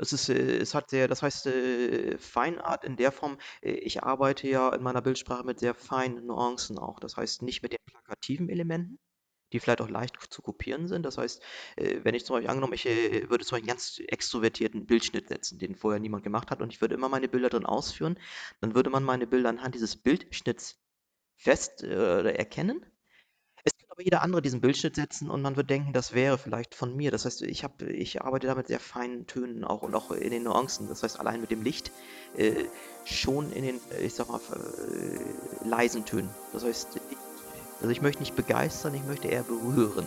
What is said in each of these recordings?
Es ist, äh, es hat sehr, das heißt, äh, Feinart in der Form, äh, ich arbeite ja in meiner Bildsprache mit sehr feinen Nuancen auch. Das heißt, nicht mit den plakativen Elementen, die vielleicht auch leicht zu kopieren sind. Das heißt, wenn ich zum Beispiel angenommen, ich würde zum Beispiel einen ganz extrovertierten Bildschnitt setzen, den vorher niemand gemacht hat, und ich würde immer meine Bilder drin ausführen, dann würde man meine Bilder anhand dieses Bildschnitts fest äh, erkennen. Jeder andere diesen Bildschnitt setzen und man wird denken, das wäre vielleicht von mir. Das heißt, ich, hab, ich arbeite da mit sehr feinen Tönen auch und auch in den Nuancen. Das heißt, allein mit dem Licht äh, schon in den, ich sag mal, äh, leisen Tönen. Das heißt, ich also ich möchte nicht begeistern, ich möchte eher berühren.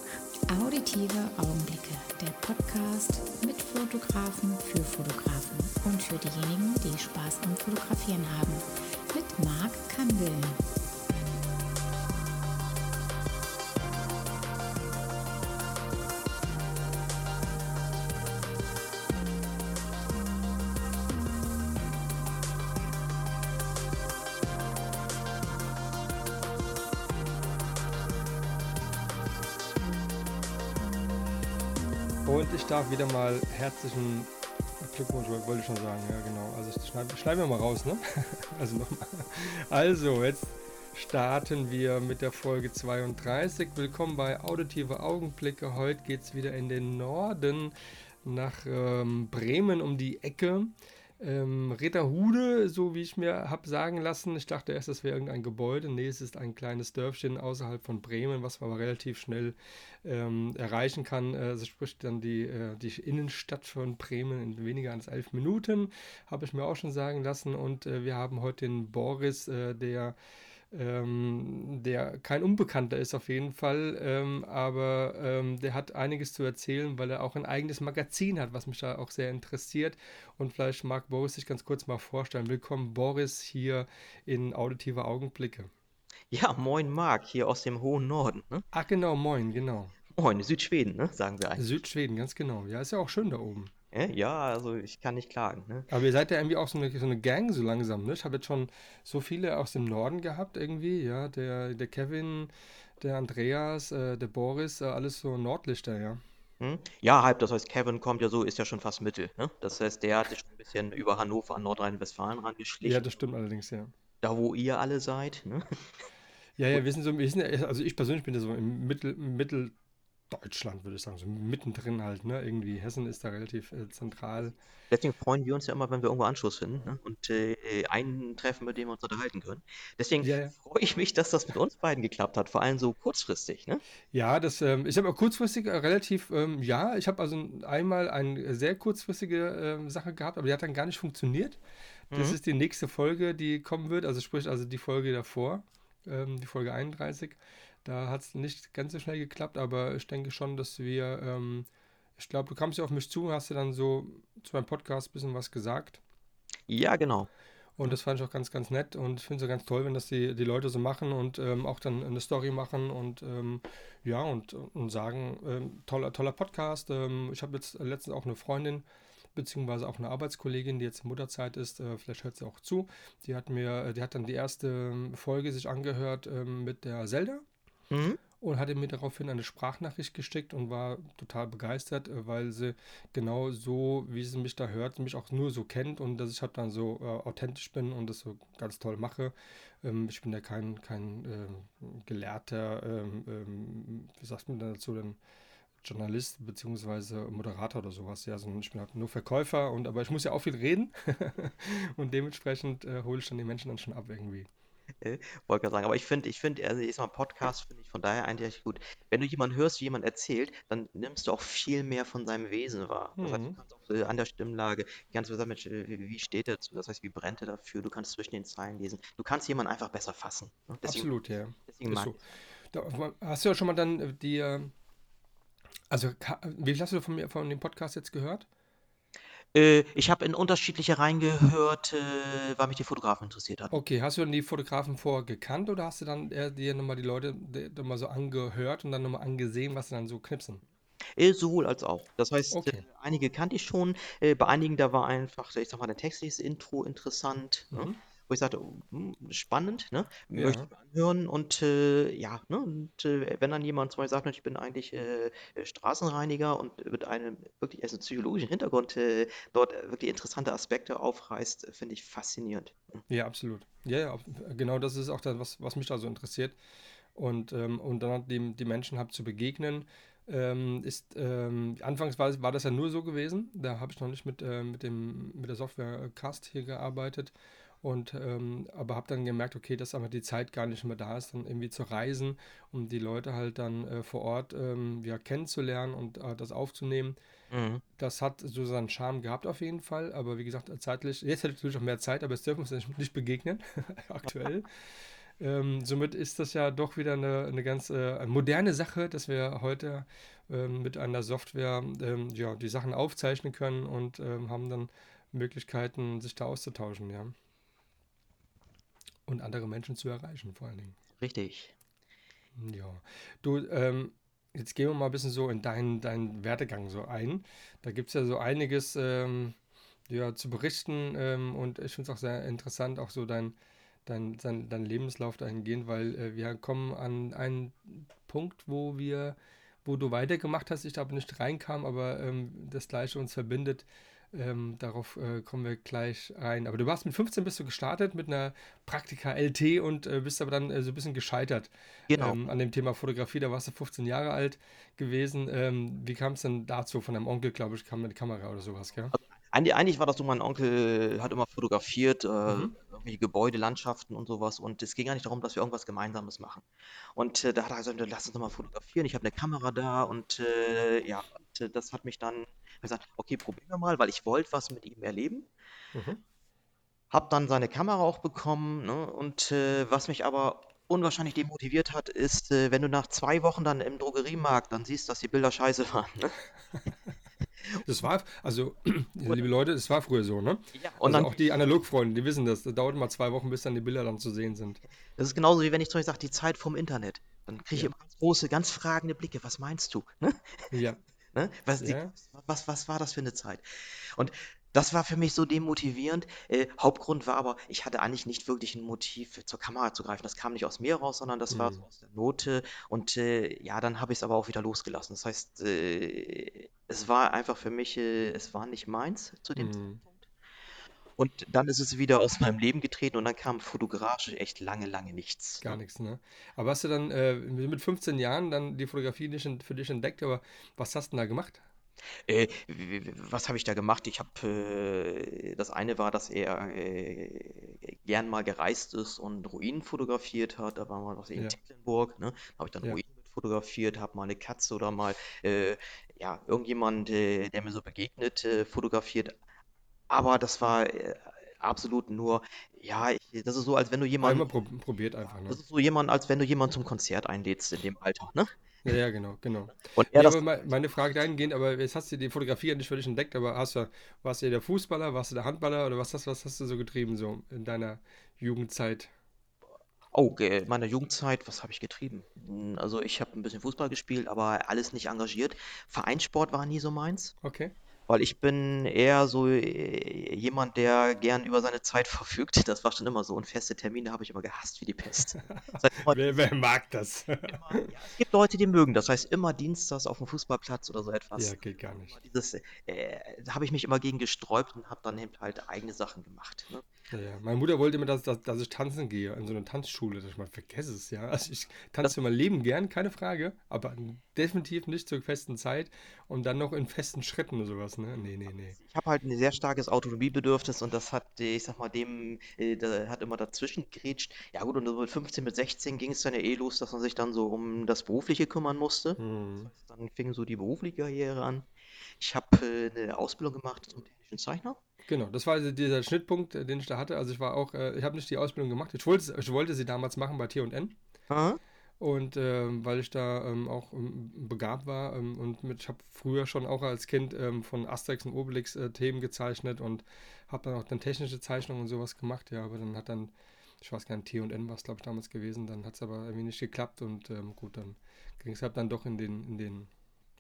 Auditive Augenblicke, der Podcast mit Fotografen für Fotografen und für diejenigen, die Spaß am Fotografieren haben. Mit Marc Kandel. Darf wieder mal herzlichen Glückwunsch, wollte ich schon sagen, ja genau. Also schneiden schneid wir mal raus, ne? also nochmal. Also, jetzt starten wir mit der Folge 32. Willkommen bei Auditive Augenblicke. Heute geht es wieder in den Norden nach ähm, Bremen um die Ecke. Ähm, Ritterhude, so wie ich mir habe sagen lassen, ich dachte erst, das wäre irgendein Gebäude. Nee, es ist ein kleines Dörfchen außerhalb von Bremen, was man aber relativ schnell ähm, erreichen kann. Äh, also sprich dann die, äh, die Innenstadt von Bremen in weniger als elf Minuten, habe ich mir auch schon sagen lassen. Und äh, wir haben heute den Boris, äh, der ähm, der kein Unbekannter ist auf jeden Fall, ähm, aber ähm, der hat einiges zu erzählen, weil er auch ein eigenes Magazin hat, was mich da auch sehr interessiert. Und vielleicht mag Boris sich ganz kurz mal vorstellen. Willkommen, Boris, hier in Auditive Augenblicke. Ja, moin Marc, hier aus dem hohen Norden. Ne? Ach genau, moin, genau. Moin, Südschweden, ne? sagen wir eigentlich. Südschweden, ganz genau. Ja, ist ja auch schön da oben. Ja, also ich kann nicht klagen. Ne? Aber ihr seid ja irgendwie auch so eine, so eine Gang so langsam, ne? Ich habe jetzt schon so viele aus dem Norden gehabt irgendwie, ja. Der, der Kevin, der Andreas, äh, der Boris, äh, alles so Nordlichter, ja. Hm? Ja, halb, das heißt, Kevin kommt ja so, ist ja schon fast Mittel. Ne? Das heißt, der hat sich schon ein bisschen über Hannover an Nordrhein-Westfalen rangeschlichen. Ja, das stimmt allerdings, ja. Da, wo ihr alle seid. Ne? Ja, ja, wir sind so, wir sind ja, also ich persönlich bin ja so im Mittel, Mittel Deutschland, würde ich sagen, so mittendrin halt, ne? Irgendwie Hessen ist da relativ äh, zentral. Deswegen freuen wir uns ja immer, wenn wir irgendwo Anschluss finden ne? und äh, einen treffen, mit dem wir uns unterhalten können. Deswegen ja, ja. freue ich mich, dass das mit uns beiden geklappt hat, vor allem so kurzfristig. Ne? Ja, das, ähm, ich habe auch kurzfristig äh, relativ, ähm, ja, ich habe also einmal eine sehr kurzfristige äh, Sache gehabt, aber die hat dann gar nicht funktioniert. Das mhm. ist die nächste Folge, die kommen wird, also sprich also die Folge davor, ähm, die Folge 31. Da hat es nicht ganz so schnell geklappt, aber ich denke schon, dass wir, ähm, ich glaube, du kamst ja auf mich zu und hast dir dann so zu meinem Podcast ein bisschen was gesagt. Ja, genau. Und das fand ich auch ganz, ganz nett und ich finde es ganz toll, wenn das die, die Leute so machen und ähm, auch dann eine Story machen und ähm, ja, und, und sagen, ähm, toller, toller Podcast. Ähm, ich habe jetzt letztens auch eine Freundin, beziehungsweise auch eine Arbeitskollegin, die jetzt in Mutterzeit ist, äh, vielleicht hört sie auch zu. Die hat mir, die hat dann die erste Folge sich angehört ähm, mit der Zelda. Mhm. Und hatte mir daraufhin eine Sprachnachricht geschickt und war total begeistert, äh, weil sie genau so, wie sie mich da hört, mich auch nur so kennt und dass ich halt dann so äh, authentisch bin und das so ganz toll mache. Ähm, ich bin ja kein, kein äh, gelehrter, ähm, ähm, wie sagt man dazu denn? Journalist bzw. Moderator oder sowas, ja, sondern ich bin halt nur Verkäufer und aber ich muss ja auch viel reden und dementsprechend äh, hole ich dann die Menschen dann schon ab irgendwie. Äh, wollte gerade sagen, aber ich finde, ich finde, also ich sag mal, Podcast finde ich von daher eigentlich gut. Wenn du jemanden hörst, wie jemand erzählt, dann nimmst du auch viel mehr von seinem Wesen wahr. Das heißt, du mhm. kannst auch äh, an der Stimmlage, sagen, Mensch, äh, wie, wie steht er dazu? Das heißt, wie brennt er dafür? Du kannst zwischen den Zeilen lesen. Du kannst jemanden einfach besser fassen. Ne? Deswegen, Absolut, ja. Deswegen so. Da, hast du ja schon mal dann äh, die, also wie viel hast du von mir von dem Podcast jetzt gehört? Äh, ich habe in unterschiedliche reingehört, äh, weil mich die Fotografen interessiert hat. Okay, hast du denn die Fotografen vorher gekannt oder hast du dann eher dir nochmal die Leute nochmal so angehört und dann nochmal angesehen, was sie dann so knipsen? Äh, sowohl als auch. Das heißt, okay. äh, einige kannte ich schon, äh, bei einigen da war einfach, ich sag mal, der textliche Intro interessant. Ne? Mhm. Ne? Wo ich sagte, hm, spannend, ne? Ja. Möchte ich mir anhören und äh, ja, ne? Und äh, wenn dann jemand zum Beispiel sagt, ich bin eigentlich äh, äh, Straßenreiniger und mit einem wirklich also psychologischen Hintergrund äh, dort äh, wirklich interessante Aspekte aufreißt, äh, finde ich faszinierend. Ja, absolut. Ja, ja, genau das ist auch das, was, was mich da so interessiert. Und, ähm, und dann die, die Menschen habe zu begegnen, ähm, ist, ähm, anfangs war, war das ja nur so gewesen. Da habe ich noch nicht mit, äh, mit, dem, mit der Software Cast hier gearbeitet. Und ähm, aber habe dann gemerkt, okay, dass aber die Zeit gar nicht mehr da ist, dann irgendwie zu reisen, um die Leute halt dann äh, vor Ort ähm, ja, kennenzulernen und äh, das aufzunehmen. Mhm. Das hat so seinen Charme gehabt auf jeden Fall, aber wie gesagt, zeitlich, jetzt hätte ich natürlich auch mehr Zeit, aber jetzt dürfen wir uns nicht begegnen, aktuell. Ähm, somit ist das ja doch wieder eine, eine ganz äh, moderne Sache, dass wir heute ähm, mit einer Software ähm, ja, die Sachen aufzeichnen können und ähm, haben dann Möglichkeiten, sich da auszutauschen, ja. Und andere Menschen zu erreichen, vor allen Dingen. Richtig. Ja. Du, ähm, jetzt gehen wir mal ein bisschen so in deinen, deinen Werdegang so ein. Da gibt es ja so einiges ähm, ja, zu berichten ähm, und ich finde es auch sehr interessant, auch so dein, dein, dein, dein Lebenslauf dahingehend, weil äh, wir kommen an einen Punkt, wo wir, wo du weitergemacht hast, ich da aber nicht reinkam, aber ähm, das Gleiche uns verbindet. Ähm, darauf äh, kommen wir gleich rein. Aber du warst mit 15 bist du gestartet mit einer Praktika LT und äh, bist aber dann äh, so ein bisschen gescheitert Genau. ähm, an dem Thema Fotografie. Da warst du 15 Jahre alt gewesen. Ähm, wie kam es denn dazu? Von deinem Onkel, glaube ich, kam mit Kamera oder sowas, gell? Eigentlich, eigentlich war das so, mein Onkel hat immer fotografiert, äh, Mhm. Gebäude, Landschaften und sowas. Und es ging eigentlich darum, dass wir irgendwas Gemeinsames machen. Und äh, da hat er gesagt, lass uns doch mal fotografieren. Ich habe eine Kamera da und äh, ja, und, das hat mich dann gesagt, okay, probieren wir mal, weil ich wollte was mit ihm erleben. Mhm. Hab dann seine Kamera auch bekommen, ne? Und äh, was mich aber unwahrscheinlich demotiviert hat, ist, äh, wenn du nach zwei Wochen dann im Drogeriemarkt dann siehst, dass die Bilder scheiße waren. Ne? Das war, also, liebe Leute, es war früher so, ne? ja, und Also dann auch die Analogfreunde, die wissen das. Das dauert mal zwei Wochen, bis dann die Bilder dann zu sehen sind. Das ist genauso wie wenn ich zum Beispiel sage, die Zeit vom Internet. Dann kriege ich Ja, immer ganz große, ganz fragende Blicke. Was meinst du? Ne? ja, Ne? Was, die, ja. was, was war das für eine Zeit? Und das war für mich so demotivierend. Äh, Hauptgrund war aber, ich hatte eigentlich nicht wirklich ein Motiv, zur Kamera zu greifen. Das kam nicht aus mir raus, sondern das war so Hm. aus der Note. Und äh, ja, dann habe ich es aber auch wieder losgelassen. Das heißt, äh, es war einfach für mich, äh, es war nicht meins zu dem Hm. Zeitpunkt. Und dann ist es wieder aus meinem Leben getreten und dann kam fotografisch echt lange, lange nichts. Gar nichts, ne? Aber hast du dann äh, mit 15 Jahren dann die Fotografie nicht für dich entdeckt, aber was hast du denn da gemacht? Äh, was habe ich da gemacht? Ich habe, äh, das eine war, dass er äh, gern mal gereist ist und Ruinen fotografiert hat. Da war mal was in Ja, Tecklenburg, ne? Da habe ich dann ja. Ruinen mit fotografiert, habe mal eine Katze oder mal, äh, ja, irgendjemand, äh, der mir so begegnet, äh, fotografiert. Aber das war äh, absolut nur, ja, ich, das ist so, als wenn du Einmal jemanden, prob probiert einfach, das ne? ist so jemand, als wenn du jemanden zum Konzert einlädst in dem Alter, ne? Ja, ja, genau, genau. Und er Nee, das meine Frage dahingehend, aber jetzt hast du die Fotografie ja nicht dich entdeckt, aber hast du, warst du der Fußballer, warst du der Handballer oder was hast, was hast du so getrieben so in deiner Jugendzeit? Oh, in meiner Jugendzeit, was habe ich getrieben? Hm, Also ich habe ein bisschen Fußball gespielt, aber alles nicht engagiert. Vereinssport war nie so meins, Okay. Weil ich bin eher so äh, jemand, der gern über seine Zeit verfügt. Das war schon immer so. Und feste Termine habe ich immer gehasst wie die Pest. Das heißt immer, Wer, wer mag das? immer, ja, es gibt Leute, die mögen das. heißt immer dienstags auf dem Fußballplatz oder so Ja, etwas. geht gar nicht. dieses, äh, da habe ich mich immer gegen gesträubt und habe dann eben halt eigene Sachen gemacht. Ne? Ja, ja. Meine Mutter wollte immer, dass, dass, dass ich tanzen gehe, in so eine Tanzschule. Ich mal, vergesse es, ja. Also ich Das, tanze mein Leben gern, keine Frage, aber definitiv nicht zur festen Zeit und dann noch in festen Schritten oder sowas, ne? Nee, nee, nee. Ich habe halt ein sehr starkes Autonomiebedürfnis und das hat, äh, ich sag mal, dem, äh, hat immer dazwischen gerätscht. Ja gut, und mit 15, mit 16 ging es dann ja eh los, dass man sich dann so um das Berufliche kümmern musste. Das Hm. heißt, dann fing so die berufliche Karriere an. Ich habe äh, eine Ausbildung gemacht zum Zeichner. Genau, das war also dieser Schnittpunkt, äh, den ich da hatte. Also ich war auch, äh, ich habe nicht die Ausbildung gemacht. Ich wollte, ich wollte sie damals machen bei T&N. Aha. Und ähm, weil ich da ähm, auch ähm, begabt war ähm, und mit, ich habe früher schon auch als Kind ähm, von Asterix und Obelix äh, Themen gezeichnet und habe dann auch dann technische Zeichnungen und sowas gemacht. Ja, aber dann hat dann, ich weiß gar nicht, T&N war es glaube ich damals gewesen, dann hat es aber irgendwie nicht geklappt und ähm, gut, dann ging es halt dann doch in den, in den,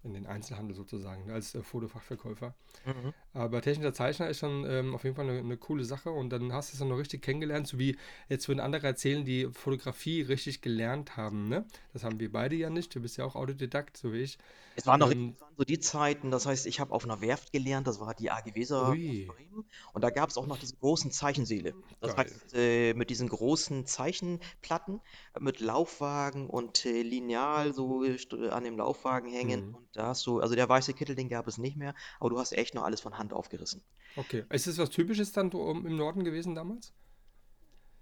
in den Einzelhandel sozusagen, als äh, Fotofachverkäufer. Mhm. Aber technischer Zeichner ist schon ähm, auf jeden Fall eine, eine, coole Sache und dann hast du es dann noch richtig kennengelernt, so wie jetzt würden andere erzählen, die Fotografie richtig gelernt haben. Ne? Das haben wir beide ja nicht. Du bist ja auch Autodidakt, so wie ich. Es waren noch ähm, so die Zeiten, das heißt, ich habe auf einer Werft gelernt, das war die AG Weser Bremen. Und da gab es auch noch diese großen Zeichensäle. Das Geil. heißt, äh, mit diesen großen Zeichenplatten, mit Laufwagen und äh, Lineal so äh, an dem Laufwagen hängen. Mhm. Und da hast du, also der weiße Kittel, den gab es nicht mehr, aber du hast echt noch alles von Hand aufgerissen. Okay. Ist das was Typisches dann im Norden gewesen damals?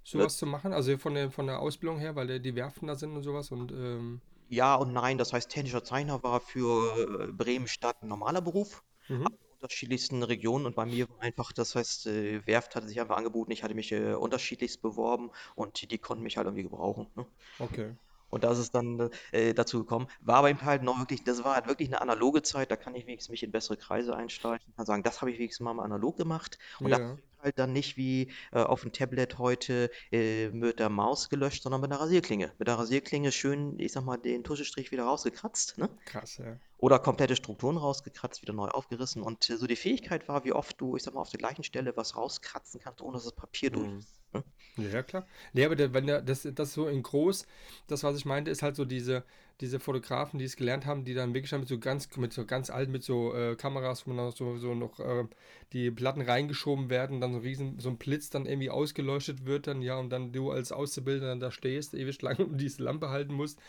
Sowas zu machen? Also von der, von der Ausbildung her, weil die Werften da sind und sowas und. Ähm ja und nein, das heißt, technischer Zeichner war für äh, Bremen-Stadt ein normaler Beruf. Mhm. Unterschiedlichsten Regionen und bei mir war einfach, das heißt, äh, Werft hatte sich einfach angeboten, ich hatte mich äh, unterschiedlichst beworben und die konnten mich halt irgendwie gebrauchen. Ne? Okay. Und da ist es dann äh, dazu gekommen. War aber eben halt noch wirklich, das war halt wirklich eine analoge Zeit, da kann ich wenigstens mich in bessere Kreise einsteigen, kann sagen, das habe ich wenigstens mal analog gemacht. Und ja. das halt dann nicht wie äh, auf dem Tablet heute äh, mit der Maus gelöscht, sondern mit der Rasierklinge. Mit der Rasierklinge schön, ich sag mal, den Tuschestrich wieder rausgekratzt. Ne? Krass, ja. Oder komplette Strukturen rausgekratzt, wieder neu aufgerissen. Und äh, so die Fähigkeit war, wie oft du, ich sag mal, auf der gleichen Stelle was rauskratzen kannst, ohne dass das Papier mhm. durch ist. Ne? Ja, klar. Nee, aber der, wenn der, das, das so in groß, das, was ich meinte, ist halt so diese, diese Fotografen, die es gelernt haben, die dann wirklich mit so ganz, mit so ganz alt, mit so äh, Kameras, wo dann so, so noch äh, die Platten reingeschoben werden, dann so riesen, so ein Blitz dann irgendwie ausgeleuchtet wird, dann ja, und dann du als Auszubildender da stehst, ewig lang und diese Lampe halten musst,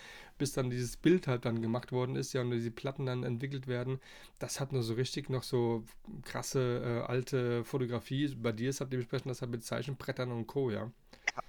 bis dann dieses Bild halt dann gemacht worden ist, ja, und diese Platten dann entwickelt werden. Das hat nur so richtig noch so krasse äh, alte Fotografie. Bei dir ist halt dementsprechend das halt mit Zeichenbrettern und Co., ja.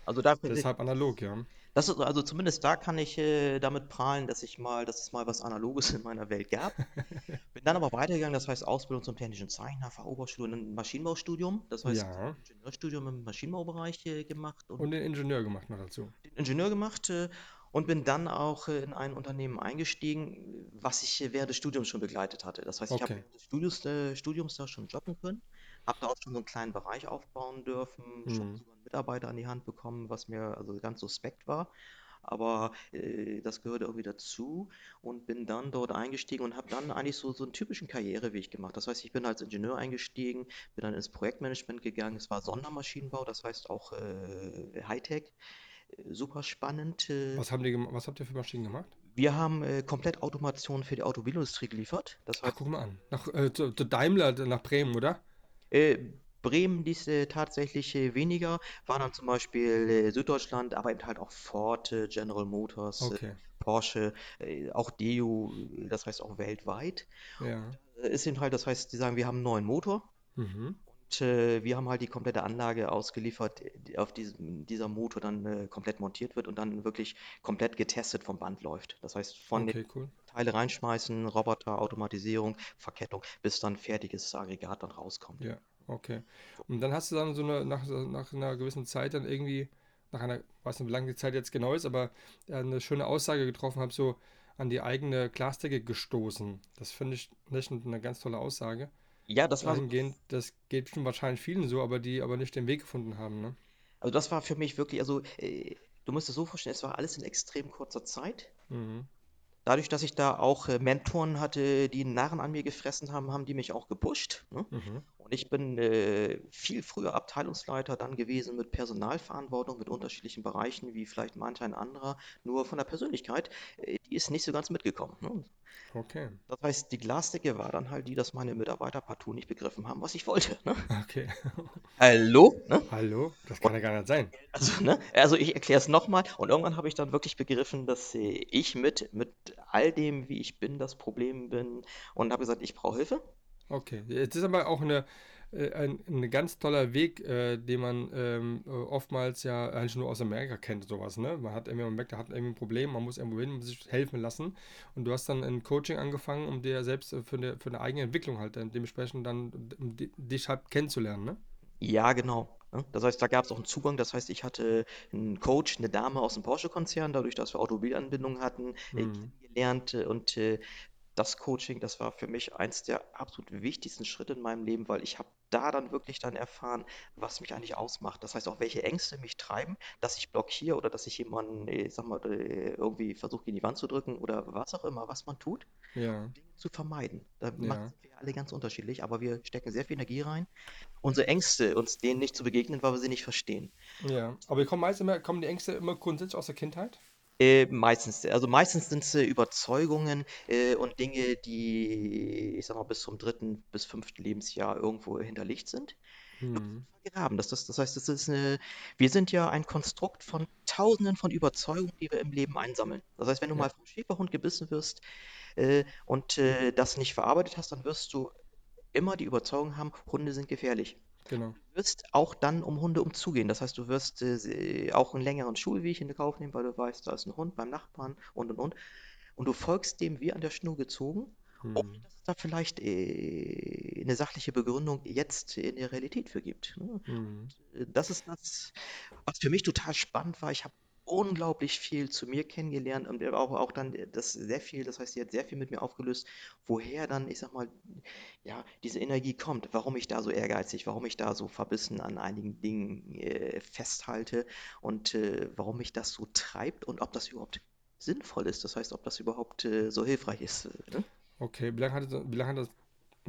Also dafür Deshalb analog, ja. Das ist, also zumindest da kann ich äh, damit prahlen, dass ich mal, dass es mal was Analoges in meiner Welt gab. Bin dann aber weitergegangen, das heißt Ausbildung zum technischen Zeichner, Fachoberschule, ein Maschinenbaustudium, das heißt ja. Ingenieurstudium im Maschinenbaubereich äh, gemacht. Und, und, den Ingenieur gemacht noch dazu. Den Ingenieur gemacht äh, und bin dann auch äh, in ein Unternehmen eingestiegen, was ich äh, während des Studiums schon begleitet hatte. Das heißt, ich okay. habe des Studiums, äh, Studiums da schon jobben können, habe da auch schon so einen kleinen Bereich aufbauen dürfen, mhm. schon sogar einen Mitarbeiter an die Hand bekommen, was mir also ganz suspekt war. Aber äh, das gehörte irgendwie dazu und bin dann dort eingestiegen und habe dann eigentlich so, so einen typischen Karriereweg gemacht. Das heißt, ich bin als Ingenieur eingestiegen, bin dann ins Projektmanagement gegangen. Es war Sondermaschinenbau, das heißt auch äh, Hightech super spannend. Äh. Was, haben die, was habt ihr für Maschinen gemacht? Wir haben äh, komplett Automation für die Automobilindustrie geliefert. Das heißt, Ach, guck mal an. Nach, äh, zu, zu Daimler, nach Bremen, oder? Äh, Bremen dies äh, tatsächlich äh, weniger, war dann zum Beispiel äh, Süddeutschland, aber eben halt auch Ford, äh, General Motors, äh, okay. Porsche, auch DEU, das heißt auch weltweit. Ja. Ist eben halt, das heißt, die sagen, wir haben einen neuen Motor. Mhm äh, wir haben halt die komplette Anlage ausgeliefert, die auf diesem, dieser Motor dann äh, komplett montiert wird und dann wirklich komplett getestet vom Band läuft. Das heißt, von okay, cool. Teile reinschmeißen, Roboter, Automatisierung, Verkettung, bis dann fertiges Aggregat dann rauskommt. Ja, okay. Und dann hast du dann so eine, nach, nach einer gewissen Zeit dann irgendwie, nach einer, weiß nicht, wie lange die Zeit jetzt genau ist, aber eine schöne Aussage getroffen habe, so an die eigene Glasdecke gestoßen. Das finde ich nicht eine ganz tolle Aussage. Ja, das war dahingehend, das geht schon wahrscheinlich vielen so, aber die aber nicht den Weg gefunden haben, ne? Also das war für mich wirklich, also äh, du musst es so vorstellen, es war alles in extrem kurzer Zeit. Mhm. Dadurch, dass ich da auch äh, Mentoren hatte, die einen Narren an mir gefressen haben, haben die mich auch gepusht. Ne? Mhm. Ich bin äh, viel früher Abteilungsleiter dann gewesen mit Personalverantwortung, mit unterschiedlichen Bereichen, wie vielleicht manch ein anderer. Nur von der Persönlichkeit, äh, die ist nicht so ganz mitgekommen. Ne? Okay. Das heißt, die Glasdecke war dann halt die, dass meine Mitarbeiter partout nicht begriffen haben, was ich wollte. Ne? Okay. Hallo? Ne? Hallo? Das kann ja gar nicht sein. Also, ne? also ich erkläre es nochmal und irgendwann habe ich dann wirklich begriffen, dass äh, ich mit, mit all dem, wie ich bin, das Problem bin und habe gesagt, ich brauche Hilfe. Okay, jetzt ist aber auch eine, äh, ein, ein ganz toller Weg, äh, den man ähm, oftmals ja eigentlich nur aus Amerika kennt, sowas. Ne? Man hat irgendwie, man merkt, hat irgendwie ein Problem, man muss irgendwo hin, muss sich helfen lassen. Und du hast dann ein Coaching angefangen, um dir selbst äh, für eine, für eine eigene Entwicklung halt äh, dementsprechend dann um dich halt kennenzulernen, ne? Ja, genau. Ne? Das heißt, da gab es auch einen Zugang. Das heißt, ich hatte einen Coach, eine Dame aus dem Porsche-Konzern, dadurch, dass wir Automobilanbindungen hatten, mhm. kennengelernt und das Coaching, das war für mich eins der absolut wichtigsten Schritte in meinem Leben, weil ich habe da dann wirklich dann erfahren, was mich eigentlich ausmacht. Das heißt auch, welche Ängste mich treiben, dass ich blockiere oder dass ich jemanden, äh, ich sag mal, äh, irgendwie versuche, gegen die Wand zu drücken oder was auch immer, was man tut, Ja, um Dinge zu vermeiden. Da machen ja, wir alle ganz unterschiedlich, aber wir stecken sehr viel Energie rein. Unsere Ängste, uns denen nicht zu begegnen, weil wir sie nicht verstehen. ja. Aber kommen meist immer, kommen die Ängste immer grundsätzlich aus der Kindheit? Äh, meistens, also meistens sind es äh, Überzeugungen äh, und Dinge, die, ich sag mal, bis zum dritten bis fünften Lebensjahr irgendwo hinterlegt sind. Hm, vergraben. Das, das, das heißt, das ist eine, wir sind ja ein Konstrukt von Tausenden von Überzeugungen, die wir im Leben einsammeln. Das heißt, wenn du mal ja, vom Schäferhund gebissen wirst äh, und äh, das nicht verarbeitet hast, dann wirst du immer die Überzeugung haben, Hunde sind gefährlich. Genau. Du wirst auch dann um Hunde umzugehen. Das heißt, du wirst äh, se- auch einen längeren Schulweg in Kauf nehmen, weil du weißt, da ist ein Hund beim Nachbarn und und und. Und du folgst dem wie an der Schnur gezogen, ohne Hm, dass es da vielleicht äh, eine sachliche Begründung jetzt in der Realität für gibt. Ne? hm, Äh, Das ist das, was für mich total spannend war. Ich habe unglaublich viel zu mir kennengelernt und auch, auch dann das sehr viel, das heißt, sie hat sehr viel mit mir aufgelöst, woher dann, ich sag mal, ja, diese Energie kommt, warum ich da so ehrgeizig, warum ich da so verbissen an einigen Dingen äh, festhalte und äh, warum mich das so treibt und ob das überhaupt sinnvoll ist. Das heißt, ob das überhaupt äh, so hilfreich ist. Ne? Okay, wie lange hat das, wie lange hat das,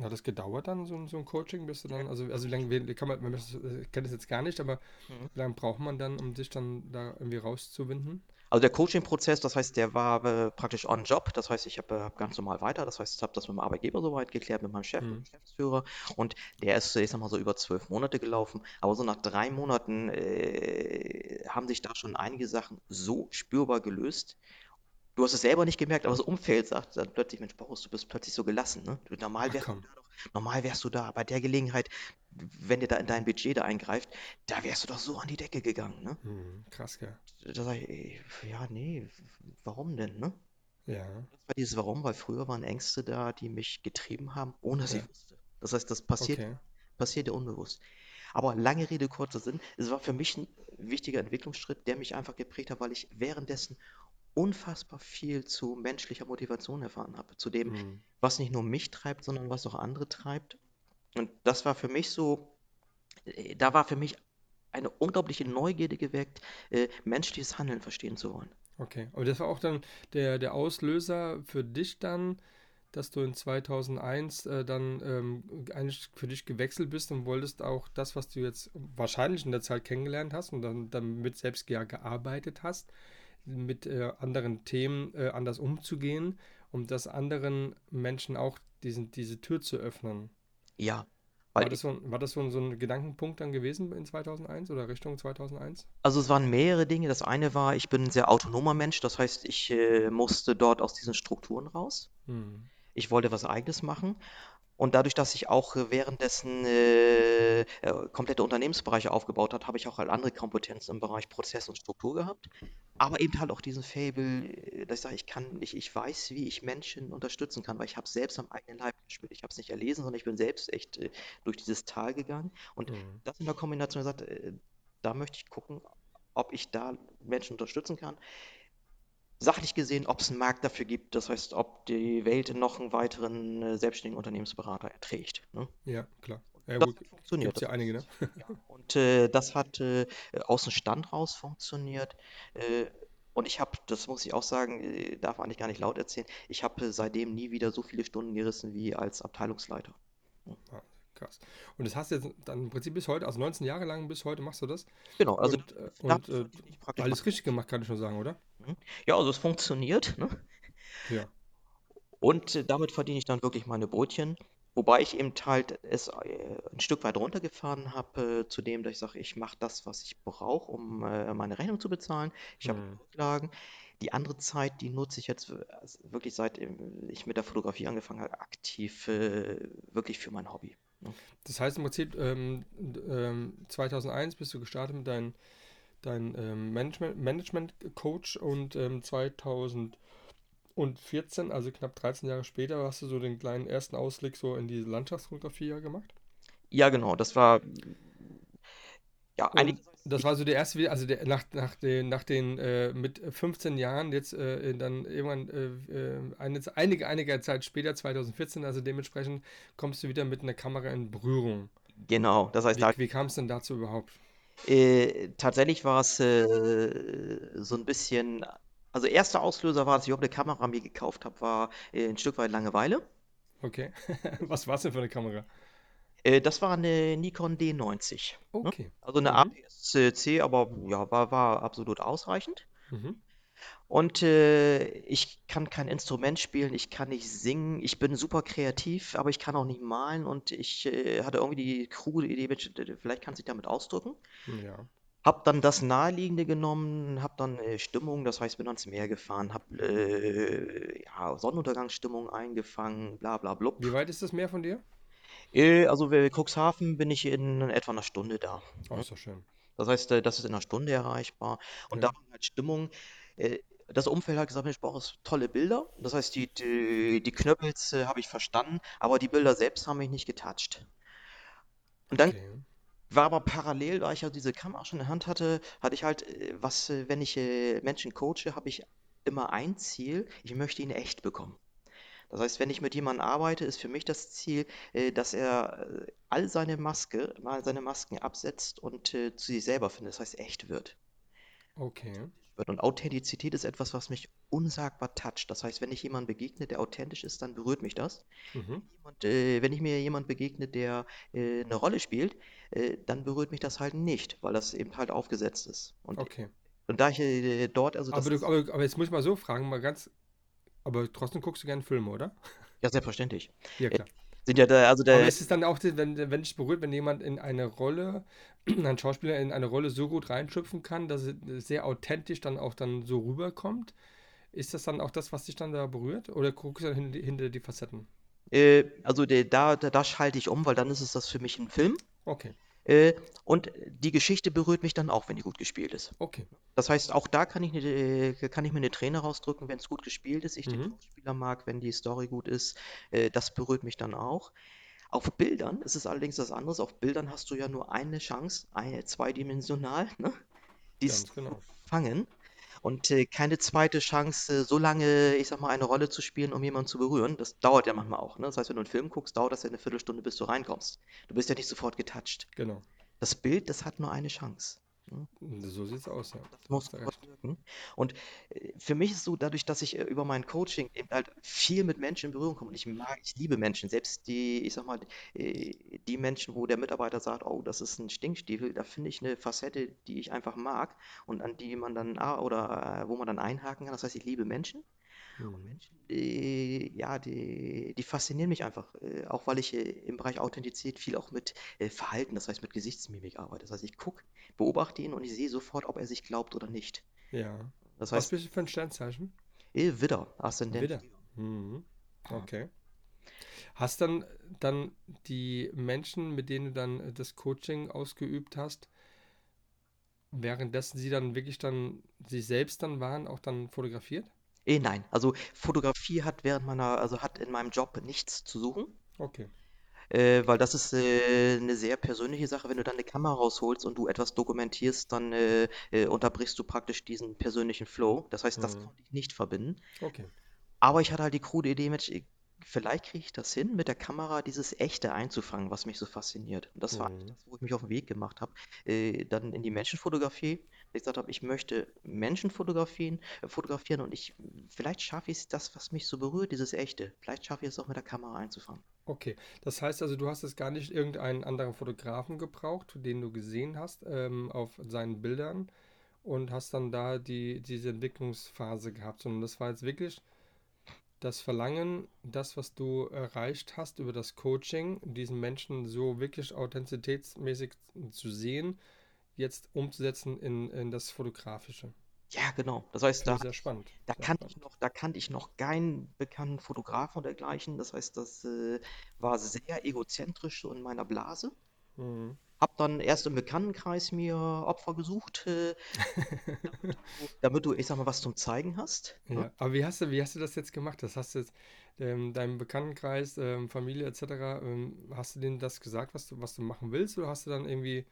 hat das gedauert dann, so, ein- so ein Coaching, bis du dann, also, also wie lange, wie, kann man, man das, kennt das jetzt gar nicht, aber Mhm. wie lange braucht man dann, um sich dann da irgendwie rauszuwinden? Also der Coaching-Prozess, das heißt, der war äh, praktisch on Job. Das heißt, ich habe äh, hab ganz normal weiter. Das heißt, ich habe das mit dem Arbeitgeber soweit geklärt, mit meinem Chef, mit dem Geschäftsführer. Und der ist, ich sag mal, so über zwölf Monate gelaufen. Aber so nach drei Monaten äh, haben sich da schon einige Sachen so spürbar gelöst. Du hast es selber nicht gemerkt, aber das Umfeld sagt dann plötzlich, Mensch, Boris, du bist plötzlich so gelassen, ne? Du, normal ach wärst du komm. da doch, normal wärst du da, bei der Gelegenheit, wenn dir da in dein Budget da eingreift, da wärst du doch so an die Decke gegangen, ne? Hm, krass, gell? Da sag ich, ey, ja, nee, warum denn, ne? Ja, Das war dieses Warum, weil früher waren Ängste da, die mich getrieben haben, ohne dass ich ja, wusste. Das heißt, das passiert, okay. passiert ja unbewusst. Aber lange Rede, kurzer Sinn, es war für mich ein wichtiger Entwicklungsschritt, der mich einfach geprägt hat, weil ich währenddessen unfassbar viel zu menschlicher Motivation erfahren habe, zu dem, Hm, was nicht nur mich treibt, sondern was auch andere treibt. Und das war für mich so, äh, da war für mich eine unglaubliche Neugierde geweckt, äh, menschliches Handeln verstehen zu wollen. okay. Aber das war auch dann der, der Auslöser für dich dann, dass du in 2001 äh, dann ähm, eigentlich für dich gewechselt bist und wolltest auch das, was du jetzt wahrscheinlich in der Zeit kennengelernt hast und dann damit selbst ja gearbeitet hast, mit äh, anderen Themen äh, anders umzugehen, um das anderen Menschen auch diesen, diese Tür zu öffnen. Ja, War das so, ein- war das so, so ein Gedankenpunkt dann gewesen in 2001 oder Richtung 2001? Also es waren mehrere Dinge. Das eine war, ich bin ein sehr autonomer Mensch, das heißt, ich äh, musste dort aus diesen Strukturen raus. Hm. Ich wollte was Eigenes machen. Und dadurch, dass ich auch äh, währenddessen äh, äh, komplette Unternehmensbereiche aufgebaut habe, habe ich auch halt andere Kompetenzen im Bereich Prozess und Struktur gehabt. Aber eben halt auch diesen Faible, äh, dass ich sage, ich kann, ich, ich weiß, wie ich Menschen unterstützen kann, weil ich habe es selbst am eigenen Leib gespürt. Ich habe es nicht erlesen, sondern ich bin selbst echt äh, durch dieses Tal gegangen. Und Hm. das in der Kombination gesagt, äh, da möchte ich gucken, ob ich da Menschen unterstützen kann. Sachlich gesehen, ob es einen Markt dafür gibt, das heißt, ob die Welt noch einen weiteren äh, selbstständigen Unternehmensberater erträgt. Ne? Ja, klar. Ja das gut, hat funktioniert. gibt es Das ja einige, ne? ja, und äh, das hat äh, aus dem Stand raus funktioniert. Äh, und ich habe, das muss ich auch sagen, äh, darf eigentlich gar nicht laut erzählen, ich habe äh, seitdem nie wieder so viele Stunden gerissen wie als Abteilungsleiter. Krass. Und das hast du jetzt dann im Prinzip bis heute, also 19 Jahre lang bis heute machst du das. Genau, also Und, äh, und äh, alles richtig gemacht, kann ich schon sagen, oder? Mhm. Ja, also es funktioniert, ne? Ja. Und äh, damit verdiene ich dann wirklich meine Brötchen. Wobei ich eben halt es äh, ein Stück weit runtergefahren habe, äh, zu dem, dass ich sage, ich mache das, was ich brauche, um äh, meine Rechnung zu bezahlen. Ich habe Hm. Rücklagen. Die andere Zeit, die nutze ich jetzt also wirklich seit ähm, ich mit der Fotografie angefangen habe, aktiv äh, wirklich für mein Hobby. Das heißt im Prinzip, ähm, ähm, 2001 bist du gestartet mit deinem dein, ähm, Management, Management-Coach und ähm, 2014, also knapp 13 Jahre später, hast du so den kleinen ersten Ausblick so in diese Landschaftsfotografie ja gemacht. Ja, genau, das war Ja, eigentlich, Und das war so der erste, Video- also der, nach, nach den, nach den äh, mit 15 Jahren, jetzt äh, dann irgendwann äh, äh, eine, einige, einige Zeit später, 2014, also dementsprechend kommst du wieder mit einer Kamera in Berührung. Genau, das heißt, Wie, da, wie kam es denn dazu überhaupt? äh, tatsächlich war es äh, so ein bisschen, also erster Auslöser war, dass ich überhaupt eine Kamera mir gekauft habe, war ein Stück weit Langeweile. Okay. Was war es denn für eine Kamera? Äh, das war eine Nikon D90. Ne? Okay. Also eine Mhm. APS-C, aber ja, war, war absolut ausreichend. Mhm. Und äh, ich kann kein Instrument spielen, ich kann nicht singen, ich bin super kreativ, aber ich kann auch nicht malen und ich äh, hatte irgendwie die krude Idee, vielleicht kannst du dich damit ausdrücken. Ja. Hab dann das Naheliegende genommen, hab dann äh, Stimmung, das heißt, bin ans Meer gefahren, hab äh, ja, Sonnenuntergangsstimmung eingefangen, bla bla blub. Wie weit ist das Meer von dir? Äh, also Cuxhaven bin ich in etwa einer Stunde da. Oh, ne? ist doch schön. Das heißt, äh, das ist in einer Stunde erreichbar. Und da Ja. war halt Stimmung. äh, Das Umfeld hat gesagt, Mensch, ich brauche tolle Bilder. Das heißt, die, die, die Knöppels äh, habe ich verstanden, aber die Bilder selbst haben mich nicht getoucht. Und dann Okay. war aber parallel, da ich ja diese Kamera schon in der Hand hatte, hatte ich halt, äh, was, äh, wenn ich äh, Menschen coache, habe ich immer ein Ziel, ich möchte ihn echt bekommen. Das heißt, wenn ich mit jemandem arbeite, ist für mich das Ziel, äh, dass er äh, all seine Maske, mal seine Masken absetzt und äh, zu sich selber findet, das heißt echt wird. Okay. Und Authentizität ist etwas, was mich unsagbar toucht. Das heißt, wenn ich jemandem begegne, der authentisch ist, dann berührt mich das. Mhm. Und äh, wenn ich mir jemand begegne, der äh, eine Rolle spielt, äh, dann berührt mich das halt nicht, weil das eben halt aufgesetzt ist. Und, Okay. und da ich dort, also Aber, du, aber, aber jetzt muss ich mal so fragen, mal ganz. Aber trotzdem guckst du gerne Filme, oder? ja selbstverständlich. Ja, Äh, klar. sind ja da, also Aber der, ist es dann auch, wenn, wenn dich berührt, wenn jemand in eine Rolle, ein Schauspieler in eine Rolle so gut reinschüpfen kann, dass es sehr authentisch dann auch dann so rüberkommt? Ist das dann auch das, was dich dann da berührt? Oder guckst du dann hinter, hinter die Facetten? äh, also der, da, da, da schalte ich um, weil dann ist es das für mich ein Film. Okay, Äh, und die Geschichte berührt mich dann auch, wenn die gut gespielt ist. okay. Das heißt, auch da kann ich, ne, äh, kann ich mir eine Träne rausdrücken, wenn es gut gespielt ist. Ich den Mhm. Schauspieler mag, wenn die Story gut ist. Äh, das berührt mich dann auch. Auf Bildern ist es allerdings was anderes. Auf Bildern hast du ja nur eine Chance, eine, zweidimensional, ne? Ganz genau. fangen. Und äh, keine zweite Chance, so lange, ich sag mal, eine Rolle zu spielen, um jemanden zu berühren. Das dauert ja manchmal auch. Ne? Das heißt, wenn du einen Film guckst, dauert das ja eine Viertelstunde, bis du reinkommst. Du bist ja nicht sofort getoucht. Genau. Das Bild, das hat nur eine Chance. So sieht's aus, ja. Das muss wirken. Und äh, für mich ist es so, dadurch, dass ich äh, über mein Coaching eben halt viel mit Menschen in Berührung komme und ich mag, ich liebe Menschen, selbst die, ich sag mal, äh, die Menschen, wo der Mitarbeiter sagt, oh, das ist ein Stinkstiefel, da finde ich eine Facette, die ich einfach mag und an die man dann, ah, oder wo man dann einhaken kann. Das heißt, ich liebe Menschen. Und. Menschen, die, ja, die, die faszinieren mich einfach, äh, auch weil ich äh, im Bereich Authentizität viel auch mit äh, Verhalten, das heißt mit Gesichtsmimik arbeite. Das heißt, ich gucke, beobachte ihn und ich sehe sofort, ob er sich glaubt oder nicht. Ja. Das Was heißt, bist du für ein Sternzeichen? äh, Widder, Aszendent. Widder. Mhm. Okay. Hast dann dann die Menschen, mit denen du dann äh, das Coaching ausgeübt hast, währenddessen sie dann wirklich dann sich selbst dann waren, auch dann fotografiert? Äh, nein, also Fotografie hat während meiner, also hat in meinem Job nichts zu suchen. Okay. Äh, weil das ist äh, eine sehr persönliche Sache. Wenn du dann eine Kamera rausholst und du etwas dokumentierst, dann äh, äh, unterbrichst du praktisch diesen persönlichen Flow. Das heißt, das Mhm. konnte ich nicht verbinden. Okay. Aber ich hatte halt die krude Idee, Mensch, ich- vielleicht kriege ich das hin, mit der Kamera dieses Echte einzufangen, was mich so fasziniert. Und das war eigentlich Mhm. das, wo ich mich auf den Weg gemacht habe. Äh, dann in die Menschenfotografie. Ich gesagt habe, ich möchte Menschen fotografieren, äh, fotografieren und ich, vielleicht schaffe ich es, das, was mich so berührt, dieses Echte. Vielleicht schaffe ich es auch mit der Kamera einzufangen. Okay. Das heißt also, du hast jetzt gar nicht irgendeinen anderen Fotografen gebraucht, den du gesehen hast, ähm, auf seinen Bildern und hast dann da die, diese Entwicklungsphase gehabt, sondern das war jetzt wirklich das Verlangen, das, was du erreicht hast über das Coaching, diesen Menschen so wirklich authentizitätsmäßig zu sehen, jetzt umzusetzen in, in das Fotografische. Ja, genau. Das heißt, Finde da ich sehr spannend. Da Sehr kannte ich spannend. noch, da kannte ich noch keinen bekannten Fotografen oder dergleichen. Das heißt, das äh, war sehr egozentrisch so in meiner Blase. Mhm. Hab dann erst im Bekanntenkreis mir Opfer gesucht, äh, damit du, damit du, ich sag mal, was zum Zeigen hast. Ne? Ja, aber wie hast du, wie hast du das jetzt gemacht? Das hast du jetzt ähm, deinem Bekanntenkreis, ähm, Familie etc., ähm, hast du denen das gesagt, was du, was du machen willst, oder hast du dann irgendwie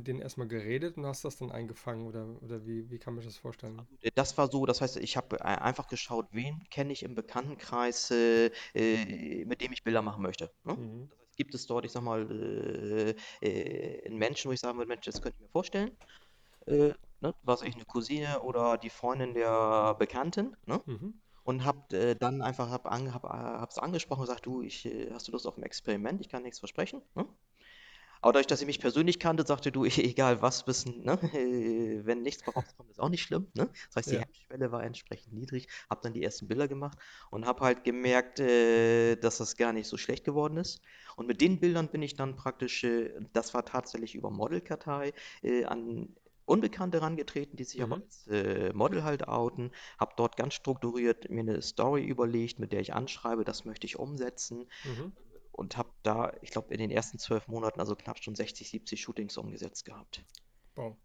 mit denen erstmal geredet und hast das dann eingefangen oder, oder wie, wie kann man sich das vorstellen? Äh, Das war so, das heißt, ich habe äh, einfach geschaut, wen kenne ich im Bekanntenkreis, äh, äh, mit dem ich Bilder machen möchte. Ne? Mhm. Das heißt, gibt es dort, ich sag mal, äh, einen Menschen, wo ich sagen würde, Mensch, das könnte ich mir vorstellen. Äh, ne? Was ich, eine Cousine oder die Freundin der Bekannten. Ne? Mhm. Und hab äh, dann einfach hab an, hab, hab's angesprochen und gesagt, du, ich, hast du Lust auf ein Experiment? Ich kann nichts versprechen. Ne? Aber dadurch, dass sie mich persönlich kannte, sagte du, egal was, wissen, ne? wenn nichts bei rauskommt, ist auch nicht schlimm. Ne? Das heißt, die Ja. Hemmschwelle war entsprechend niedrig. Hab dann die ersten Bilder gemacht und hab halt gemerkt, äh, dass das gar nicht so schlecht geworden ist. Und mit den Bildern bin ich dann praktisch, äh, das war tatsächlich über Modelkartei, äh, an Unbekannte herangetreten, die sich aber Mhm. als äh, Model halt outen. Hab dort ganz strukturiert mir eine Story überlegt, mit der ich anschreibe, das möchte ich umsetzen Mhm. Und habe da, ich glaube, in den ersten zwölf Monaten also knapp schon 60, 70 Shootings umgesetzt gehabt. Wow.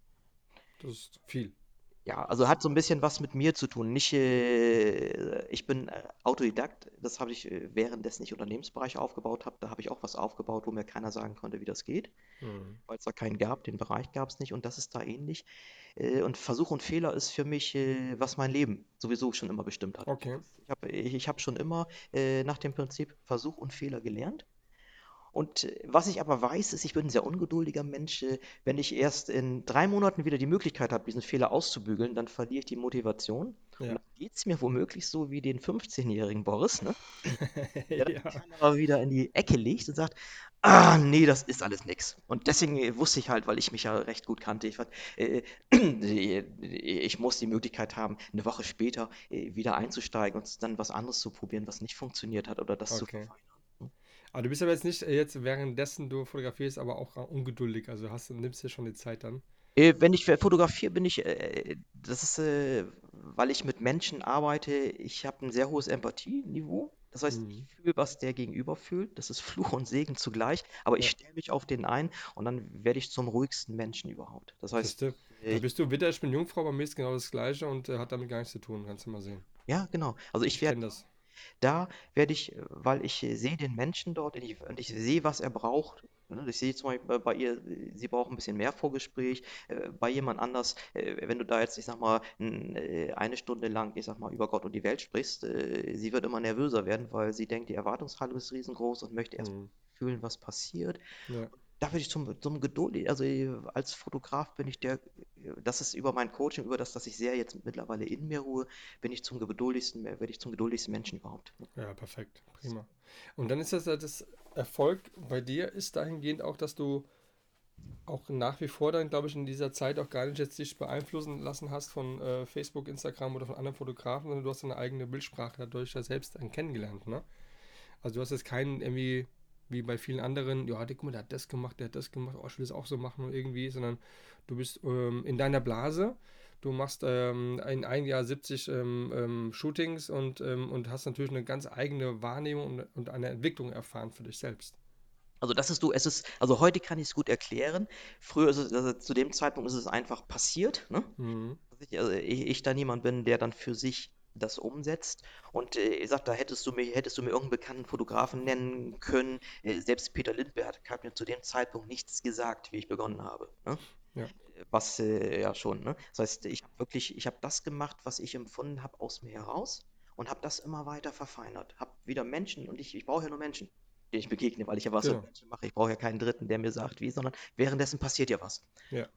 Das ist viel. Ja, also hat so ein bisschen was mit mir zu tun. Nicht, äh, ich bin äh, Autodidakt, das habe ich äh, währenddessen ich Unternehmensbereich aufgebaut habe. Da habe ich auch was aufgebaut, wo mir keiner sagen konnte, wie das geht, Mhm. weil es da keinen gab, den Bereich gab es nicht und das ist da ähnlich. Äh, und Versuch und Fehler ist für mich, was mein Leben sowieso schon immer bestimmt hat. Okay. Ich habe ich, ich hab schon immer nach dem Prinzip Versuch und Fehler gelernt. Und äh, was ich aber weiß, ist, ich bin ein sehr ungeduldiger Mensch. äh, Wenn ich erst in drei Monaten wieder die Möglichkeit habe, diesen Fehler auszubügeln, dann verliere ich die Motivation. Und Ja. dann geht es mir womöglich so wie den 15-jährigen Boris, ne? der die Ja. Kamera wieder in die Ecke legt und sagt, ah, nee, das ist alles nix. Und deswegen äh, wusste ich halt, weil ich mich ja recht gut kannte, ich, äh, ich muss die Möglichkeit haben, eine Woche später äh, wieder einzusteigen und dann was anderes zu probieren, was nicht funktioniert hat oder das zu Okay. verfeinern. Aber du bist aber jetzt nicht äh, jetzt währenddessen du fotografierst, aber auch äh, ungeduldig. Also hast, nimmst dir schon die Zeit dann. Äh, Wenn ich fotografiere, bin ich, das ist, weil ich mit Menschen arbeite, ich habe ein sehr hohes Empathieniveau. Das heißt, ich Mhm. fühle, was der Gegenüber fühlt. Das ist Fluch und Segen zugleich. Aber ich Ja. stelle mich auf den ein und dann werde ich zum ruhigsten Menschen überhaupt. Das heißt, Siehst du? Da äh, bist du Witter, ich bin Jungfrau, bei mir ist genau das Gleiche und hat damit gar nichts zu tun. Kannst du mal sehen. ja, genau. Also ich Ich werde. Da werde ich, äh, weil ich äh, sehe den Menschen dort und ich, und ich sehe, was er braucht. Ne, Ich sehe zum Beispiel bei ihr, sie braucht ein bisschen mehr Vorgespräch. Äh, Bei jemand anders, wenn du da jetzt, ich sag mal, eine Stunde lang, ich sag mal, über Gott und die Welt sprichst, sie wird immer nervöser werden, weil sie denkt, die Erwartungshaltung ist riesengroß und möchte erst Mhm. fühlen, was passiert. Ja. Da würde ich zum, zum Geduld, also äh, als Fotograf bin ich der, das ist über mein Coaching, über das, dass ich sehr jetzt mittlerweile in mir ruhe, bin ich zum geduldigsten, werde ich zum geduldigsten Menschen überhaupt. Ja, perfekt. Prima. Und dann ist das, das Erfolg bei dir ist dahingehend auch, dass du auch nach wie vor dann, glaube ich, in dieser Zeit auch gar nicht jetzt dich beeinflussen lassen hast von äh, Facebook, Instagram oder von anderen Fotografen, sondern du hast deine eigene Bildsprache dadurch ja selbst kennengelernt, ne? Also du hast jetzt keinen irgendwie, wie bei vielen anderen, ja, guck mal, der hat das gemacht, der hat das gemacht, oh, ich will das auch so machen und irgendwie, sondern du bist ähm, in deiner Blase, du machst ähm, in ein Jahr 70 ähm, ähm, Shootings und, ähm, und hast natürlich eine ganz eigene Wahrnehmung und, und eine Entwicklung erfahren für dich selbst. Also das ist du, es ist, also heute kann ich es gut erklären. Früher ist es, also zu dem Zeitpunkt ist es einfach passiert, ne? Mhm. Dass ich, also ich, ich da niemand bin, der dann für sich das umsetzt. Und äh, ich sag, da hättest du mir, hättest du mir irgendeinen bekannten Fotografen nennen können. Äh, selbst Peter Lindbergh hat mir zu dem Zeitpunkt nichts gesagt, wie ich begonnen habe. Ne? Ja. Was äh, ja schon, ne? Das heißt, ich habe wirklich, ich habe das gemacht, was ich empfunden habe, aus mir heraus und habe das immer weiter verfeinert. Habe wieder Menschen und ich, ich brauche ja nur Menschen, denen ich begegne, weil ich ja was Genau. mit Menschen mache. Ich brauche ja keinen Dritten, der mir sagt, wie, sondern währenddessen passiert ja was. Ja.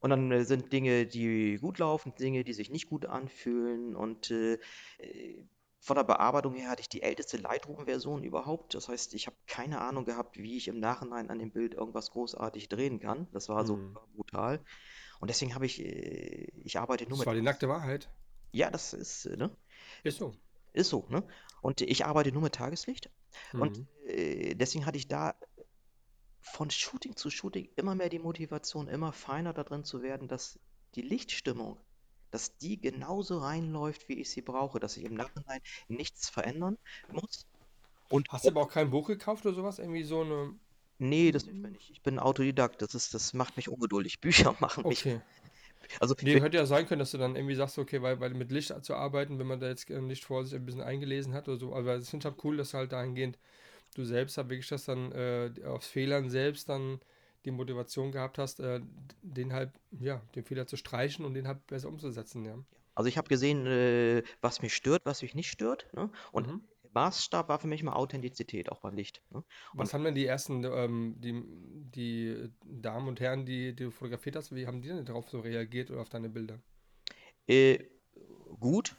Und dann äh, sind Dinge, die gut laufen, Dinge, die sich nicht gut anfühlen. Und äh, äh, von der Bearbeitung her hatte ich die älteste Lightroom-Version überhaupt. Das heißt, ich habe keine Ahnung gehabt, wie ich im Nachhinein an dem Bild irgendwas großartig drehen kann. Das war so Mhm. brutal. Und deswegen habe ich, äh, ich arbeite nur Das mit. war die nackte Wahrheit. Ja, das ist, äh, ne? Ist so. Ist so, ne? Und ich arbeite nur mit Tageslicht. Und Mhm. äh, deswegen hatte ich da von Shooting zu Shooting immer mehr die Motivation, immer feiner da drin zu werden, dass die Lichtstimmung, dass die genauso reinläuft, wie ich sie brauche, dass ich im Nachhinein nichts verändern muss. Und Hast du aber auch kein Buch gekauft oder sowas? Irgendwie so eine. nee, das hilft mir nicht. Ich bin Autodidakt. Das ist, das macht mich ungeduldig. Bücher machen mich. Okay. Also Nee, hätte ja sein können, dass du dann irgendwie sagst, okay, weil, weil mit Licht zu arbeiten, wenn man da jetzt äh, nicht vor sich ein bisschen eingelesen hat oder so, aber das finde ich halt cool, dass halt dahingehend du selbst halt wirklich das dann äh, aus Fehlern selbst dann die Motivation gehabt hast, äh, den halt, ja, den Fehler zu streichen und den halt besser umzusetzen, ja. Also ich habe gesehen, äh, was mich stört, was mich nicht stört. Ne? Und Mhm. Maßstab war für mich mal Authentizität, auch beim Licht. Ne? Was haben denn die ersten, ähm, die, die Damen und Herren, die, die du fotografiert hast, wie haben die denn darauf so reagiert oder auf deine Bilder? Äh, gut,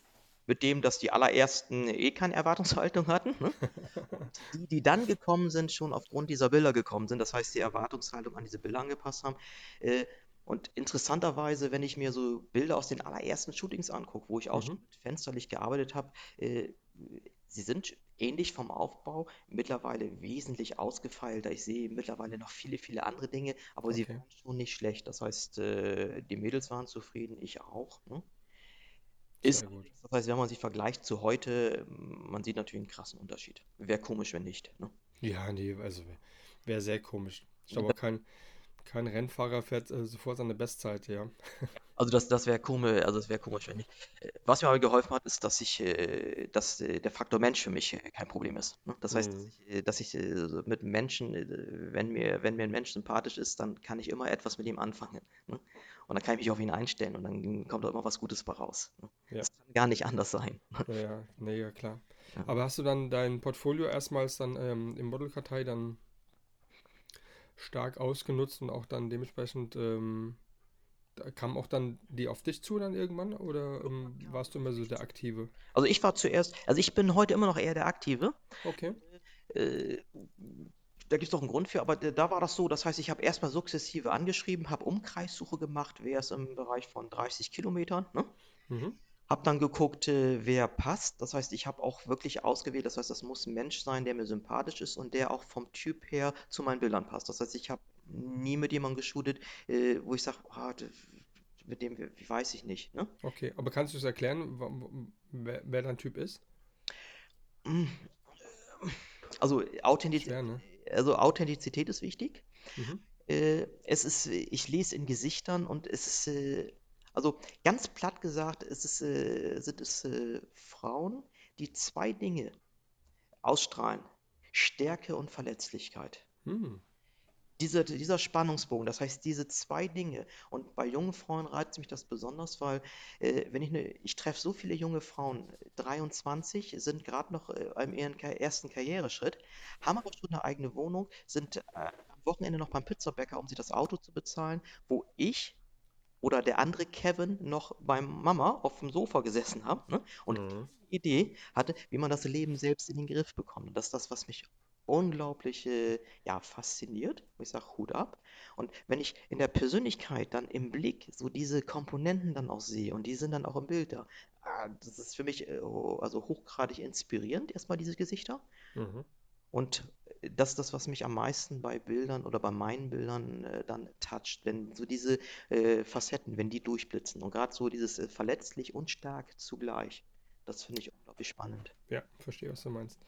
mit dem, dass die allerersten eh keine Erwartungshaltung hatten. Ne? Die, die dann gekommen sind, schon aufgrund dieser Bilder gekommen sind, das heißt, die Erwartungshaltung an diese Bilder angepasst haben. Äh, und interessanterweise, wenn ich mir so Bilder aus den allerersten Shootings angucke, wo ich auch schon Mhm. mit Fensterlicht gearbeitet habe, äh, sie sind ähnlich vom Aufbau, mittlerweile wesentlich ausgefeilter. Ich sehe mittlerweile noch viele, viele andere Dinge, aber sie Okay. waren schon nicht schlecht. Das heißt, äh, die Mädels waren zufrieden, ich auch. Ne? Ist das heißt, wenn man sich vergleicht zu heute, man sieht natürlich einen krassen Unterschied. Wäre komisch, wenn nicht. Ne? Ja, nee, also wäre sehr komisch. Ich glaube, kein, kein Rennfahrer fährt äh, sofort seine Bestzeit, ja. Also das, das wäre komisch, also das wäre komisch, wenn. Äh, Was mir aber geholfen hat, ist, dass ich, äh, dass äh, der Faktor Mensch für mich äh, kein Problem ist. Ne? Das heißt, dass Mhm. ich, dass ich äh, so mit Menschen, wenn mir, wenn mir ein Mensch sympathisch ist, dann kann ich immer etwas mit ihm anfangen. Ne? Und dann kann ich mich auf ihn einstellen und dann kommt da immer was Gutes bei raus. Ne? Ja. Das kann gar nicht anders sein. Ja, ja, nee, ja, klar. Ja. Aber hast du dann dein Portfolio erstmals dann ähm, im Modelkartei dann stark ausgenutzt und auch dann dementsprechend, ähm, da kam auch dann die auf dich zu dann irgendwann oder ähm, warst du immer so der Aktive? Also ich war zuerst, also ich bin heute immer noch eher der Aktive. Okay. Äh, da gibt es doch einen Grund für, aber da war das so, das heißt, ich habe erstmal sukzessive angeschrieben, habe Umkreissuche gemacht, wer ist im Bereich von 30 Kilometern, ne? Mhm. Habe dann geguckt, äh, wer passt. Das heißt, ich habe auch wirklich ausgewählt, das heißt, das muss ein Mensch sein, der mir sympathisch ist und der auch vom Typ her zu meinen Bildern passt. Das heißt, ich habe nie mit jemandem geshootet, äh, wo ich sage, ah, d- mit dem weiß ich nicht, ne? Okay, aber kannst du es erklären, wer, wer dein Typ ist? Also Authentizität, Schwer, ne? also Authentizität ist wichtig. Mhm. Äh, es ist, äh, ich lese in Gesichtern und es ist, äh, also ganz platt gesagt, es ist, äh, sind es äh, Frauen, die zwei Dinge ausstrahlen: Stärke und Verletzlichkeit. Hm. Dieser, dieser Spannungsbogen, das heißt diese zwei Dinge. Und bei jungen Frauen reizt mich das besonders, weil äh, wenn ich eine, ich treffe so viele junge Frauen, 23, sind gerade noch äh, im ihren ersten Karriereschritt, haben aber schon eine eigene Wohnung, sind äh, am Wochenende noch beim Pizzabäcker, um sich das Auto zu bezahlen, wo ich oder der andere Kevin noch beim Mama auf dem Sofa gesessen haben ne? und Mhm. keine Idee hatte, wie man das Leben selbst in den Griff bekommt. Und das ist das, was mich unglaublich äh, ja, fasziniert. Ich sage Hut ab. Und wenn ich in der Persönlichkeit dann im Blick so diese Komponenten dann auch sehe und die sind dann auch im Bild da, ah, das ist für mich äh, also hochgradig inspirierend, erstmal diese Gesichter. Mhm. Und das ist das, was mich am meisten bei Bildern oder bei meinen Bildern äh, dann toucht, wenn so diese äh, Facetten, wenn die durchblitzen und gerade so dieses äh, verletzlich und stark zugleich, das finde ich unglaublich spannend. Ja, verstehe, was du meinst.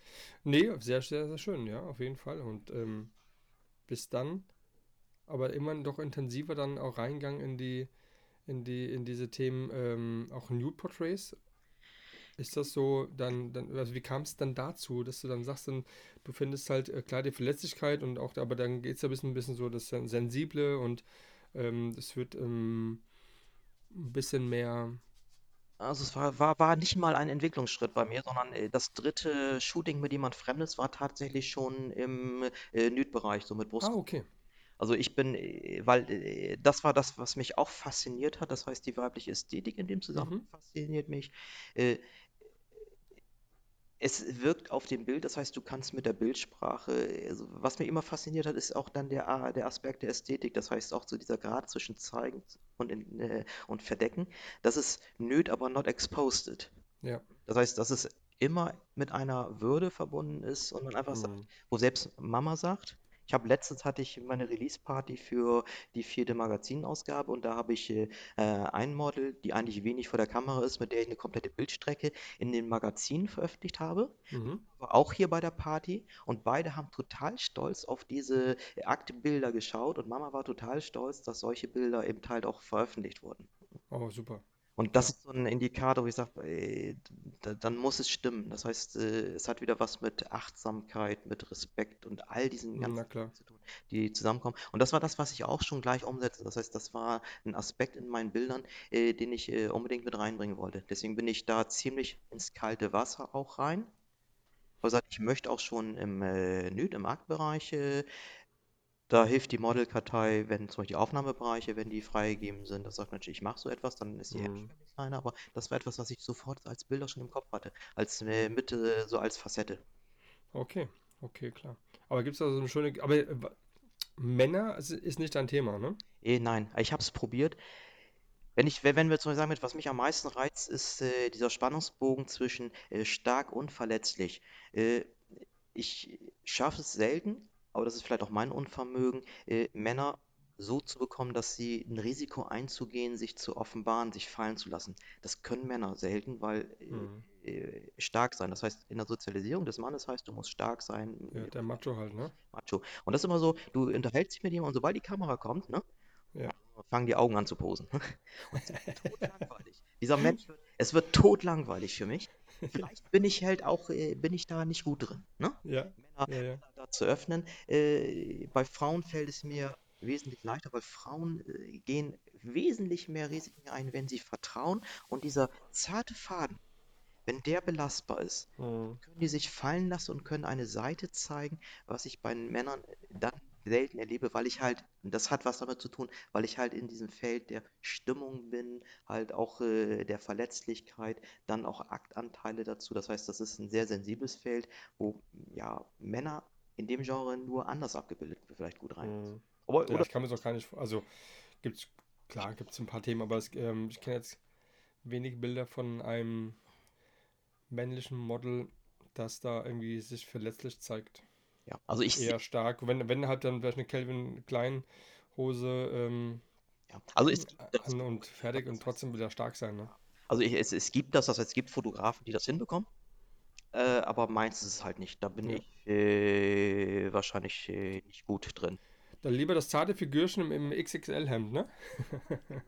Nee, sehr, sehr, sehr schön, ja, auf jeden Fall. Und ähm, bis dann, aber immer doch intensiver dann auch reingegangen in die, in die, in diese Themen, ähm, auch Nude Portraits. Ist das so, dann, dann, also wie kam es dann dazu, dass du dann sagst, dann, du findest halt äh, klar die Verletzlichkeit und auch, aber dann geht es ja ein bisschen, ein bisschen so das Sen- Sensible und ähm, es wird ähm, ein bisschen mehr. Also es war, war, war nicht mal ein Entwicklungsschritt bei mir, sondern äh, das dritte Shooting mit jemand Fremdes war tatsächlich schon im äh, Nude-Bereich, so mit Ah, Brust. okay. Also ich bin, äh, weil äh, das war das, was mich auch fasziniert hat. Das heißt, die weibliche Ästhetik in dem Zusammenhang Mhm. fasziniert mich. Äh, es wirkt auf dem Bild, das heißt, du kannst mit der Bildsprache, also was mich immer fasziniert hat, ist auch dann der, A- der Aspekt der Ästhetik. Das heißt auch so dieser Grad zwischen zeigen und, in, äh, und verdecken. Das ist nöt, aber not exposed. Ja. Das heißt, dass es immer mit einer Würde verbunden ist und man einfach sagt, Mhm. wo selbst Mama sagt, ich habe letztens hatte ich meine Release-Party für die vierte Magazinausgabe und da habe ich äh, äh, ein Model, die eigentlich wenig vor der Kamera ist, mit der ich eine komplette Bildstrecke in den Magazinen veröffentlicht habe, Mhm. war auch hier bei der Party und beide haben total stolz auf diese Aktbilder geschaut und Mama war total stolz, dass solche Bilder eben halt auch veröffentlicht wurden. Oh, super. Und das ist so ein Indikator, wo ich sage, dann muss es stimmen. Das heißt, äh, es hat wieder was mit Achtsamkeit, mit Respekt und all diesen Na ganzen. Dingen zu tun, die zusammenkommen. Und das war das, was ich auch schon gleich umsetze. Das heißt, das war ein Aspekt in meinen Bildern, äh, den ich äh, unbedingt mit reinbringen wollte. Deswegen bin ich da ziemlich ins kalte Wasser auch rein. Gesagt, ich möchte auch schon im äh, Nude, im Aktbereich äh, da hilft die Modelkartei, wenn zum Beispiel die Aufnahmebereiche, wenn die freigegeben sind, das sagt Mensch, ich mache so etwas, dann ist die App Mhm. schwer kleiner, aber das war etwas, was ich sofort als Bilder schon im Kopf hatte, als äh, Mitte, so als Facette. Okay, okay, klar. Aber gibt es da so eine schöne. Aber äh, Männer ist, nicht dein Thema, ne? Eh, nein, ich habe es probiert. Wenn ich, wenn wenn wir zum Beispiel sagen, was mich am meisten reizt, ist äh, dieser Spannungsbogen zwischen äh, stark und verletzlich. Äh, ich schaffe es selten, aber das ist vielleicht auch mein Unvermögen, äh, Männer so zu bekommen, dass sie ein Risiko einzugehen, sich zu offenbaren, sich fallen zu lassen. Das können Männer selten, weil Mhm. äh, äh, stark sein. Das heißt, in der Sozialisierung des Mannes heißt, du musst stark sein, Ja, der Macho halt, ne? Macho. Und das ist immer so, du unterhältst dich mit jemandem und sobald die Kamera kommt, ne, Ja. fangen die Augen an zu posen. Und es wird totlangweilig. Dieser Mensch es wird totlangweilig für mich. Vielleicht bin ich halt auch, äh, bin ich da nicht gut drin, ne? Ja, Männer, ja, ja. Da zu öffnen. Äh, bei Frauen fällt es mir wesentlich leichter, weil Frauen äh, gehen wesentlich mehr Risiken ein, wenn sie vertrauen. Und dieser zarte Faden, wenn der belastbar ist, Mhm. können die sich fallen lassen und können eine Seite zeigen, was ich bei Männern dann selten erlebe, weil ich halt, und das hat was damit zu tun, weil ich halt in diesem Feld der Stimmung bin, halt auch äh, der Verletzlichkeit, dann auch Aktanteile dazu. Das heißt, das ist ein sehr sensibles Feld, wo ja Männer in dem Genre nur anders abgebildet vielleicht gut rein. Mhm. Aber, Ja, oder ich kann mir das auch gar nicht. Also, gibt's, klar, gibt es ein paar Themen, aber es, ähm, ich kenne jetzt wenig Bilder von einem männlichen Model, das da irgendwie sich verletzlich zeigt. Ja, also ich Eher stark. Wenn, wenn halt dann vielleicht eine Calvin Klein Hose ähm, ja, also das. an und fertig und trotzdem wieder stark sein, ne? Also ich, es, es gibt das, heißt, es gibt Fotografen, die das hinbekommen. Äh, aber meins ist es halt nicht. Da bin Ja. ich äh, wahrscheinlich äh, nicht gut drin. Dann lieber das zarte Figürchen im, im XXL-Hemd, ne?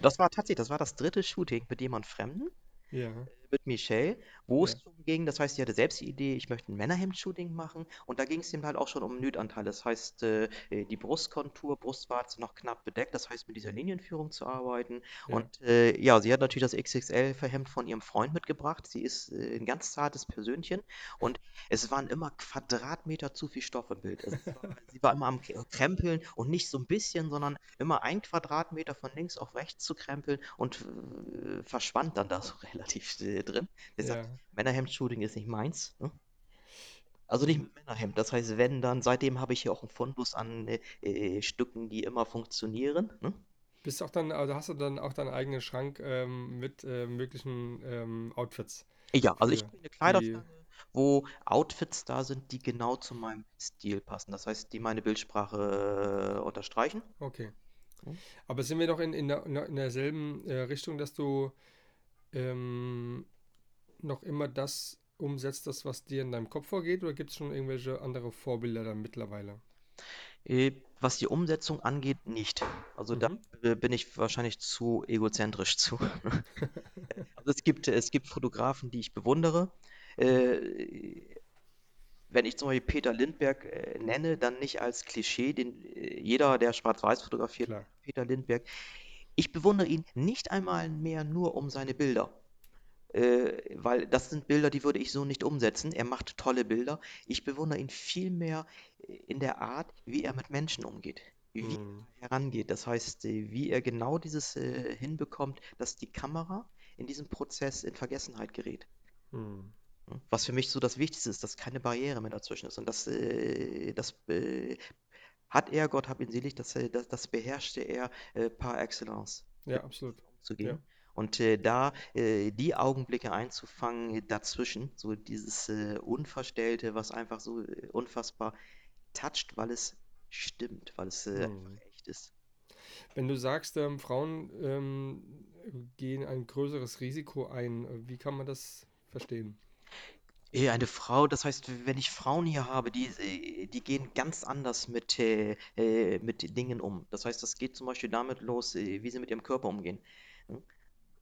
Das war tatsächlich, das war das dritte Shooting mit jemand Fremden, Ja, äh, mit Michelle, wo es darum ging, das heißt, sie hatte selbst die Idee, ich möchte ein Männerhemd-Shooting machen und da ging es ihm halt auch schon um Nude-Anteil. Das heißt, äh, äh, die Brustkontur, Brustwarze noch knapp bedeckt, das heißt, mit dieser Linienführung zu arbeiten. ja. Und äh, ja, sie hat natürlich das XXL-Hemd von ihrem Freund mitgebracht. Sie ist äh, ein ganz zartes Persönchen und es waren immer Quadratmeter zu viel Stoff im Bild. Also war, sie war immer am K- Krempeln und nicht so ein bisschen, sondern immer ein Quadratmeter von links auf rechts zu krempeln und äh, verschwand dann da so relativ äh, drin. Der sagt, Ja, Männerhemd-Shooting ist nicht meins. Ne? Also nicht mit Männerhemd. Das heißt, wenn dann, seitdem habe ich hier auch einen Fundus an äh, äh, Stücken, die immer funktionieren. Ne? Bist auch dann, also hast du dann auch deinen eigenen Schrank ähm, mit äh, möglichen ähm, Outfits Ja, also ich habe eine. Kleiderstange, wo Outfits da sind, die genau zu meinem Stil passen. Das heißt, die meine Bildsprache äh, unterstreichen. Okay. Aber sind wir doch in, in der- in derselben äh, Richtung, dass du ähm, noch immer das umsetzt, das, was dir in deinem Kopf vorgeht, oder gibt es schon irgendwelche andere Vorbilder dann mittlerweile? Äh, was die Umsetzung angeht, nicht. Also da Mhm. äh, bin ich wahrscheinlich zu egozentrisch zu. Also es gibt, es gibt Fotografen, die ich bewundere. Äh, wenn ich zum Beispiel Peter Lindbergh äh, nenne, dann nicht als Klischee, den jeder, der schwarz-weiß fotografiert, Klar. Peter Lindbergh. Ich bewundere ihn nicht einmal mehr nur um seine Bilder. Äh, weil das sind Bilder, die würde ich so nicht umsetzen. Er macht tolle Bilder. Ich bewundere ihn vielmehr in der Art, wie er mit Menschen umgeht, wie er Mhm. herangeht. Das heißt, äh, wie er genau dieses äh, hinbekommt, dass die Kamera in diesem Prozess in Vergessenheit gerät. Mhm. Ne? Was für mich so das Wichtigste ist, dass keine Barriere mehr dazwischen ist. Und das, äh, das äh, hat er, Gott hab ihn selig, das, äh, das, das beherrschte er äh, par excellence, Ja, absolut. Menschen Ja. Und äh, da äh, die Augenblicke einzufangen äh, dazwischen, so dieses äh, Unverstellte, was einfach so äh, unfassbar toucht, weil es stimmt, weil es äh, einfach Mhm. echt ist. Wenn du sagst, ähm, Frauen ähm, gehen ein größeres Risiko ein, wie kann man das verstehen? Eh, Eine Frau, das heißt, wenn ich Frauen hier habe, die, die gehen ganz anders mit, äh, mit Dingen um. Das heißt, das geht zum Beispiel damit los, wie sie mit ihrem Körper umgehen.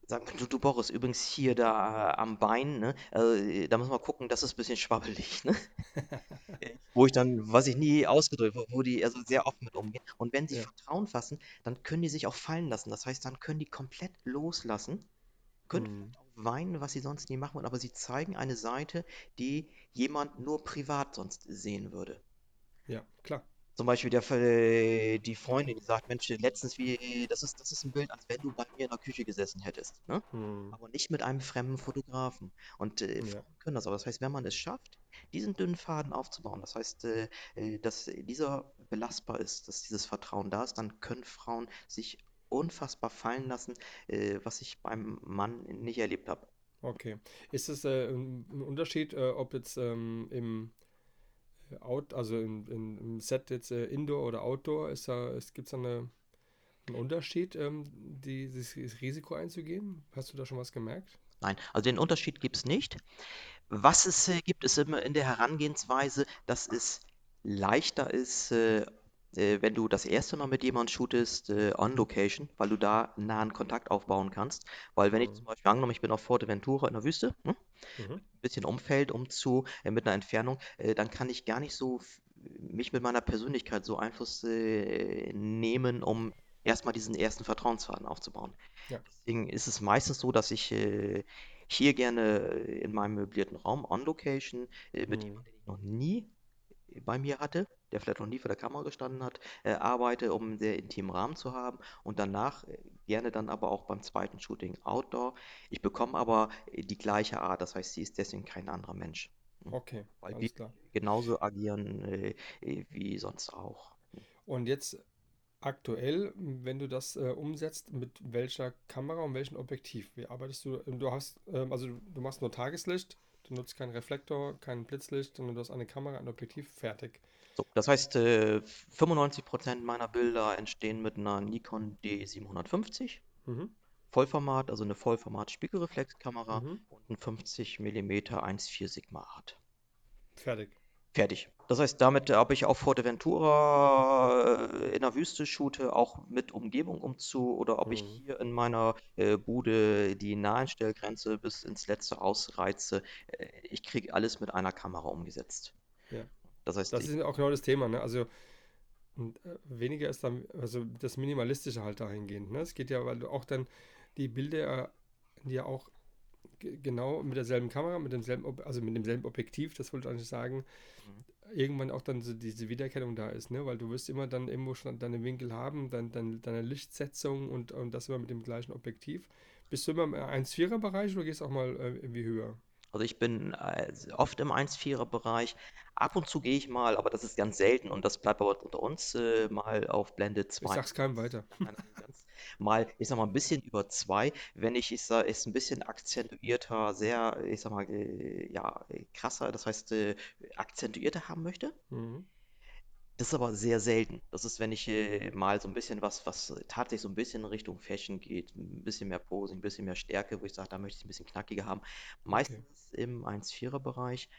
Wir, du, du Boris, übrigens hier da äh, am Bein, ne? Äh, da müssen wir gucken, das ist ein bisschen schwabbelig, ne? Wo ich dann, was ich nie ausgedrückt, wo, wo die also sehr offen mit umgehen. Und wenn sie Ja. Vertrauen fassen, dann können die sich auch fallen lassen. Das heißt, dann können die komplett loslassen, können Mhm. auch weinen, was sie sonst nie machen würden, aber sie zeigen eine Seite, die jemand nur privat sonst sehen würde. Ja, klar. Zum Beispiel der, äh, die Freundin, die sagt, Mensch, letztens wie, das ist, das ist ein Bild, als wenn du bei mir in der Küche gesessen hättest, ne? Mhm. Aber nicht mit einem fremden Fotografen. Und äh, Ja. Frauen können das aber. Das heißt, wenn man es schafft, diesen dünnen Faden aufzubauen, das heißt, äh, äh, dass dieser belastbar ist, dass dieses Vertrauen da ist, dann können Frauen sich unfassbar fallen lassen, äh, was ich beim Mann nicht erlebt habe. Okay. Ist es äh, ein Unterschied, äh, ob jetzt ähm, im Out, also in, in, im Set jetzt äh, Indoor oder Outdoor, ist da, es gibt es da eine, einen Unterschied, ähm, die, dieses Risiko einzugehen? Hast du da schon was gemerkt? Nein, also den Unterschied gibt es nicht. Was es äh, gibt, ist immer in der Herangehensweise, dass es leichter ist, äh, äh, wenn du das erste Mal mit jemandem shootest, äh, on Location, weil du da nahen Kontakt aufbauen kannst. Weil wenn ich Mhm. zum Beispiel angenommen, ich bin auf Fuerteventura in der Wüste, ne? Mhm. ein bisschen Umfeld, um zu, äh, mit einer Entfernung, äh, dann kann ich gar nicht so mich mit meiner Persönlichkeit so Einfluss äh, nehmen, um erstmal diesen ersten Vertrauensfaden aufzubauen. Ja. Deswegen ist es meistens so, dass ich äh, hier gerne in meinem möblierten Raum on Location mit Mhm. jemandem, den ich noch nie bei mir hatte, der vielleicht noch nie vor der Kamera gestanden hat, äh, arbeite, um einen sehr intimen Rahmen zu haben und danach äh, gerne dann aber auch beim zweiten Shooting Outdoor. Ich bekomme aber äh, die gleiche Art, das heißt, sie ist deswegen kein anderer Mensch, Okay, weil alles klar. genauso agieren äh, äh, wie sonst auch. Und jetzt aktuell, wenn du das äh, umsetzt, mit welcher Kamera und welchem Objektiv? Wie arbeitest du? Du hast, ähm, also du, du machst nur Tageslicht, du nutzt keinen Reflektor, kein Blitzlicht, sondern du hast eine Kamera, ein Objektiv, fertig. So, das heißt, äh, 95% meiner Bilder entstehen mit einer Nikon D750. Mhm. Vollformat, also eine Vollformat-Spiegelreflexkamera Mhm. und ein 50 mm 1.4 Sigma Art. Fertig. Fertig. Das heißt, damit, ob ich auf Fuerteventura äh, in der Wüste shoote, auch mit Umgebung umzu, oder ob ich Mhm. hier in meiner äh, Bude die Naheinstellgrenze bis ins Letzte ausreize, äh, ich kriege alles mit einer Kamera umgesetzt. Ja. Das heißt, Das ist auch genau das Thema, ne? Also äh, weniger ist dann, also das Minimalistische halt dahingehend, ne? Es geht ja, weil du auch dann die Bilder, äh, die ja auch ge- genau mit derselben Kamera, mit demselben, also mit demselben Objektiv, das wollte ich eigentlich sagen, irgendwann auch dann so diese Wiedererkennung da ist, ne? Weil du wirst immer dann irgendwo schon deine Winkel haben, dein, dein, deine Lichtsetzung und, und das immer mit dem gleichen Objektiv. Bist du immer im 1,4er Bereich oder gehst du auch mal äh, irgendwie höher? Also ich bin äh, oft im 1,4er Bereich. Ab und zu gehe ich mal, aber das ist ganz selten und das bleibt aber unter uns, äh, mal auf Blende Ich 2. sag's keinem weiter. Mal, ich sag mal, ein bisschen über zwei, wenn ich, ich sag, ist ein bisschen akzentuierter, sehr, ich sag mal, äh, ja, krasser, das heißt, äh, akzentuierter haben möchte. Mhm. Das ist aber sehr selten. Das ist, wenn ich äh, mal so ein bisschen was, was tatsächlich so ein bisschen in Richtung Fashion geht, ein bisschen mehr Posing, ein bisschen mehr Stärke, wo ich sage, da möchte ich ein bisschen knackiger haben. Meistens im 1,4er Bereich.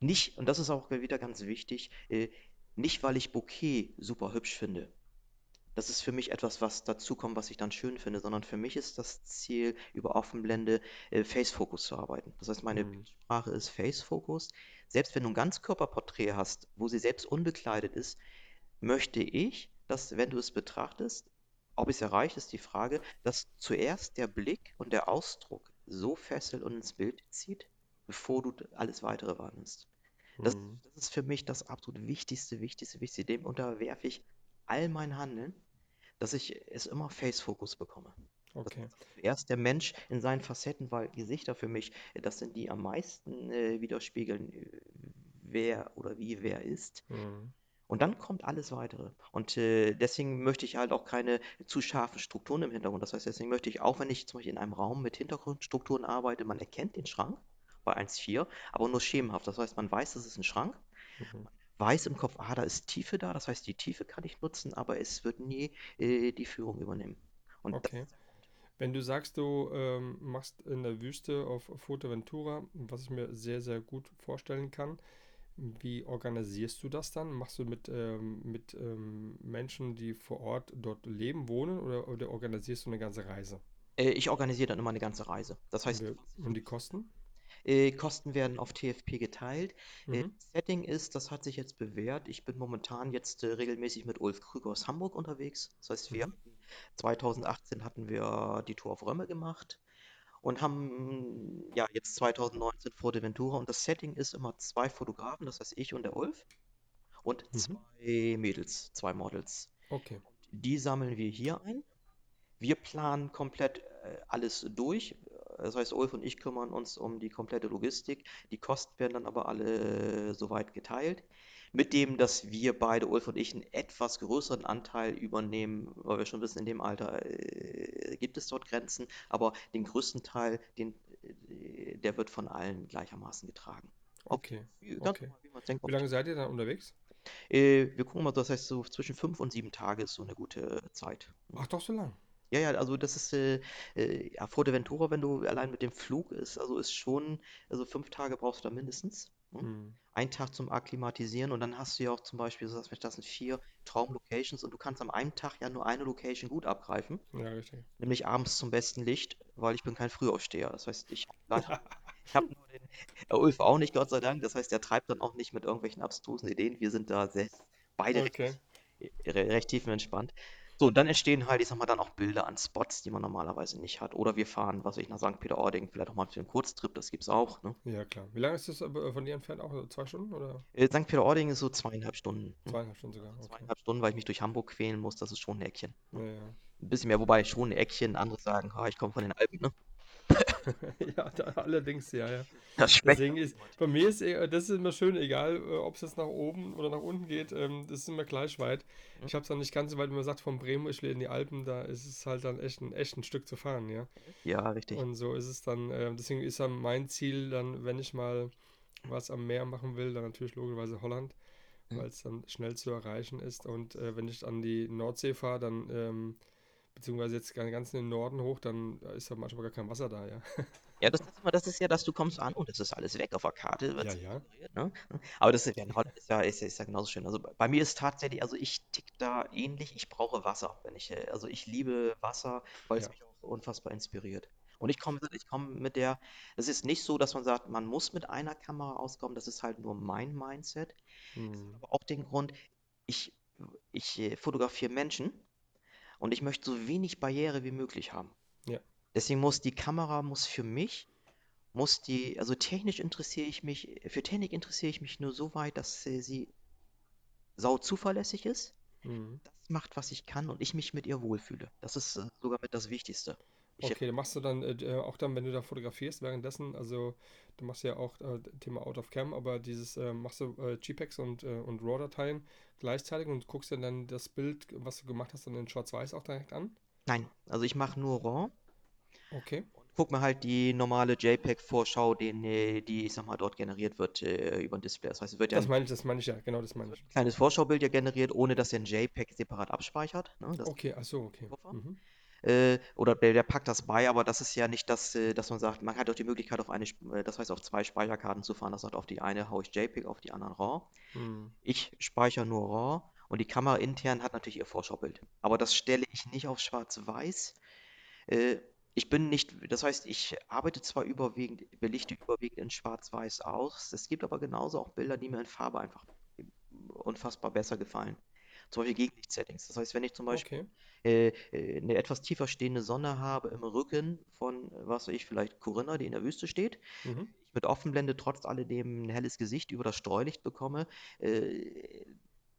Nicht, und das ist auch wieder ganz wichtig, äh, nicht weil ich Bouquet super hübsch finde. Das ist für mich etwas, was dazukommt, was ich dann schön finde, sondern für mich ist das Ziel, über Offenblende äh, Face Focus zu arbeiten. Das heißt, meine Mhm. Bildsprache ist Face Focus. Selbst wenn du ein Ganzkörperporträt hast, wo sie selbst unbekleidet ist, möchte ich, dass, wenn du es betrachtest, ob es erreicht, ist die Frage, dass zuerst der Blick und der Ausdruck so fesselt und ins Bild zieht, bevor du alles weitere wahrnimmst. Das, Mhm. das ist für mich das absolut Wichtigste, Wichtigste, Wichtigste. Dem unterwerfe ich all mein Handeln, dass ich es immer Face-Focus bekomme. Das Okay. zuerst der Mensch in seinen Facetten, weil Gesichter für mich, äh, das sind die am meisten äh, widerspiegeln, äh, wer oder wie wer ist. Mhm. Und dann kommt alles weitere. Und äh, deswegen möchte ich halt auch keine zu scharfen Strukturen im Hintergrund. Das heißt, deswegen möchte ich auch, wenn ich zum Beispiel in einem Raum mit Hintergrundstrukturen arbeite, man erkennt den Schrank bei 1.4, aber nur schemenhaft. Das heißt, man weiß, das ist ein Schrank, Mhm. weiß im Kopf, ah, da ist Tiefe da. Das heißt, die Tiefe kann ich nutzen, aber es wird nie äh, die Führung übernehmen. Und das Okay. ist der Punkt. Wenn du sagst, du ähm, machst in der Wüste auf Fuerteventura, was ich mir sehr, sehr gut vorstellen kann, wie organisierst du das dann? Machst du mit, ähm, mit ähm, Menschen, die vor Ort dort leben, wohnen oder, oder organisierst du eine ganze Reise? Äh, ich organisiere dann immer eine ganze Reise. Das heißt, Und, die Kosten? äh, Kosten werden auf TFP geteilt. Äh, Mhm. Setting ist, das hat sich jetzt bewährt. Ich bin momentan jetzt regelmäßig mit Ulf Krüger aus Hamburg unterwegs. Das heißt, wir Mhm. Hatten 2018 hatten wir die Tour auf Römme gemacht und haben ja jetzt 2019 Fuerteventura und das Setting ist immer zwei Fotografen, das heißt ich und der Ulf und Mhm. zwei Mädels, zwei Models. Okay. Die sammeln wir hier ein. Wir planen komplett äh, alles durch. Das heißt, Ulf und ich kümmern uns um die komplette Logistik. Die Kosten werden dann aber alle äh, soweit geteilt. Mit dem, dass wir beide, Ulf und ich, einen etwas größeren Anteil übernehmen, weil wir schon wissen, in dem Alter äh, gibt es dort Grenzen, aber den größten Teil, den, äh, der wird von allen gleichermaßen getragen. Ob, Okay. wie- Okay. normal, wie denkt. Wie lange seid ihr dann unterwegs? äh, wir gucken mal, das heißt, so zwischen fünf und sieben Tage ist so eine gute Zeit. Ach, doch so lang. Ja, ja, also das ist äh, äh, ja, Fuerteventura, wenn du allein mit dem Flug ist, also ist schon, also fünf Tage brauchst du da mindestens. Ne? Hm. Ein Tag zum Akklimatisieren und dann hast du ja auch zum Beispiel, so das das sind vier Traumlocations und du kannst am einen Tag ja nur eine Location gut abgreifen, Ja, richtig. nämlich abends zum besten Licht, weil ich bin kein Frühaufsteher. Das heißt, ich, ich habe nur den, der Ulf auch nicht, Gott sei Dank. Das heißt, der treibt dann auch nicht mit irgendwelchen abstrusen Ideen. Wir sind da sehr, beide recht Okay. re- recht tiefenentspannt. So, und dann entstehen halt, ich sag mal, dann auch Bilder an Spots, die man normalerweise nicht hat. Oder wir fahren, was weiß ich, nach St. Peter-Ording, vielleicht auch mal für einen Kurztrip, das gibt's auch, ne? Ja, klar. Wie lange ist das aber von dir entfernt? Auch so zwei Stunden oder Äh, St. Peter-Ording ist so zweieinhalb Stunden. Ne? zweieinhalb Stunden sogar? Okay. Zweieinhalb Stunden, weil ich mich durch Hamburg quälen muss, das ist schon ein Eckchen. Ja, Ne? ja. Ein bisschen mehr, wobei schon ein Eckchen, andere sagen, ah, ich komme von den Alpen, ne? Ja, da, allerdings, ja, ja. Das schmeckt Deswegen ist, bei mir ist, eh- das ist immer schön, egal, äh, ob es jetzt nach oben oder nach unten geht, ähm, das ist immer gleich weit. Mhm. Ich habe es dann nicht ganz so weit, wenn man sagt, von Bremen ich will in die Alpen, da ist es halt dann echt ein, echt ein Stück zu fahren, ja. Ja, richtig. Und so ist es dann, äh, deswegen ist dann mein Ziel dann, wenn ich mal was am Meer machen will, dann natürlich logischerweise Holland, Mhm. weil es dann schnell zu erreichen ist. Und äh, wenn ich an die Nordsee fahre, dann, ähm, beziehungsweise jetzt ganz in den Norden hoch, dann ist da manchmal gar kein Wasser da, ja. Ja, das ist immer, das ist ja, dass du kommst an und es ist alles weg auf der Karte, Ja, ja. ne? Aber das ist ja, ist ja, ist, ja- ja genauso schön. Also bei mir ist tatsächlich, also ich tick da ähnlich, ich brauche Wasser, wenn ich, äh, also ich liebe Wasser, weil es Ja. mich auch unfassbar inspiriert. Und ich komme, ich komme mit der, es ist nicht so, dass man sagt, man muss mit einer Kamera auskommen, das ist halt nur mein Mindset. Hm. aber auch den Grund, ich, ich äh, fotografiere Menschen und ich möchte so wenig Barriere wie möglich haben. Ja. Deswegen muss die Kamera muss für mich, muss die, also technisch interessiere ich mich, für Technik interessiere ich mich nur so weit, dass sie sau zuverlässig ist, Hm. das macht, was ich kann und ich mich mit ihr wohlfühle. Das ist äh, sogar mit das Wichtigste. Okay, dann machst du dann äh, äh, auch dann, wenn du da fotografierst, währenddessen, also du machst ja auch äh, Thema Out of Cam, aber dieses äh, machst du äh, JPEGs und, äh, und RAW-Dateien gleichzeitig und guckst dir dann das Bild, was du gemacht hast, dann in Schwarz-Weiß auch direkt an? nein, also ich mache nur RAW Okay. und guck mir halt die normale JPEG-Vorschau, den, äh, die, ich sag mal, dort generiert wird äh, über ein Display. Das heißt, es wird ja Das ein meine ich, das meine ich ja, genau das meine ich. kleines Vorschaubild ja generiert, ohne dass er ein JPEG separat abspeichert. Ne? Okay, ach so, okay. Mhm. Äh, oder der, der packt das bei, aber das ist ja nicht das, äh, dass man sagt, man hat auch die Möglichkeit auf eine, äh, das heißt auf zwei Speicherkarten zu fahren. Das sagt, auf die eine haue ich JPEG, auf die anderen RAW. Hm. Ich speichere nur RAW und die Kamera intern hat natürlich ihr Vorschaubild. Aber das stelle ich nicht auf Schwarz-Weiß. Äh, ich bin nicht, das heißt, ich arbeite zwar überwiegend, belichte überwiegend in Schwarz-Weiß aus. Es gibt aber genauso auch Bilder, die mir in Farbe einfach unfassbar besser gefallen. Zum Beispiel Gegenlicht-Settings. Das heißt, wenn ich zum Beispiel Okay. äh, äh, eine etwas tiefer stehende Sonne habe im Rücken von, was weiß ich, vielleicht Corinna, die in der Wüste steht, Mhm. ich mit Offenblende trotz alledem ein helles Gesicht über das Streulicht bekomme, äh,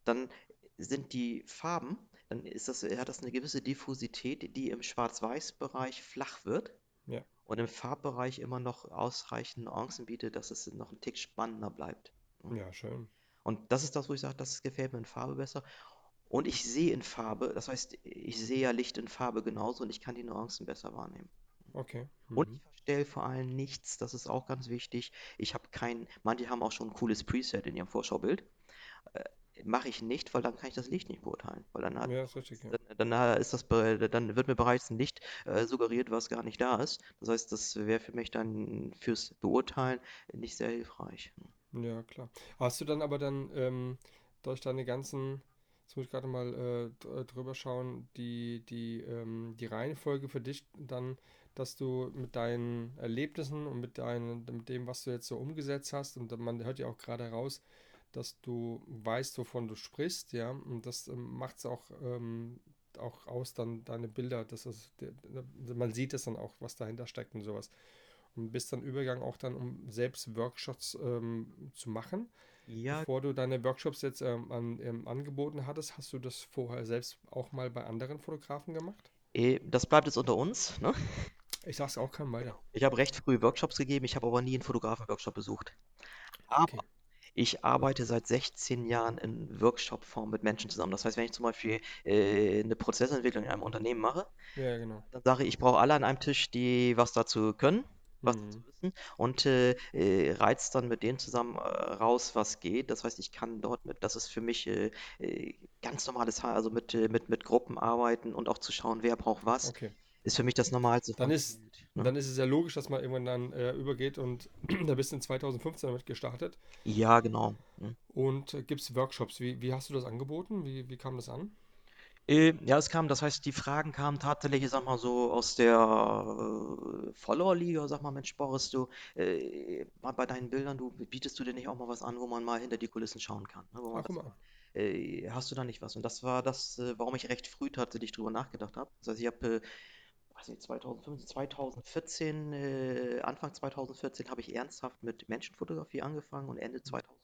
dann sind die Farben, dann ist das, hat das eine gewisse Diffusität, die im Schwarz-Weiß-Bereich flach wird Ja. und im Farbbereich immer noch ausreichend Nuancen bietet, dass es noch ein Tick spannender bleibt. Ja, schön. Und das ist das, wo ich sage, das gefällt mir in Farbe besser. Und ich sehe in Farbe, das heißt, ich sehe ja Licht in Farbe genauso und ich kann die Nuancen besser wahrnehmen. Okay. Und Mhm. ich verstelle vor allem nichts, das ist auch ganz wichtig. Ich habe kein, manche haben auch schon ein cooles Preset in ihrem Vorschaubild. Äh, mache ich nicht, weil dann kann ich das Licht nicht beurteilen. Weil dann hat, Ja, ist richtig, ja. dann, dann ist das, dann wird mir bereits ein Licht äh, suggeriert, was gar nicht da ist. Das heißt, das wäre für mich dann fürs Beurteilen nicht sehr hilfreich. Ja, klar. Hast du dann aber dann ähm, durch deine ganzen Jetzt muss ich gerade mal äh, drüber schauen, die, die, ähm, die Reihenfolge für dich dann, dass du mit deinen Erlebnissen und mit, deinen, mit dem, was du jetzt so umgesetzt hast, und man hört ja auch gerade heraus, dass du weißt, wovon du sprichst, ja, und das ähm, macht es auch, ähm, auch aus, dann deine Bilder, das ist, man sieht es dann auch, was dahinter steckt und sowas. Und bist dann übergegangen auch dann, um selbst Workshops ähm, zu machen. Ja. Bevor du deine Workshops jetzt ähm, an, ähm, angeboten hattest, hast du das vorher selbst auch mal bei anderen Fotografen gemacht? Eh, das bleibt jetzt unter uns, ne? Ich sag's auch keinem weiter. Ich habe recht früh Workshops gegeben, ich habe aber nie einen Fotografen-Workshop besucht. Aber okay. ich arbeite seit 16 Jahren in Workshop-Form mit Menschen zusammen. Das heißt, wenn ich zum Beispiel äh, eine Prozessentwicklung in einem Unternehmen mache, ja, genau. dann sage ich, ich brauche alle an einem Tisch, die was dazu können was mhm. zu wissen und äh, äh, reizt dann mit denen zusammen äh, raus, was geht. Das heißt, ich kann dort mit, das ist für mich äh, äh ganz normales, also mit, äh, mit, mit Gruppen arbeiten und auch zu schauen, wer braucht was. Okay. Ist für mich das Normalste. Dann ist, ne? dann ist es ja logisch, dass man irgendwann dann übergeht und da bist du in 2015 damit gestartet. Ja, genau. Mhm. Und gibt es Workshops? Wie, wie hast du das angeboten? Wie, wie kam das an? Äh, ja, es kam, das heißt, die Fragen kamen tatsächlich, ich sag mal so, aus der äh, Follower-Liga. Sag mal, Mensch, Boris, du, äh, bei deinen Bildern, du bietest du dir nicht auch mal was an, wo man mal hinter die Kulissen schauen kann? Ne? Ach, guck mal. äh, hast du da nicht was? Und das war das, äh, warum ich recht früh tatsächlich drüber nachgedacht habe. Das heißt, ich habe, äh, weiß nicht, 2015, 2014, äh, Anfang 2014 habe ich ernsthaft mit Menschenfotografie angefangen und Ende 2015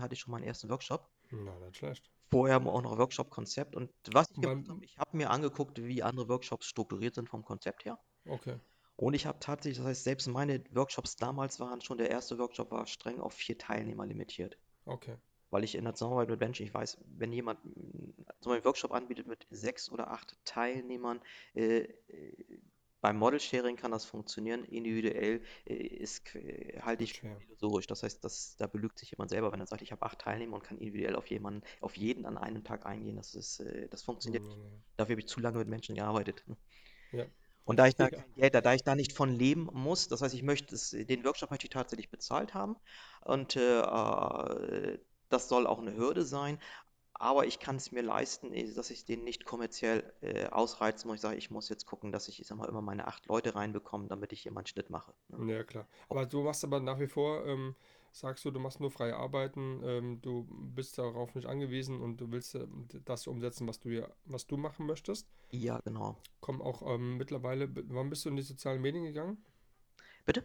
hatte ich schon meinen ersten Workshop. Na, nicht schlecht vorher auch noch Workshop-Konzept. Und was ich gemacht habe, ich habe mir angeguckt, wie andere Workshops strukturiert sind vom Konzept her. Okay. Und ich habe tatsächlich, das heißt, selbst meine Workshops damals waren schon, der erste Workshop war streng auf vier Teilnehmer limitiert. Okay. Weil ich in der Zusammenarbeit mit Menschen, ich weiß, wenn jemand so einen Workshop anbietet mit sechs oder acht Teilnehmern, äh, beim Model Sharing kann das funktionieren, individuell äh, ist, halte ich Schwer. illusorisch. Das heißt, das, da belügt sich jemand selber, wenn er sagt, ich habe acht Teilnehmer und kann individuell auf jemanden, auf jeden an einem Tag eingehen. Das ist, äh, das funktioniert nicht. Mhm. Dafür habe ich zu lange mit Menschen gearbeitet. Ja. Und da ich da kein Geld, da ich da nicht von leben muss, das heißt, ich möchte es, den Workshop möchte ich tatsächlich bezahlt haben und äh, äh das soll auch eine Hürde sein, aber ich kann es mir leisten, eh, dass ich den nicht kommerziell äh, ausreizen muss. Ich sage, ich muss jetzt gucken, dass ich, ich sag mal, immer meine acht Leute reinbekomme, damit ich hier meinen Schnitt mache. Ne? Ja, klar. Aber du machst aber nach wie vor, ähm, sagst du, du machst nur freie Arbeiten, ähm, du bist darauf nicht angewiesen und du willst äh, das umsetzen, was du ja, was du machen möchtest. Ja, genau. Komm auch ähm, mittlerweile, wann bist du in die sozialen Medien gegangen? Bitte?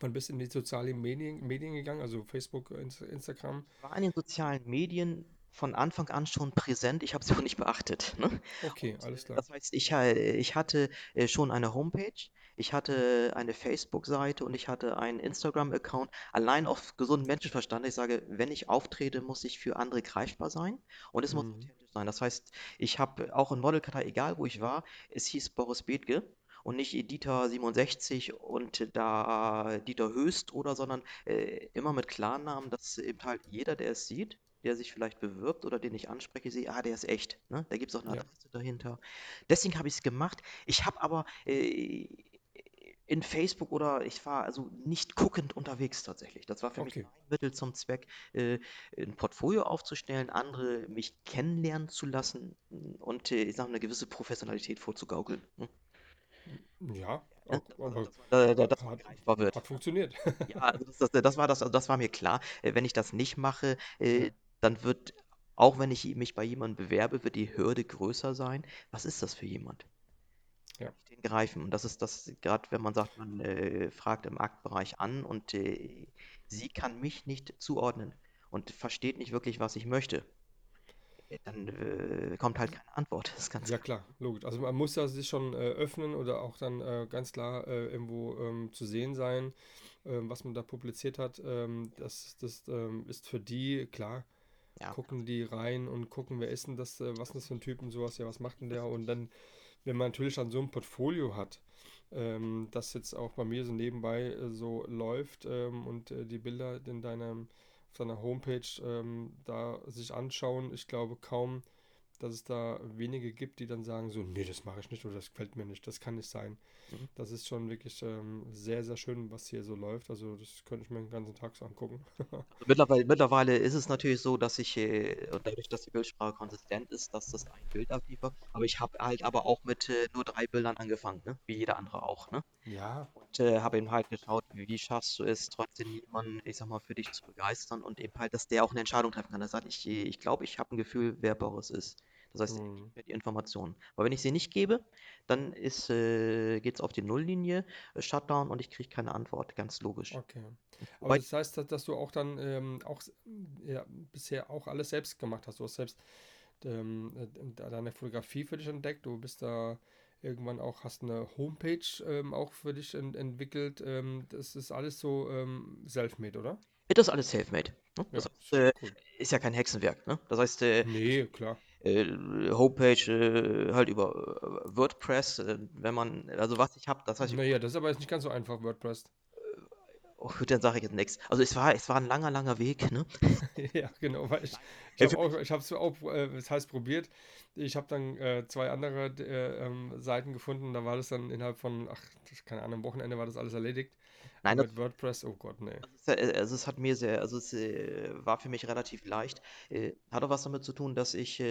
Wann bist du in die sozialen Medien, Medien gegangen, also Facebook, Instagram? War in den sozialen Medien von Anfang an schon präsent, ich habe sie auch nicht beachtet. Ne? Okay, alles klar. Das heißt, ich, ich hatte äh, schon eine Homepage, ich hatte eine Facebook-Seite und ich hatte einen Instagram-Account, allein auf gesunden Menschenverstand. Ich sage, wenn ich auftrete, muss ich für andere greifbar sein und es muss Mhm. authentisch sein. Das heißt, ich habe auch in Modelkartei, egal wo ich war, es hieß Boris Bethke und nicht Dieter 67 und da Dieter Höchst oder, sondern äh, immer mit Klarnamen, dass eben halt jeder, der es sieht, der sich vielleicht bewirbt oder den ich anspreche, sehe, ah, der ist echt. Ne? Da gibt es auch eine Ja. Adresse dahinter. Deswegen habe ich es gemacht. Ich habe aber äh, in Facebook oder ich war also nicht guckend unterwegs tatsächlich. Das war für mich Okay. ein Mittel zum Zweck, äh, ein Portfolio aufzustellen, andere mich kennenlernen zu lassen und äh, ich sage eine gewisse Professionalität vorzugaukeln. Ne? Ja, aber Dass dass man hat, hat funktioniert. Ja, also das, das, war das, also das war mir klar. Äh, Wenn ich das nicht mache, äh, Ja. Dann wird, auch wenn ich mich bei jemandem bewerbe, wird die Hürde größer sein. Was ist das für jemand? Ja. Den greifen? Und das ist das, gerade wenn man sagt, man äh, fragt im Aktbereich an und äh, sie kann mich nicht zuordnen und versteht nicht wirklich, was ich möchte, äh, dann äh, kommt halt keine Antwort. Das ist ganz Ja, klar, logisch. Also man muss ja sich schon äh, öffnen oder auch dann äh, ganz klar äh, irgendwo ähm, zu sehen sein, ähm, was man da publiziert hat. Ähm, das das ähm, ist für die, klar, ja. gucken die rein und gucken, wer ist denn das, äh, was ist das für ein Typ und sowas, ja, was macht denn der? Und dann, wenn man natürlich dann so ein Portfolio hat, ähm, das jetzt auch bei mir so nebenbei äh, so läuft ähm, und äh, die Bilder in deinem, auf deiner Homepage ähm, da sich anschauen, ich glaube kaum dass es da wenige gibt, die dann sagen so, nee, das mache ich nicht oder das gefällt mir nicht, das kann nicht sein. Mhm. Das ist schon wirklich ähm, sehr, sehr schön, was hier so läuft. Also das könnte ich mir den ganzen Tag so angucken. Also mittlerweile, mittlerweile ist es natürlich so, dass ich, äh, und dadurch, dass die Bildsprache konsistent ist, dass das ein Bild abliefert. Aber ich habe halt aber auch mit äh, nur drei Bildern angefangen, ne? Wie jeder andere auch, ne? Ja, Und äh, habe eben halt geschaut, wie, schaffst du es, trotzdem jemanden, ich sag mal, für dich zu begeistern und eben halt, dass der auch eine Entscheidung treffen kann. Er sagt, ich, ich glaube, ich habe ein Gefühl, wer Boris ist. Das heißt, er Mhm. gibt mir die Informationen. Aber wenn ich sie nicht gebe, dann ist, äh, geht es auf die Nulllinie, äh, Shutdown und ich kriege keine Antwort. Ganz logisch. okay. Aber Wobei, das heißt, dass, dass du auch dann ähm, auch ja, bisher auch alles selbst gemacht hast. Du hast selbst ähm, äh, deine Fotografie für dich entdeckt. Du bist da irgendwann auch, hast eine Homepage ähm, auch für dich ent entwickelt. Ähm, das ist alles so ähm, self-made, oder? das ist alles self-made. Ne? Ja, heißt, äh, cool. ist ja kein Hexenwerk. Ne? Das heißt, äh, Nee, klar. äh, Homepage äh, halt über äh, WordPress, äh, wenn man, also was ich habe, das heißt, Naja, das ist aber jetzt nicht ganz so einfach, WordPress. Oh, gut, dann sage ich jetzt nichts. Also es war, es war ein langer, langer Weg, ne? Ja, genau, weil ich, ich habe für, auch, es auch, äh, das heißt probiert. Ich habe dann äh, zwei andere äh, ähm, Seiten gefunden, da war das dann innerhalb von, ach, keine Ahnung, am Wochenende war das alles erledigt. nein, mit WordPress, oh Gott, nee. äh, also es hat mir sehr, also es äh, war für mich relativ leicht. Äh, hat auch was damit zu tun, dass ich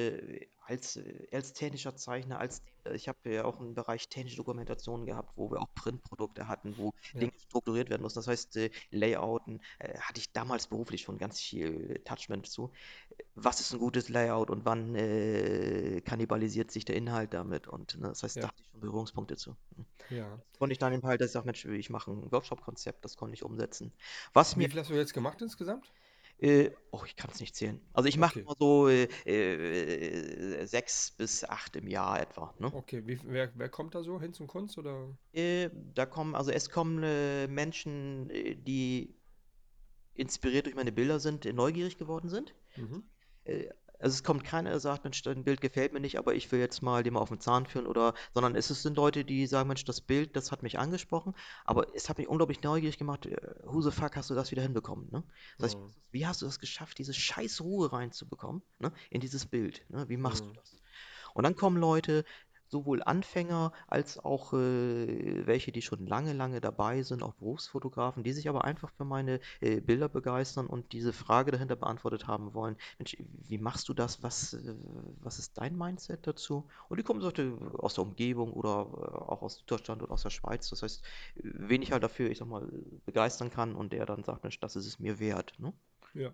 als, äh, als technischer Zeichner, als ich habe ja auch einen Bereich technische Dokumentation gehabt, wo wir auch Printprodukte hatten, wo Ja, Dinge strukturiert werden mussten. Das heißt, äh, Layouten äh, hatte ich damals beruflich schon ganz viel Touchment zu. Was ist ein gutes Layout und wann äh, kannibalisiert sich der Inhalt damit? Und ne, das heißt, da ja, hatte ich schon Berührungspunkte zu. ja. Das konnte ich dann eben halt, dass ich sage, Mensch, ich mache ein Workshop-Konzept, das konnte ich umsetzen. Was Wie mir viel hast du jetzt gemacht insgesamt? Äh, oh, ich kann es nicht zählen. Also ich mache Okay, immer so äh, äh, sechs bis acht im Jahr etwa, ne? okay. Wie, wer, wer kommt da so hin zum Kunst oder? Äh, da kommen, also es kommen äh, Menschen, äh, die inspiriert durch meine Bilder sind, neugierig geworden sind. Mhm. Also es kommt keiner, der sagt, Mensch, dein Bild gefällt mir nicht, aber ich will jetzt mal den mal auf den Zahn führen oder, sondern es sind Leute, die sagen, Mensch, das Bild, das hat mich angesprochen, aber es hat mich unglaublich neugierig gemacht, äh, who the fuck hast du das wieder hinbekommen, ne? Das heißt, Mhm. wie hast du das geschafft, diese scheiß Ruhe reinzubekommen, ne, in dieses Bild, ne? Wie machst du Mhm. das? Und dann kommen Leute, sowohl Anfänger als auch äh, welche, die schon lange, lange dabei sind, auch Berufsfotografen, die sich aber einfach für meine äh, Bilder begeistern und diese Frage dahinter beantwortet haben wollen. Mensch, wie machst du das? Was, äh, was ist dein Mindset dazu? Und die kommen so aus der Umgebung oder äh, auch aus Deutschland oder aus der Schweiz. Das heißt, wen ich halt dafür, ich sag mal, begeistern kann und der dann sagt, Mensch, das ist es mir wert. Ne? Ja,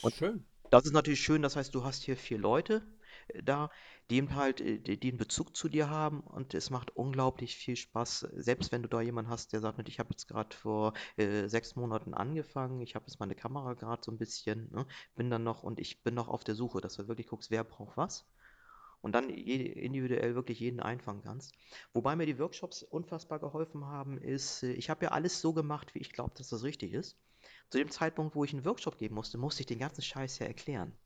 Und schön. das ist natürlich schön, das heißt, du hast hier vier Leute äh, da, die eben halt, äh, einen Bezug zu dir haben und es macht unglaublich viel Spaß, selbst wenn du da jemanden hast, der sagt, ich habe jetzt gerade vor äh, sechs Monaten angefangen, ich habe jetzt meine Kamera gerade so ein bisschen, ne, bin dann noch und ich bin noch auf der Suche, dass du wirklich guckst, wer braucht was und dann individuell wirklich jeden einfangen kannst. Wobei mir die Workshops unfassbar geholfen haben, ist, äh, ich habe ja alles so gemacht, wie ich glaube, dass das richtig ist. Zu dem Zeitpunkt, wo ich einen Workshop geben musste, musste ich den ganzen Scheiß ja erklären.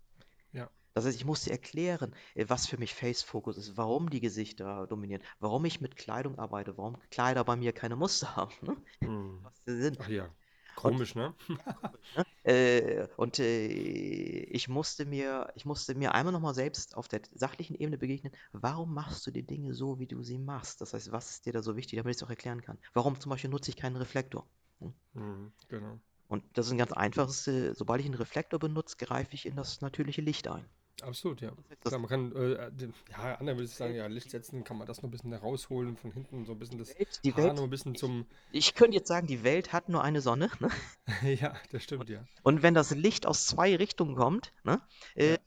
Das heißt, ich musste erklären, äh, was für mich Face Focus ist, warum die Gesichter dominieren, warum ich mit Kleidung arbeite, warum Kleider bei mir keine Muster haben, ne? Mhm. Was sie sind. Ach ja, Und, komisch, ne? ne? Äh, und äh, ich musste mir, ich musste mir einmal nochmal selbst auf der sachlichen Ebene begegnen, warum machst du die Dinge so, wie du sie machst? Das heißt, was ist dir da so wichtig, damit ich es auch erklären kann? Warum zum Beispiel nutze ich keinen Reflektor? Hm? Mhm, genau. Und das ist ein ganz einfaches, äh, sobald ich einen Reflektor benutze, greife ich in das natürliche Licht ein. Absolut, ja. Klar, man kann, äh, den, ja, andere würde ich sagen, ja, Licht setzen, kann man das noch ein bisschen rausholen von hinten, so ein bisschen das Welt, die Haar Welt, noch ein bisschen ich, zum, ich könnte jetzt sagen, die Welt hat nur eine Sonne, ne? ja, das stimmt, Und, ja. und wenn das Licht aus zwei Richtungen kommt, ne, äh, Ja,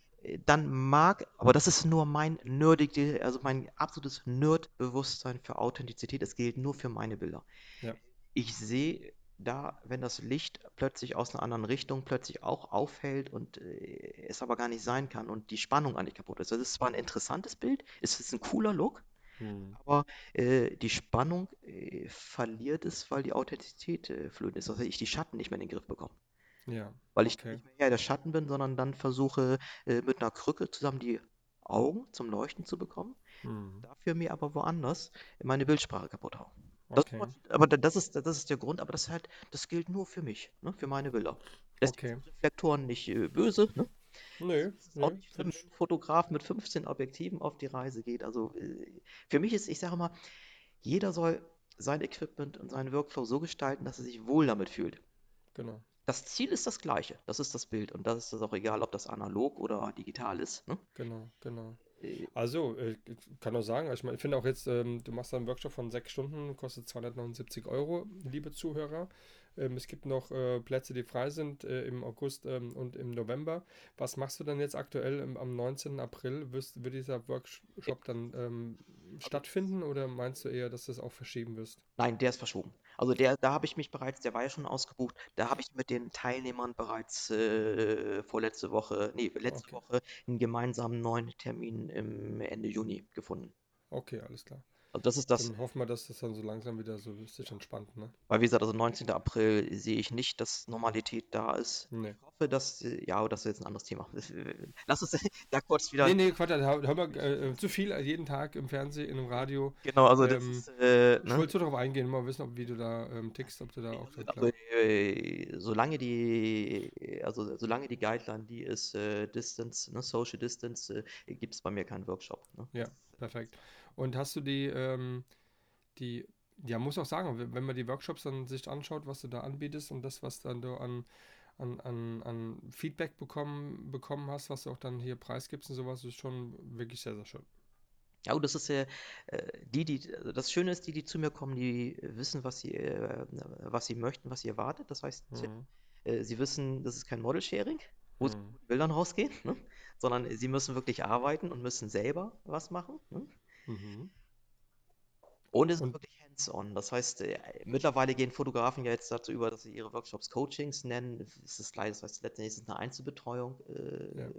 dann mag, aber das ist nur mein nerdige, also mein absolutes Nerd-Bewusstsein für Authentizität. Es gilt nur für meine Bilder. ja, Ich sehe da, wenn das Licht plötzlich aus einer anderen Richtung plötzlich auch aufhält und äh, es aber gar nicht sein kann und die Spannung eigentlich kaputt ist. Das ist zwar ein interessantes Bild, es ist ein cooler Look, hm, aber äh, die Spannung äh, verliert es, weil die Authentizität äh, flöten ist. Also ich die Schatten nicht mehr in den Griff bekomme. ja, Weil ich okay, nicht mehr der Schatten bin, sondern dann versuche äh, mit einer Krücke zusammen die Augen zum Leuchten zu bekommen, hm, dafür mir aber woanders meine Bildsprache kaputt hauen. Das, okay, aber da- das ist, das ist der Grund, aber das halt, das gilt nur für mich, ne, für meine Bilder. Deswegen okay, Reflektoren nicht äh, böse, ne? Nö, auch nö, nicht wenn ein Fotograf mit 15 Objektiven auf die Reise geht. Also äh, für mich ist, ich sage mal, jeder soll sein Equipment und seinen Workflow so gestalten, dass er sich wohl damit fühlt. Genau, Das Ziel ist das gleiche, das ist das Bild und das ist das auch egal, ob das analog oder digital ist. Ne? genau, genau. Also, äh, ich kann auch sagen, ich meine, ich finde auch jetzt, ähm, du machst da einen Workshop von sechs Stunden, kostet 279 Euro, liebe Zuhörer. Ähm, es gibt noch äh, Plätze, die frei sind äh, im August ähm, und im November. Was machst du denn jetzt aktuell im, am 19. April? Wirst, wird dieser Workshop dann ähm, stattfinden oder meinst du eher, dass du es auch verschieben wirst? Nein, der ist verschoben. Also der, da habe ich mich bereits, der war ja schon ausgebucht, da habe ich mit den Teilnehmern bereits äh, vorletzte Woche, nee, letzte Okay, Woche einen gemeinsamen neuen Termin im Ende Juni gefunden. okay, alles klar. Also das ist das, Dann hoffen wir, dass das dann so langsam wieder so sich entspannt, ne? weil wie gesagt, also 19. April sehe ich nicht, dass Normalität da ist. Nee. Ich hoffe, dass, ja, aber das ist jetzt ein anderes Thema. Lass uns da kurz wieder, Nee, nee, Quatsch, da hör mal äh, zu viel jeden Tag im Fernsehen, in einem Radio. genau, also das Ähm, ist, äh, ich ne? wollte nur darauf eingehen, mal wissen, ob, wie du da ähm, tickst, ob du da auch so Also, äh, solange die, also solange die Guideline die ist, äh, Distance, ne, Social Distance, äh, gibt es bei mir keinen Workshop. Ne? Ja, perfekt. Und hast du die, ähm, die, ja, muss auch sagen, wenn man die Workshops dann sich anschaut, was du da anbietest und das, was dann du an, an, an, an Feedback bekommen, bekommen hast, was du auch dann hier preisgibst und sowas, ist schon wirklich sehr, sehr schön. Ja, und das ist ja, äh, die, die, also das Schöne ist, die, die zu mir kommen, die wissen, was sie, äh, was sie möchten, was sie erwartet. Das heißt, sie, Mhm. äh, sie wissen, das ist kein Model-Sharing, wo sie Mhm. mit Bildern rausgehen, ne? Sondern sie müssen wirklich arbeiten und müssen selber was machen. Ne? Mhm. Und es ist wirklich hands-on. Das heißt, äh, mittlerweile gehen Fotografen ja jetzt dazu über, dass sie ihre Workshops Coachings nennen. Es ist gleich, das heißt, letztendlich ist es eine Einzelbetreuung. Äh, ja,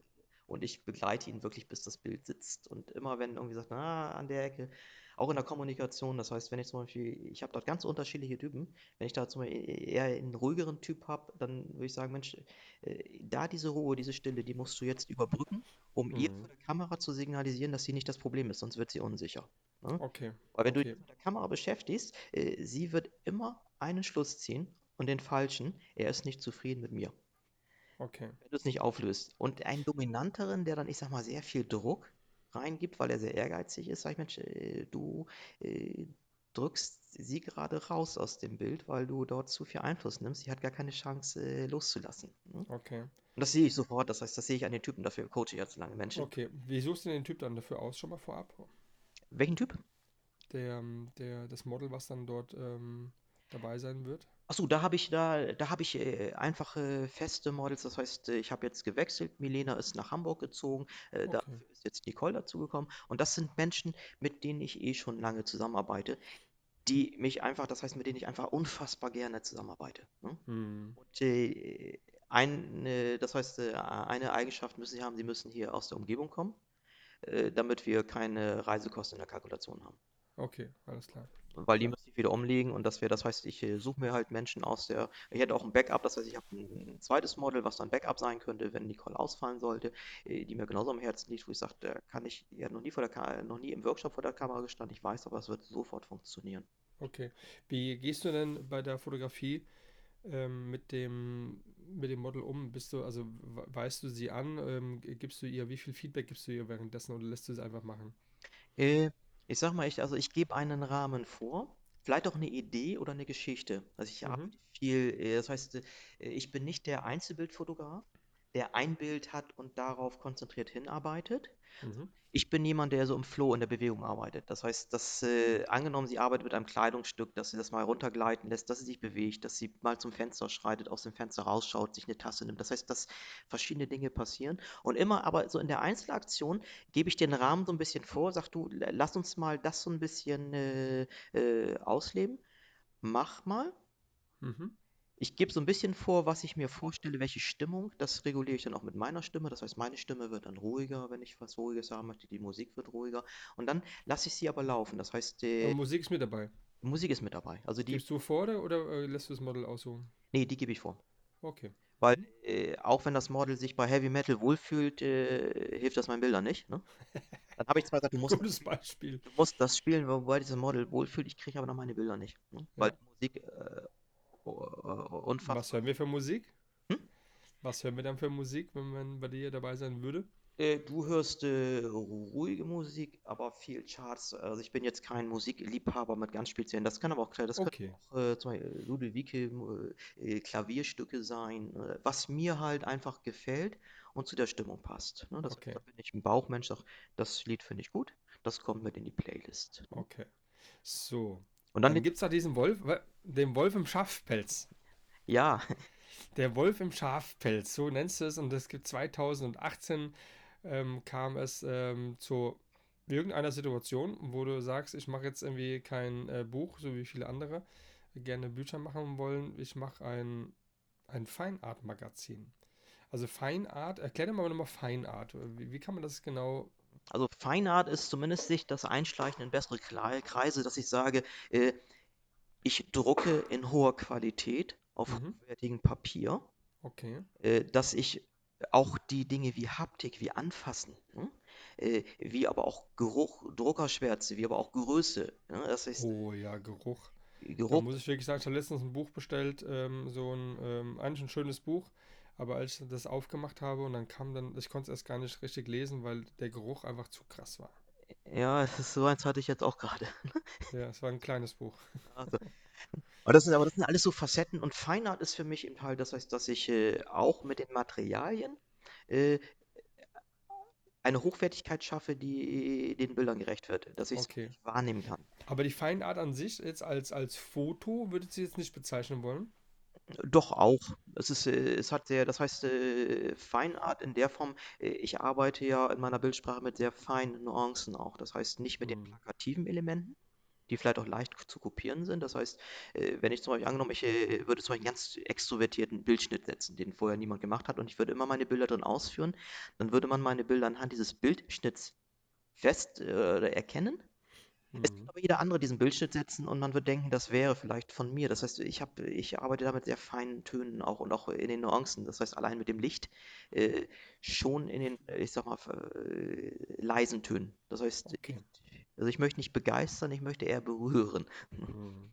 und ich begleite ihn wirklich, bis das Bild sitzt. Und immer wenn irgendwie sagt, na, an der Ecke, auch in der Kommunikation, das heißt, wenn ich zum Beispiel, ich habe dort ganz unterschiedliche Typen, wenn ich da zum Beispiel eher einen ruhigeren Typ habe, dann würde ich sagen, Mensch, äh, da diese Ruhe, diese Stille, die musst du jetzt überbrücken, um ihr mhm. vor der Kamera zu signalisieren, dass sie nicht das Problem ist, sonst wird sie unsicher. Ne? Okay, Weil wenn du okay, dich mit der Kamera beschäftigst, äh, sie wird immer einen Schluss ziehen und den falschen, er ist nicht zufrieden mit mir okay. wenn du es nicht auflöst. Und einen dominanteren, der dann, ich sag mal, sehr viel Druck reingibt, weil er sehr ehrgeizig ist, sag ich, Mensch, äh, du äh, drückst sie gerade raus aus dem Bild, weil du dort zu viel Einfluss nimmst. Sie hat gar keine Chance äh, loszulassen. Ne? Und Okay, das sehe ich sofort, das heißt, das sehe ich an den Typen, dafür coache ich ja zu lange Menschen. okay. Wie suchst du den Typ dann dafür aus, schon mal vorab? Welchen Typ? Der, ähm, der, das Model, was dann dort ähm, dabei sein wird? Achso, da habe ich da, da habe ich äh, einfache feste Models. Das heißt, äh, ich habe jetzt gewechselt. Milena ist nach Hamburg gezogen. Äh, Okay, dafür ist jetzt Nicole dazugekommen. Und das sind Menschen, mit denen ich eh schon lange zusammenarbeite, die mich einfach, das heißt, mit denen ich einfach unfassbar gerne zusammenarbeite. Ne? hm. Und äh, ein, äh, das heißt, äh, eine Eigenschaft müssen sie haben, sie müssen hier aus der Umgebung kommen, damit wir keine Reisekosten in der Kalkulation haben. Okay, alles klar. Weil die Klar. müssen sich wieder umlegen und das wäre, das heißt, ich äh, suche mir halt Menschen aus der, ich hätte auch ein Backup, das heißt, ich habe ein, zweites Model, was dann Backup sein könnte, wenn Nicole ausfallen sollte, äh, die mir genauso am Herzen liegt, wo ich sage, da kann ich, hat noch nie vor der Ka noch nie im Workshop vor der Kamera gestanden, ich weiß aber, es wird sofort funktionieren. Okay. Wie gehst du denn bei der Fotografie ähm, mit dem, mit dem Model um? Bist du, also we- weist du sie an? Ähm, gibst du ihr, wie viel Feedback gibst du ihr währenddessen oder lässt du es einfach machen? Äh, ich sag mal, ich, also ich gebe einen Rahmen vor, vielleicht auch eine Idee oder eine Geschichte. Also ich Mhm. arbeite viel, äh, das heißt, äh, ich bin nicht der Einzelbildfotograf, der ein Bild hat und darauf konzentriert hinarbeitet. Mhm. Ich bin jemand, der so im Flow, in der Bewegung arbeitet. Das heißt, dass äh, angenommen, sie arbeitet mit einem Kleidungsstück, dass sie das mal runtergleiten lässt, dass sie sich bewegt, dass sie mal zum Fenster schreitet, aus dem Fenster rausschaut, sich eine Tasse nimmt. Das heißt, dass verschiedene Dinge passieren. Und immer aber so in der Einzelaktion gebe ich den Rahmen so ein bisschen vor, sag du, lass uns mal das so ein bisschen äh, äh, ausleben. Mach mal. Mhm. Ich gebe so ein bisschen vor, was ich mir vorstelle, welche Stimmung. Das reguliere ich dann auch mit meiner Stimme. Das heißt, meine Stimme wird dann ruhiger, wenn ich was Ruhiges haben möchte. Die Musik wird ruhiger. Und dann lasse ich sie aber laufen. Das heißt, äh, Musik ist mit dabei. Musik ist mit dabei. Also die, Gibst du vor oder, äh, lässt du das Model aussuchen? nee, die gebe ich vor. Okay. Weil äh, auch wenn das Model sich bei Heavy Metal wohlfühlt, äh, hilft das meinen Bildern nicht. Ne? Dann habe ich zwar gesagt, du musst, Gutes Beispiel. du musst das spielen, wobei dieses Model wohlfühlt. Ich kriege aber noch meine Bilder nicht. Ne? Weil Ja. Musik äh, unfassbar. Was hören wir für Musik? Hm? Was hören wir dann für Musik, wenn man bei dir dabei sein würde? Äh, du hörst äh, ruhige Musik, aber viel Charts. Also ich bin jetzt kein Musikliebhaber mit ganz speziellen. Das kann aber auch, das Okay, auch äh, zum Beispiel Ludovico äh, Klavierstücke sein, äh, was mir halt einfach gefällt und zu der Stimmung passt. Ne? Das, okay, da bin ich ein Bauchmensch, sag, das Lied finde ich gut, das kommt mit in die Playlist. Okay. So, Und dann, dann gibt es da diesen Wolf, den Wolf im Schafpelz. ja, Der Wolf im Schafpelz, so nennst du es. Und es gibt 2018 ähm, kam es ähm, zu irgendeiner Situation, wo du sagst, ich mache jetzt irgendwie kein äh, Buch, so wie viele andere gerne Bücher machen wollen. Ich mache ein, ein Feinart-Magazin. Also Feinart, erklär dir mal nochmal Feinart. Wie, wie kann man das genau? also Feinart ist zumindest sich das Einschleichen in bessere Kreise, dass ich sage, äh, ich drucke in hoher Qualität auf Mhm, hochwertigem Papier. okay. äh, dass ich auch die Dinge wie Haptik, wie Anfassen, ne? äh, wie aber auch Geruch, Druckerschwärze, wie aber auch Größe, ne? Das heißt, Oh ja, Geruch. Da Geruch, muss ich wirklich sagen, ich habe letztens ein Buch bestellt, ähm, so ein, ähm, eigentlich ein schönes Buch, aber als ich das aufgemacht habe und dann kam dann, ich konnte es erst gar nicht richtig lesen, weil der Geruch einfach zu krass war. Ja, es ist so eins hatte ich jetzt auch gerade. Ja, es war ein kleines Buch. Also, aber das sind, aber das sind alles so Facetten und Feinart ist für mich eben halt, das heißt, dass ich äh, auch mit den Materialien äh, eine Hochwertigkeit schaffe, die den Bildern gerecht wird, dass ich es Okay. wahrnehmen kann. Aber die Feinart an sich jetzt als, als Foto würdest du jetzt nicht bezeichnen wollen? Doch auch. Es ist, äh, es hat sehr, das heißt, äh, Feinart in der Form, äh, ich arbeite ja in meiner Bildsprache mit sehr feinen Nuancen auch. Das heißt, nicht mit den Hm. plakativen Elementen, die vielleicht auch leicht zu kopieren sind. Das heißt, wenn ich zum Beispiel angenommen, ich würde zum Beispiel einen ganz extrovertierten Bildschnitt setzen, den vorher niemand gemacht hat, und ich würde immer meine Bilder drin ausführen, dann würde man meine Bilder anhand dieses Bildschnitts fest oder erkennen. Es kann Hm. aber jeder andere diesen Bildschnitt setzen und man wird denken, das wäre vielleicht von mir. Das heißt, ich habe, ich arbeite da mit sehr feinen Tönen auch und auch in den Nuancen. Das heißt, allein mit dem Licht äh, schon in den, ich sag mal, äh, leisen Tönen. Das heißt, ich, Okay. also ich möchte nicht begeistern, ich möchte eher berühren. Hm.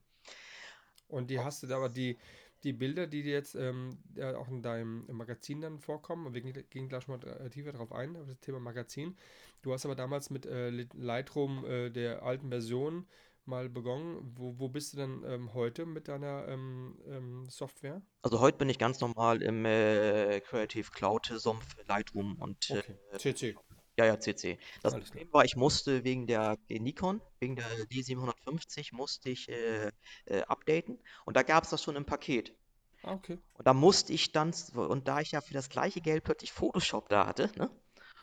Und die hast du da aber die, die Bilder, die dir jetzt ähm, ja, auch in deinem Magazin dann vorkommen, und wir gehen, gleich mal äh, tiefer drauf ein, auf das Thema Magazin. Du hast aber damals mit äh, Lightroom äh, der alten Version mal begonnen. Wo, wo bist du denn ähm, heute mit deiner ähm, ähm, Software? Also heute bin ich ganz normal im äh, Creative Cloud Sumpf Lightroom und äh, Okay, CC, ja, ja, CC. Das alles. Problem war, ich musste wegen der Nikon, wegen der D750 musste ich äh, äh, updaten und da gab es das schon im Paket. Ah, okay. Und da musste ich dann, und da ich ja für das gleiche Geld plötzlich Photoshop da hatte, ne?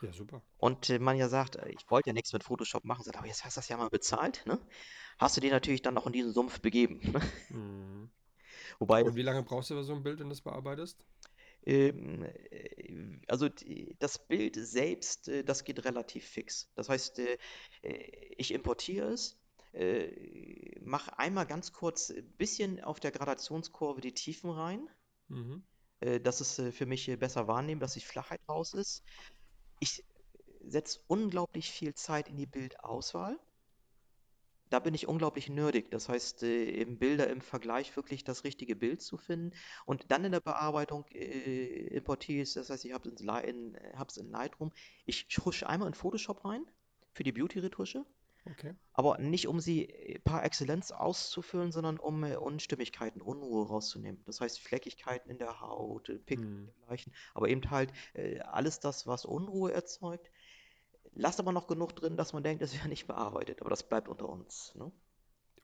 Ja, super. Und äh, man ja sagt, äh, ich wollte ja nichts mit Photoshop machen, sagt, aber jetzt hast du das ja mal bezahlt, ne? Hast du dir natürlich dann noch in diesen Sumpf begeben. Ne? Mhm. Wobei, Und wie lange brauchst du für so ein Bild, wenn du das bearbeitest? Ähm, äh, also das Bild selbst, äh, das geht relativ fix. Das heißt, äh, ich importiere es, mache einmal ganz kurz ein bisschen auf der Gradationskurve die Tiefen rein, Mhm. dass es für mich besser wahrnehmen, dass die Flachheit raus ist. Ich setze unglaublich viel Zeit in die Bildauswahl. Da bin ich unglaublich nerdig. Das heißt, äh, im Bilder im Vergleich wirklich das richtige Bild zu finden. Und dann in der Bearbeitung äh, importiere ich es. Das heißt, ich habe es in, in, hab's in Lightroom. Ich husche einmal in Photoshop rein für die Beauty-Retusche. Okay. Aber nicht, um sie äh, par excellence auszufüllen, sondern um äh, Unstimmigkeiten, Unruhe rauszunehmen. Das heißt, Fleckigkeiten in der Haut, äh, Pickel Mhm. dergleichen. Aber eben halt äh, alles das, was Unruhe erzeugt. Lasst aber noch genug drin, dass man denkt, es wäre nicht bearbeitet. Aber das bleibt unter uns. Ne?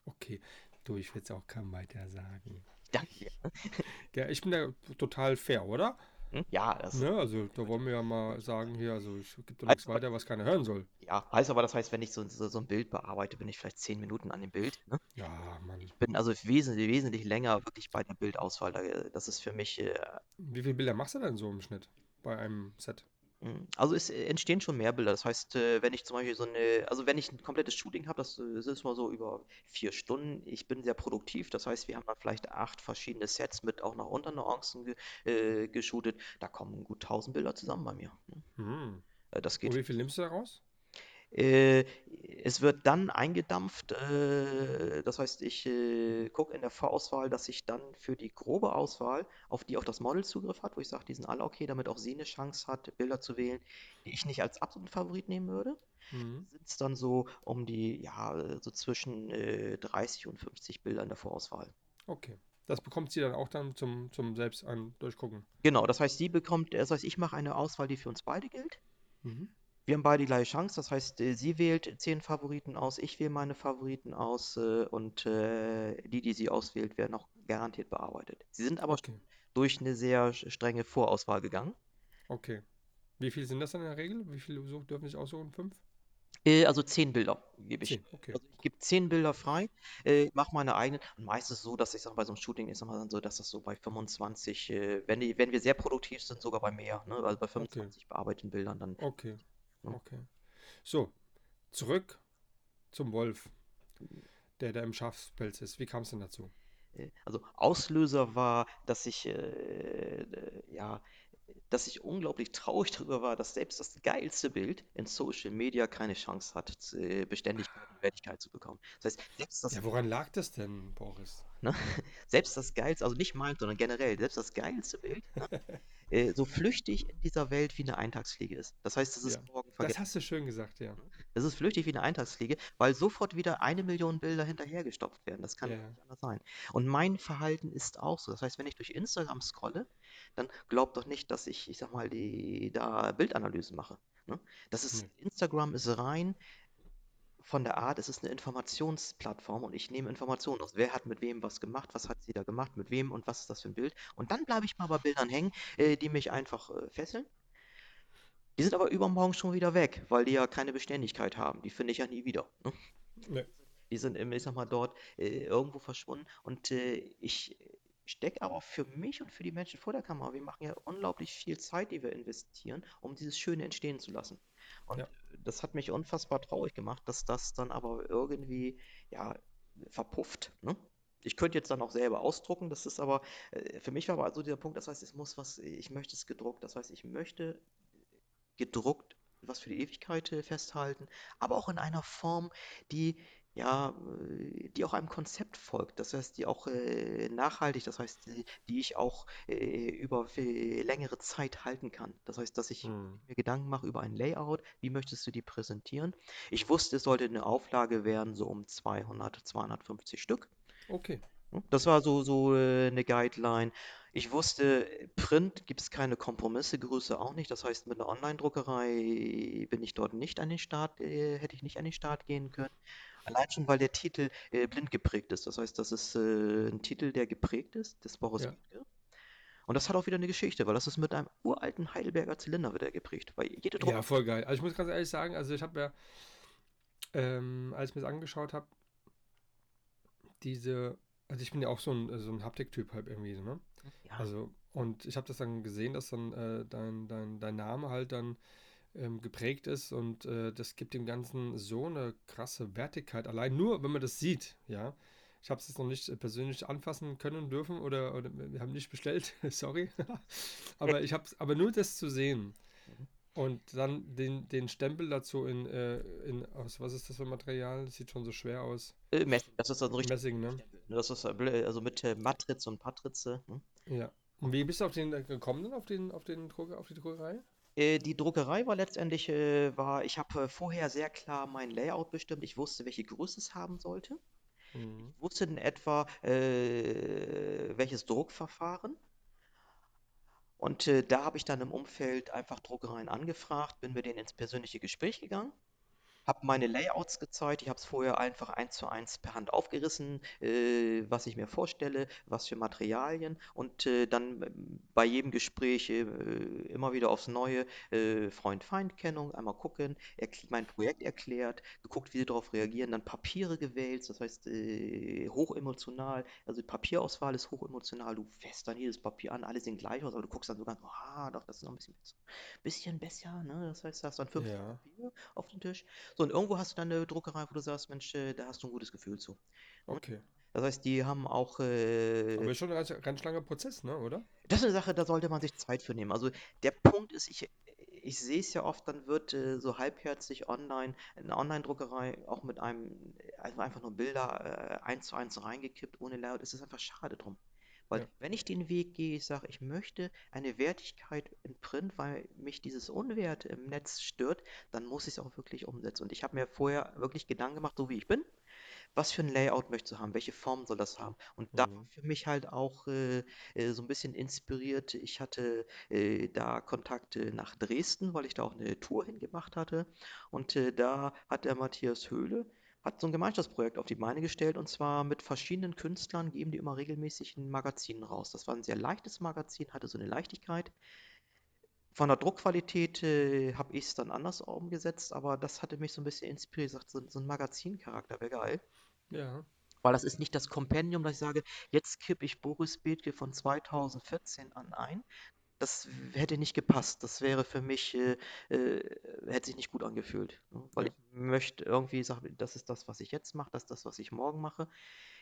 Okay. Du, ich will es auch kaum weiter sagen. Danke. Ja, ich bin da total fair, oder? Hm? Ja, das Ne, also da wollen wir ja mal sagen hier, also ich gebe doch heißt nichts weiter, was keiner hören soll. ja, heißt aber, das heißt, wenn ich so, so, so ein Bild bearbeite, bin ich vielleicht zehn Minuten an dem Bild. Ne? Ja, Mann. Ich bin also wesentlich, wesentlich länger wirklich bei der Bildauswahl. Da- Das ist für mich äh, Wie viele Bilder machst du denn so im Schnitt bei einem Set? Mm, Also es äh, entstehen schon mehr Bilder. Das heißt, äh, wenn ich zum Beispiel so eine, also wenn ich ein komplettes Shooting habe, das äh, ist mal so über vier Stunden. Ich bin sehr produktiv. Das heißt, wir haben dann vielleicht acht verschiedene Sets mit auch noch Unternuancen ge, äh, geshootet. Da kommen gut 1000 Bilder zusammen bei mir. Hm. Das Und geht. wie viel nimmst du da raus? Äh, es wird dann eingedampft, äh, das heißt, ich äh, gucke in der Vorauswahl, dass ich dann für die grobe Auswahl, auf die auch das Model Zugriff hat, wo ich sage, die sind alle okay, damit auch sie eine Chance hat, Bilder zu wählen, die ich nicht als absoluten Favorit nehmen würde, Mhm. sind es dann so um die, ja, so zwischen äh, 30 und 50 Bilder in der Vorauswahl. Okay. Das bekommt sie dann auch dann zum, zum selbst an durchgucken. Genau, das heißt, sie bekommt, das heißt, ich mache eine Auswahl, die für uns beide gilt. Mhm. Wir haben beide die gleiche Chance, das heißt, äh, sie wählt zehn Favoriten aus, ich wähle meine Favoriten aus äh, und äh, die, die sie auswählt, werden auch garantiert bearbeitet. Sie sind aber Okay. durch eine sehr strenge Vorauswahl gegangen. Okay. Wie viel sind das dann in der Regel? Wie viele dürfen sich aussuchen? Fünf? Äh, also zehn Bilder gebe ich. Zehn. Okay. Also ich gebe zehn Bilder frei, äh, mache meine eigenen. Und meistens so, dass ich sage, bei so einem Shooting ist immer dann so, dass das so bei 25, äh, wenn, die, wenn wir sehr produktiv sind, sogar bei mehr. Ne? Also bei 25 bearbeiteten Bildern dann. Okay. Ja. Okay. So, zurück zum Wolf, der da im Schafspelz ist. Wie kam es denn dazu? Äh, Also Auslöser war, dass ich, äh, äh, ja, dass ich unglaublich traurig darüber war, dass selbst das geilste Bild in Social Media keine Chance hat, äh, Beständigkeit und Wertigkeit zu bekommen. Das heißt, selbst das, Ja, woran lag das denn, Boris? Ne, selbst das geilste, also nicht mein, sondern generell, selbst das geilste Bild, ne, äh, so flüchtig in dieser Welt wie eine Eintagsfliege ist. Das heißt, es ist Ja, morgen Das vergessen. hast du schön gesagt, ja. Es ist flüchtig wie eine Eintagsfliege, weil sofort wieder eine Million Bilder hinterhergestopft werden. Das kann Ja. nicht anders sein. Und mein Verhalten ist auch so. Das heißt, wenn ich durch Instagram scrolle, dann glaubt doch nicht, dass ich, ich sag mal, die, da Bildanalysen mache. Ne? Das ist, Nee. Instagram ist rein von der Art, es ist eine Informationsplattform und ich nehme Informationen aus. Wer hat mit wem was gemacht, was hat sie da gemacht, mit wem und was ist das für ein Bild. Und dann bleibe ich mal bei Bildern hängen, äh, die mich einfach äh, fesseln. Die sind aber übermorgen schon wieder weg, weil die ja keine Beständigkeit haben. Die finde ich ja nie wieder. Ne? Nee. Die sind, im, ich sag mal, dort äh, irgendwo verschwunden. Und äh, ich stecke aber für mich und für die Menschen vor der Kamera, wir machen ja unglaublich viel Zeit, die wir investieren, um dieses Schöne entstehen zu lassen. Und Ja. das hat mich unfassbar traurig gemacht, dass das dann aber irgendwie, ja, verpufft. Ne? Ich könnte jetzt dann auch selber ausdrucken, das ist aber, äh, für mich war aber so dieser Punkt, das heißt, es muss was, ich möchte es gedruckt, das heißt, ich möchte gedruckt was für die Ewigkeit äh, festhalten, aber auch in einer Form, die ja, äh, die auch einem Konzept folgt. Das heißt, die auch äh, nachhaltig, das heißt, die, die ich auch äh, über längere Zeit halten kann. Das heißt, dass ich Hm. mir Gedanken mache über ein Layout, wie möchtest du die präsentieren? Ich wusste, es sollte eine Auflage werden, so um 200, 250 Stück. Okay. Das war so, so äh, eine Guideline. Ich wusste, Print gibt es keine Kompromisse, Größe auch nicht. Das heißt, mit einer Online-Druckerei bin ich dort nicht an den Start, äh, hätte ich nicht an den Start gehen können. Allein schon, weil der Titel äh, blind geprägt ist. Das heißt, das ist äh, ein Titel, der geprägt ist, des Boris Ja. Und das hat auch wieder eine Geschichte, weil das ist mit einem uralten Heidelberger Zylinder wieder geprägt. Weil jede Druck Ja, voll geil. Also ich muss ganz ehrlich sagen, also ich habe ja, ähm, als ich mir das angeschaut habe, diese, also ich bin ja auch so ein, so ein Haptik-Typ halt irgendwie, ne? ja, Also, und ich habe das dann gesehen, dass dann äh, dein, dein, dein Name halt dann ähm, geprägt ist und äh, das gibt dem Ganzen so eine krasse Wertigkeit. Allein nur, wenn man das sieht, ja. Ich habe es jetzt noch nicht äh, persönlich anfassen können dürfen oder, oder wir haben nicht bestellt, sorry. aber ich habe aber nur das zu sehen und dann den, den Stempel dazu in, äh, in aus was ist das für ein Material? Das sieht schon so schwer aus. äh, Messing, das ist dann richtig. Messing, ne? Das ist äh, also mit äh, Matriz und Patrize. Ne? Ja. Und wie bist du auf den gekommen auf den, auf den auf die Druckerei? Äh, Die Druckerei war letztendlich, äh, war, ich habe äh, vorher sehr klar mein Layout bestimmt. Ich wusste, welche Größe es haben sollte. Mhm. Ich wusste in etwa, äh, welches Druckverfahren. Und äh, da habe ich dann im Umfeld einfach Druckereien angefragt, bin mit denen ins persönliche Gespräch gegangen, habe meine Layouts gezeigt. Ich habe es vorher einfach eins zu eins per Hand aufgerissen, äh, was ich mir vorstelle, was für Materialien und äh, dann ähm, bei jedem Gespräch äh, immer wieder aufs Neue äh, Freund-Feind-Kennung, einmal gucken, mein Projekt erklärt, geguckt, wie sie darauf reagieren, dann Papiere gewählt, das heißt äh, hochemotional, also die Papierauswahl ist hochemotional, du fährst dann jedes Papier an, alle sehen gleich aus, aber du guckst dann sogar, ah, doch, das ist noch ein bisschen besser, bisschen besser, ne? Das heißt, du hast dann fünf Ja. Papiere auf dem Tisch. So, und irgendwo hast du dann eine Druckerei, wo du sagst, Mensch, äh, da hast du ein gutes Gefühl zu. Okay. Das heißt, die haben auch, Aber äh, ist schon ein ganz, langer Prozess, ne, oder? das ist eine Sache, da sollte man sich Zeit für nehmen. Also der Punkt ist, ich, ich sehe es ja oft, dann wird äh, so halbherzig online, eine Online-Druckerei auch mit einem, also einfach nur Bilder äh, eins zu eins reingekippt ohne Layout, ist es einfach schade drum. Weil Ja. wenn ich den Weg gehe, ich sage, ich möchte eine Wertigkeit in Print, weil mich dieses Unwert im Netz stört, dann muss ich es auch wirklich umsetzen. Und ich habe mir vorher wirklich Gedanken gemacht, so wie ich bin, was für ein Layout möchtest du haben, welche Form soll das haben? Und da Mhm. für mich halt auch äh, äh, so ein bisschen inspiriert. Ich hatte äh, da Kontakte nach Dresden, weil ich da auch eine Tour hingemacht hatte. Und äh, da hat der Matthias Höhle hat so ein Gemeinschaftsprojekt auf die Beine gestellt und zwar mit verschiedenen Künstlern geben die immer regelmäßig ein Magazin raus. Das war ein sehr leichtes Magazin, hatte so eine Leichtigkeit. Von der Druckqualität äh, habe ich es dann anders umgesetzt, aber das hatte mich so ein bisschen inspiriert. So, so ein Magazincharakter wäre geil. Ja. Weil das ist nicht das Kompendium, dass ich sage, jetzt kippe ich Boris Bethke von 2014 an ein. Das hätte nicht gepasst. Das wäre für mich, äh, äh, hätte sich nicht gut angefühlt. Ne? Weil ich möchte irgendwie sagen, das ist das, was ich jetzt mache, das ist das, was ich morgen mache.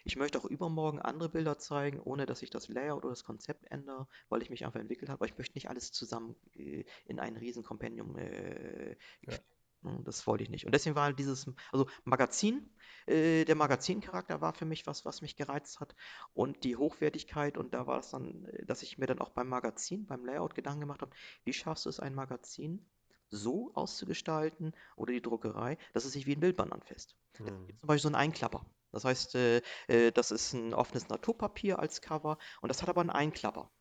Ich möchte auch übermorgen andere Bilder zeigen, ohne dass ich das Layout oder das Konzept ändere, weil ich mich einfach entwickelt habe. Aber ich möchte nicht alles zusammen äh, in ein riesen Kompendium äh, Ja. Ne, Das wollte ich nicht. Und deswegen war halt dieses, also Magazin, äh, der Magazincharakter war für mich was, was mich gereizt hat. Und die Hochwertigkeit, und da war es dann, äh, dass ich mir dann auch beim Magazin, beim Layout Gedanken gemacht habe, wie schaffst du es, ein Magazin so auszugestalten oder die Druckerei, dass es sich wie ein Bildband anfasst. Es gibt zum Beispiel so einen Einklapper. Das heißt, äh, äh, das ist ein offenes Naturpapier als Cover und das hat aber einen Einklapper,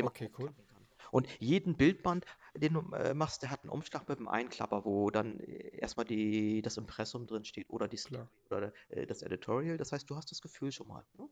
Okay, cool. Und jeden Bildband, den du äh, machst, der hat einen Umschlag mit einem Einklapper, wo dann äh, erstmal die, das Impressum drin steht oder die Story Klar. oder äh, das Editorial. Das heißt, du hast das Gefühl schon mal. Ne?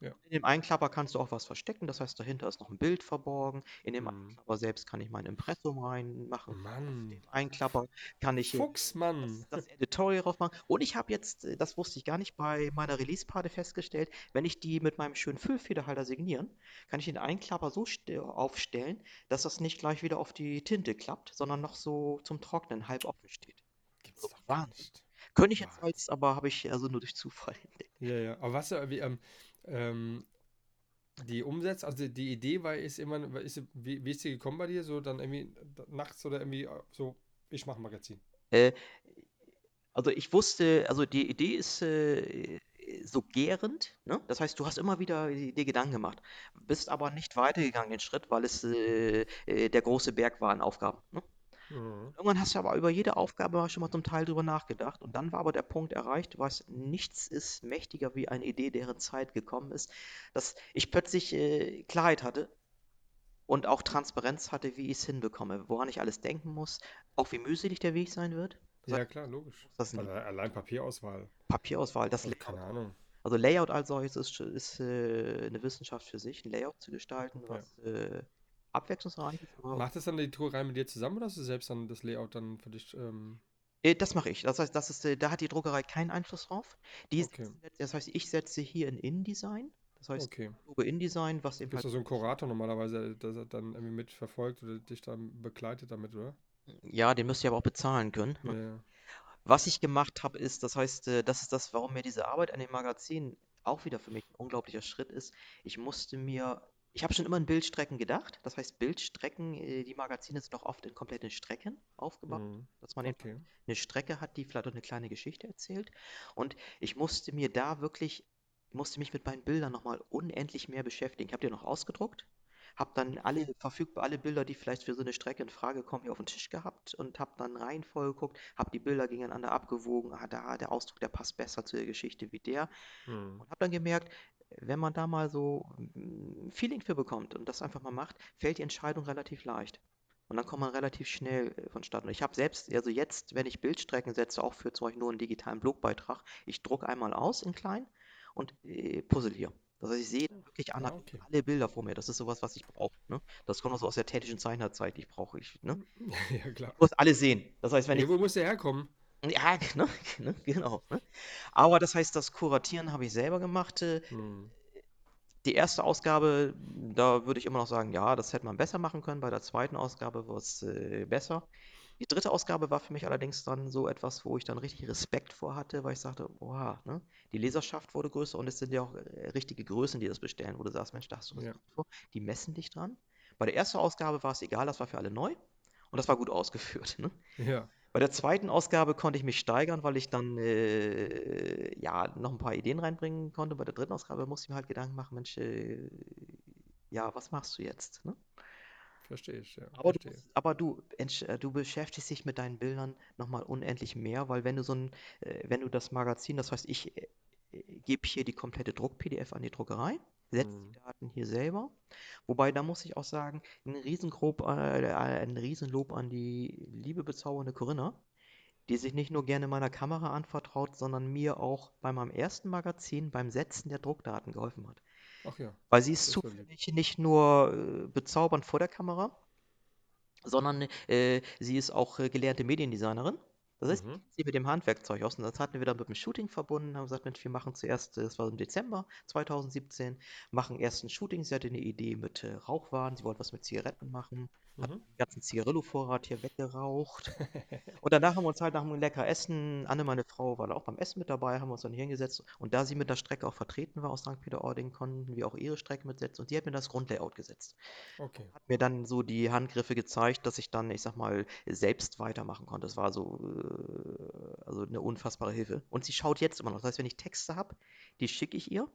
Ja. In dem Einklapper kannst du auch was verstecken, das heißt, dahinter ist noch ein Bild verborgen. In dem Mhm. Einklapper selbst kann ich mein Impressum reinmachen. Mann. dem Einklapper kann ich Fuchs, Mann. das, das Editorial drauf machen. Und ich habe jetzt, äh, das wusste ich gar nicht, bei meiner Release-Party festgestellt, wenn ich die mit meinem schönen Füllfederhalter signieren, kann ich den Einklapper so ste- aufstellen, dass das nicht gleich wieder auf die Tinte klappt, sondern noch so zum Trocknen halb offen steht. Gibt's So, doch gar Wahnsinn. nicht. Könnte ich jetzt als, aber habe ich also nur durch Zufall entdeckt. Ja, ja. Aber was, äh, wie, ähm, ähm, die Umsetzung, also die Idee war, ist immer, ist, wie, wie ist die gekommen bei dir? So dann irgendwie nachts oder irgendwie äh, so, ich mache ein Magazin. Äh, also ich wusste, also die Idee ist äh, so gärend, ne? Das heißt, du hast immer wieder dir Gedanken gemacht, bist aber nicht weitergegangen den Schritt, weil es äh, äh, der große Berg war an Aufgaben. Ne? Mhm. Irgendwann hast du aber über jede Aufgabe schon mal zum Teil drüber nachgedacht und dann war aber der Punkt erreicht, weißt, nichts ist mächtiger wie eine Idee, deren Zeit gekommen ist, dass ich plötzlich äh, Klarheit hatte und auch Transparenz hatte, wie ich es hinbekomme, woran ich alles denken muss, auch wie mühselig der Weg sein wird. Das Ja, klar, logisch. das Also allein Papierauswahl. Papierauswahl, das Also keine Ahnung. Also Layout als solches ist, ist äh, eine Wissenschaft für sich, ein Layout zu gestalten, Ja. was äh, abwechslungsreich Macht das dann die Druckerei mit dir zusammen oder hast du selbst dann das Layout dann für dich? Ähm, äh, das mache ich. Das heißt, das ist, äh, da hat die Druckerei keinen Einfluss drauf. Die okay, das heißt, ich setze hier ein InDesign. Das heißt, okay. InDesign, was eben es halt, da so einen Kurator normalerweise, der das dann irgendwie mitverfolgt oder dich dann begleitet damit, oder? ja, den müsst ihr aber auch bezahlen können. Ja, ja. Was ich gemacht habe, ist, das heißt, äh, das ist das, warum mir diese Arbeit an dem Magazin auch wieder für mich ein unglaublicher Schritt ist. Ich musste mir, ich habe schon immer in Bildstrecken gedacht. Das heißt, Bildstrecken, äh, die Magazine sind doch oft in kompletten Strecken aufgebaut, Mhm. dass man Okay. eine Strecke hat, die vielleicht auch eine kleine Geschichte erzählt. Und ich musste mir da wirklich, musste mich mit meinen Bildern nochmal unendlich mehr beschäftigen. Ich habe die noch ausgedruckt, habe dann alle verfügbar, alle Bilder, die vielleicht für so eine Strecke in Frage kommen, hier auf den Tisch gehabt und habe dann Reihenfolge geguckt, habe die Bilder gegeneinander abgewogen, ah, da, der Ausdruck, der passt besser zu der Geschichte wie der. Mhm. Und habe dann gemerkt, wenn man da mal so ein Feeling für bekommt und das einfach mal macht, fällt die Entscheidung relativ leicht. Und dann kommt man relativ schnell äh, vonstatten. Und ich habe selbst, also jetzt, wenn ich Bildstrecken setze, auch für zum Beispiel nur einen digitalen Blogbeitrag, ich drucke einmal aus in klein und äh, puzzle hier. Das heißt, ich sehe wirklich Ah, analog okay. alle Bilder vor mir. Das ist sowas, was ich brauche. Ne? Das kommt auch so aus der tätischen Zeichnerzeit, ich brauche ich. Ne? Ja, klar. Ich muss alle sehen. Das heißt, wenn ich Ja, wo muss der herkommen? Ja, ne, ne, genau. Ne? Aber das heißt, das Kuratieren habe ich selber gemacht. äh, Mhm. Die erste Ausgabe, da würde ich immer noch sagen, ja, das hätte man besser machen können. Bei der zweiten Ausgabe war es äh, besser. Die dritte Ausgabe war für mich allerdings dann so etwas, wo ich dann richtig Respekt vor hatte, weil ich sagte, oha, ne? Die Leserschaft wurde größer und es sind ja auch äh, richtige Größen, die das bestellen, wo du sagst, Mensch, da hast du Ja. Vor. Die messen dich dran. Bei der ersten Ausgabe war es egal, das war für alle neu. Und das war gut ausgeführt. Ne? Ja. Bei der zweiten Ausgabe konnte ich mich steigern, weil ich dann äh, ja noch ein paar Ideen reinbringen konnte. Bei der dritten Ausgabe musste ich mir halt Gedanken machen, Mensch, äh, ja, was machst du jetzt? Ne? Verstehe ich, ja. Aber du, Verstehe. musst- aber du, äh, du beschäftigst dich mit deinen Bildern nochmal unendlich mehr, weil wenn du so ein, äh, wenn du das Magazin, das heißt, ich äh, gebe hier die komplette Druck-PDF an die Druckerei, setze die Mhm. Daten hier selber. Wobei, da muss ich auch sagen, ein Riesengrob, äh, äh, ein Riesenlob an die liebe, bezaubernde Corinna, die sich nicht nur gerne meiner Kamera anvertraut, sondern mir auch bei meinem ersten Magazin beim Setzen der Druckdaten geholfen hat. Ach ja. Weil sie ist zufällig nicht nur äh, bezaubernd vor der Kamera, sondern äh, sie ist auch äh, gelernte Mediendesignerin. Das heißt, Mhm. sie mit dem Handwerkzeug aus. Und das hatten wir dann mit dem Shooting verbunden, haben gesagt, Mensch, wir machen zuerst, das war im Dezember 2017, machen erst ein Shooting. Sie hatte eine Idee mit äh, Rauchwaren, sie wollte was mit Zigaretten machen, hat Mhm. den ganzen Zigarillo-Vorrat hier weggeraucht. Und danach haben wir uns halt nach einem lecker Essen, Anne, meine Frau, war da auch beim Essen mit dabei, haben wir uns dann hier hingesetzt. Und da sie mit der Strecke auch vertreten war aus St. Peter-Ording, konnten wir auch ihre Strecke mitsetzen. Und die hat mir das Grundlayout gesetzt. Okay. Hat mir dann so die Handgriffe gezeigt, dass ich dann, ich sag mal, selbst weitermachen konnte. Das war so, äh, also eine unfassbare Hilfe. Und sie schaut jetzt immer noch. Das heißt, wenn ich Texte habe, die schicke ich ihr,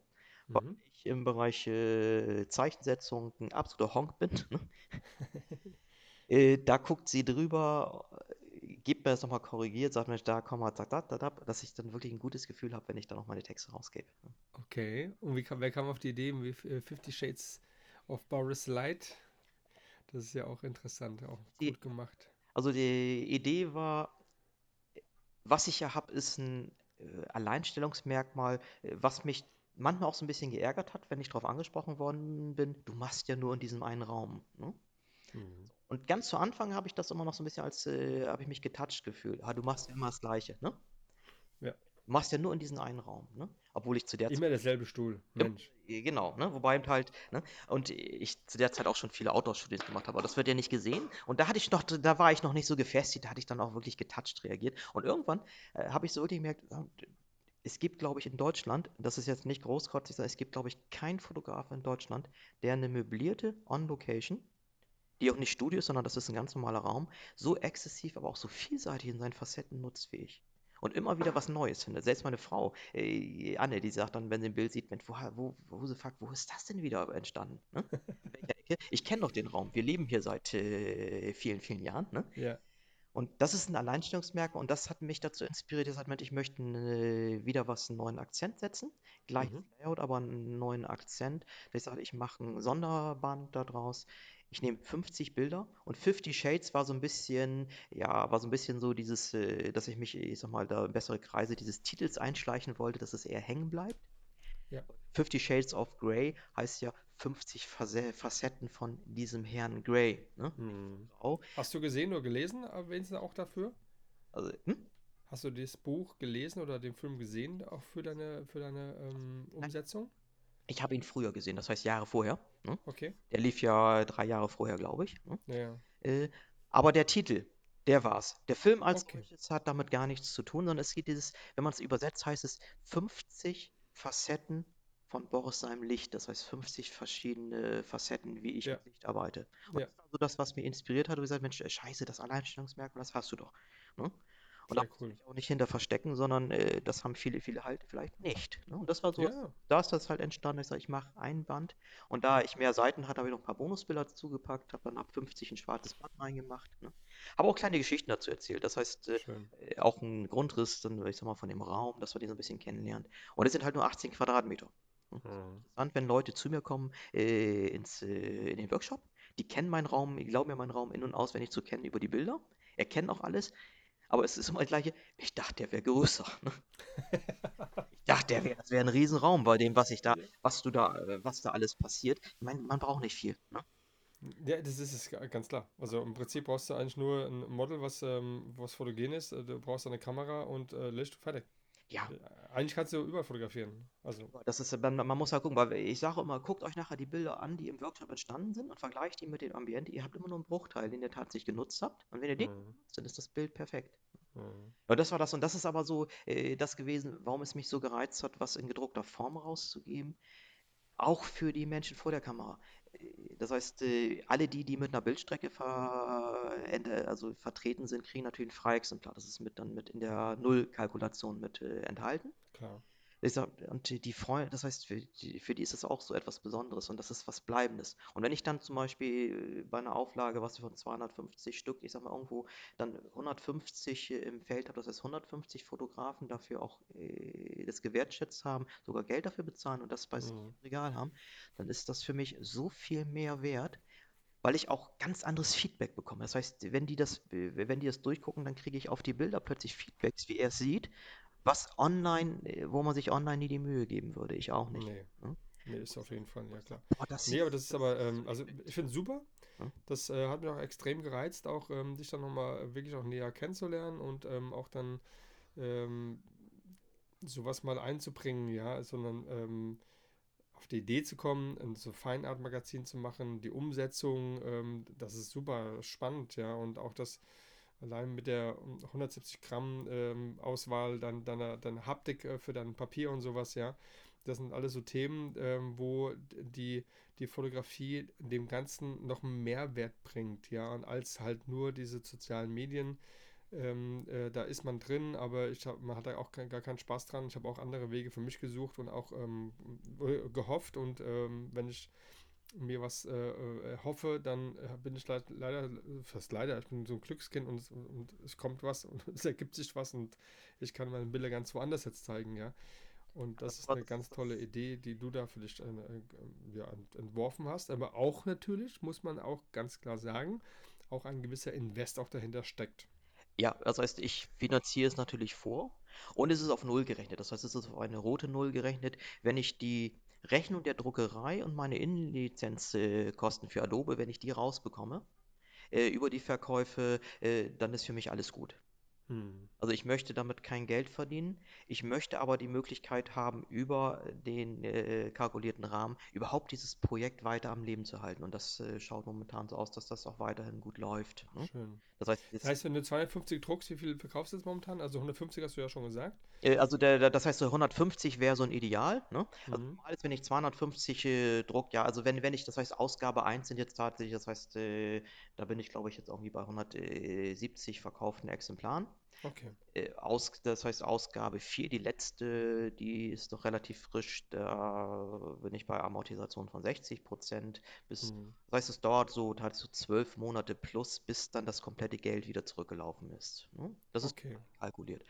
weil Mhm. ich im Bereich äh, Zeichensetzung ein absoluter Honk bin. Ne? Äh, da guckt sie drüber, äh, gibt mir das nochmal korrigiert, sagt mir, da komm mal, da, da, da, dass ich dann wirklich ein gutes Gefühl habe, wenn ich dann noch meine Texte rausgebe. ne? Okay. Und wie kam, wer kam auf die Idee wie äh, Fifty Shades of Boris Light? Das ist ja auch interessant, auch Die- gut gemacht. Also die Idee war, was ich ja habe, ist ein Alleinstellungsmerkmal, was mich manchmal auch so ein bisschen geärgert hat, wenn ich darauf angesprochen worden bin, du machst ja nur in diesem einen Raum. Ne? Mhm. Und ganz zu Anfang habe ich das immer noch so ein bisschen als, äh, habe ich mich getoucht gefühlt. Ah, du machst ja immer das Gleiche, ne? Ja. Du machst ja nur in diesen einen Raum, ne? Obwohl ich zu der Immer derselbe Stuhl, Ja, Mench. äh, Genau, ne? Wobei halt, ne? Und ich zu der Zeit auch schon viele Outdoor-Shootings gemacht habe, aber das wird ja nicht gesehen. Und da hatte ich noch, da war ich noch nicht so gefestigt, da hatte ich dann auch wirklich getoucht reagiert. Und irgendwann äh, habe ich so wirklich gemerkt, es gibt, glaube ich, in Deutschland, das ist jetzt nicht großkotzig, es gibt, glaube ich, keinen Fotografen in Deutschland, der eine möblierte On-Location, die auch nicht Studio ist, sondern das ist ein ganz normaler Raum, so exzessiv, aber auch so vielseitig in seinen Facetten nutzt wie ich. Und immer wieder was Neues findet. Selbst meine Frau, äh, Anne, die sagt dann, wenn sie ein Bild sieht, Mensch, wo, wo, wo, fragt, wo ist das denn wieder entstanden? Ne? Ich kenne doch den Raum. Wir leben hier seit äh, vielen, vielen Jahren. Ne? Ja. Und das ist ein Alleinstellungsmerkmal und das hat mich dazu inspiriert, dass ich möchte äh, wieder was, einen neuen Akzent setzen. Gleiches Mhm. Layout, aber einen neuen Akzent. Ich sage, ich mache ein Sonderband daraus. Ich nehme 50 Bilder und 50 Shades war so ein bisschen, ja, war so ein bisschen so dieses, äh, dass ich mich, ich sag mal, da bessere Kreise dieses Titels einschleichen wollte, dass es eher hängen bleibt. Ja. 50 Shades of Grey heißt ja 50 Fase- Facetten von diesem Herrn Grey. Ne? Mhm. Frau. Hast du gesehen oder gelesen, du auch dafür? Also, hm? Hast du das Buch gelesen oder den Film gesehen, auch für deine, für deine ähm, Umsetzung? Ich habe ihn früher gesehen, das heißt Jahre vorher. Ne? Okay. Der lief ja drei Jahre vorher, glaube ich. Ne? Ja, ja. Äh, aber der Titel, der war's. Der Film als Okay. solches hat damit gar nichts zu tun, sondern es geht dieses, wenn man es übersetzt, heißt es 50 Facetten von Boris seinem Licht. Das heißt 50 verschiedene Facetten, wie ich Ja. mit Licht arbeite. Und Ja. das war so das, was mir inspiriert hat. Und gesagt, Mensch, äh, scheiße, das Alleinstellungsmerkmal, das hast du doch. Ne? Und da Sehr muss cool. ich mich auch nicht hinter verstecken, sondern äh, das haben viele, viele halt vielleicht nicht. Ne? Und das war so, Ja, da ist das halt entstanden. Ich sage, ich mache ein Band. Und da ich mehr Seiten hatte, habe ich noch ein paar Bonusbilder dazu gepackt, habe dann ab 50 ein schwarzes Band reingemacht. Ne? Habe auch kleine Geschichten dazu erzählt. Das heißt, äh, äh, auch ein Grundriss, dann, ich sag mal, von dem Raum, dass wir den so ein bisschen kennenlernen. Und es sind halt nur 18 Quadratmeter. Mhm. Interessant, wenn Leute zu mir kommen äh, ins, äh, in den Workshop, die kennen meinen Raum, die glauben mir meinen Raum in- und auswendig zu kennen über die Bilder, erkennen auch alles, aber es ist immer das gleiche, ich dachte, der wäre größer. Ne? Ich dachte, der wär, das wäre ein Riesenraum bei dem, was ich da, was du da, äh, was da alles passiert. Ich meine, man braucht nicht viel. Ne? Ja, das ist es ga- ganz klar. Also im Prinzip brauchst du eigentlich nur ein Model, was, ähm, was fotogen ist. Äh, Du brauchst eine Kamera und äh, Licht, fertig. Ja, Äh, Eigentlich kannst du überall fotografieren. Also, das ist, man, man muss ja gucken, weil ich sage immer, guckt euch nachher die Bilder an, die im Workshop entstanden sind und vergleicht die mit dem Ambiente. Ihr habt immer nur einen Bruchteil, den ihr tatsächlich genutzt habt. Und wenn ihr den Mhm. nutzt, dann ist das Bild perfekt. mhm. Ja, das war das. Und das ist aber so äh, das gewesen, warum es mich so gereizt hat, was in gedruckter Form rauszugeben. Auch für die Menschen vor der Kamera. Das heißt, äh, alle die, die mit einer Bildstrecke ver also vertreten sind, kriegen natürlich ein Freiexemplar. Das ist mit dann mit in der Nullkalkulation mit äh, enthalten. Klar. Und die, Freunde, das heißt, für die, für die ist es auch so etwas Besonderes und das ist was Bleibendes. Und wenn ich dann zum Beispiel bei einer Auflage, was von 250 Stück, ich sag mal irgendwo, dann 150 im Feld habe, das heißt 150 Fotografen dafür auch äh, das gewertschätzt haben, sogar Geld dafür bezahlen und das bei sich Mhm. im Regal haben, dann ist das für mich so viel mehr wert, weil ich auch ganz anderes Feedback bekomme. Das heißt, wenn die das, wenn die das durchgucken, dann kriege ich auf die Bilder plötzlich Feedbacks, wie er es sieht, was online, äh, wo man sich online nie die Mühe geben würde. Ich auch nicht. Nee. ne? Nee, ist auf jeden Fall, ja klar. boah, Nee, aber das ist aber, ähm, so also ich finde es super. Das äh, hat mich auch extrem gereizt, auch ähm, dich dann nochmal wirklich auch näher kennenzulernen und ähm, auch dann ähm, sowas mal einzubringen, ja, sondern ähm, auf die Idee zu kommen, ein so Feinart-Magazin zu machen, die Umsetzung, ähm, das ist super spannend, ja, und auch das allein mit der 170 Gramm ähm, Auswahl, dann deine, deine Haptik äh, für dein Papier und sowas, ja, das sind alles so Themen, ähm, wo die, die Fotografie dem Ganzen noch einen Mehrwert bringt, ja, und als halt nur diese sozialen Medien. Ähm, äh, da ist man drin, aber ich hab, man hat da auch kein, gar keinen Spaß dran. Ich habe auch andere Wege für mich gesucht und auch ähm, äh, gehofft. Und ähm, wenn ich mir was äh, äh, hoffe, dann äh, bin ich leid, leider, fast leider, ich bin so ein Glückskind und, es- und es kommt was und es ergibt sich was und ich kann meine Bilder ganz woanders jetzt zeigen, ja. Und das Das ist eine das, ganz tolle Idee, die du da für dich äh, äh, ja, ent- entworfen hast. Aber auch natürlich, muss man auch ganz klar sagen, auch ein gewisser Invest auch dahinter steckt. ja, das heißt, ich finanziere es natürlich vor und es ist auf Null gerechnet. Das heißt, es ist auf eine rote Null gerechnet. Wenn ich die Rechnung der Druckerei und meine Innenlizenzkosten für Adobe, wenn ich die rausbekomme, äh, über die Verkäufe, äh, dann ist für mich alles gut. Hm. Also ich möchte damit kein Geld verdienen. Ich möchte aber die Möglichkeit haben, über den äh, kalkulierten Rahmen überhaupt dieses Projekt weiter am Leben zu halten. Und das äh, schaut momentan so aus, dass das auch weiterhin gut läuft. Ne? Schön. Das heißt, Das heißt, wenn du 250 druckst, wie viel verkaufst du jetzt momentan? Also 150 hast du ja schon gesagt. äh, also der, der, das heißt, so 150 wäre so ein Ideal. Ne? Also Mhm. ist, wenn ich 250 äh, druck, ja, also wenn, wenn ich, das heißt, Ausgabe 1 sind jetzt tatsächlich, das heißt, äh, da bin ich, glaube ich, jetzt irgendwie bei 170 verkauften Exemplaren. Okay. äh, aus, das heißt Ausgabe 4, die letzte, die ist noch relativ frisch, da bin ich bei Amortisation von 60%. Bis, Mhm. das heißt, es dauert so tatsächlich so zwölf Monate plus, bis dann das komplette Geld wieder zurückgelaufen ist. Ne? Das ist Okay. kalkuliert.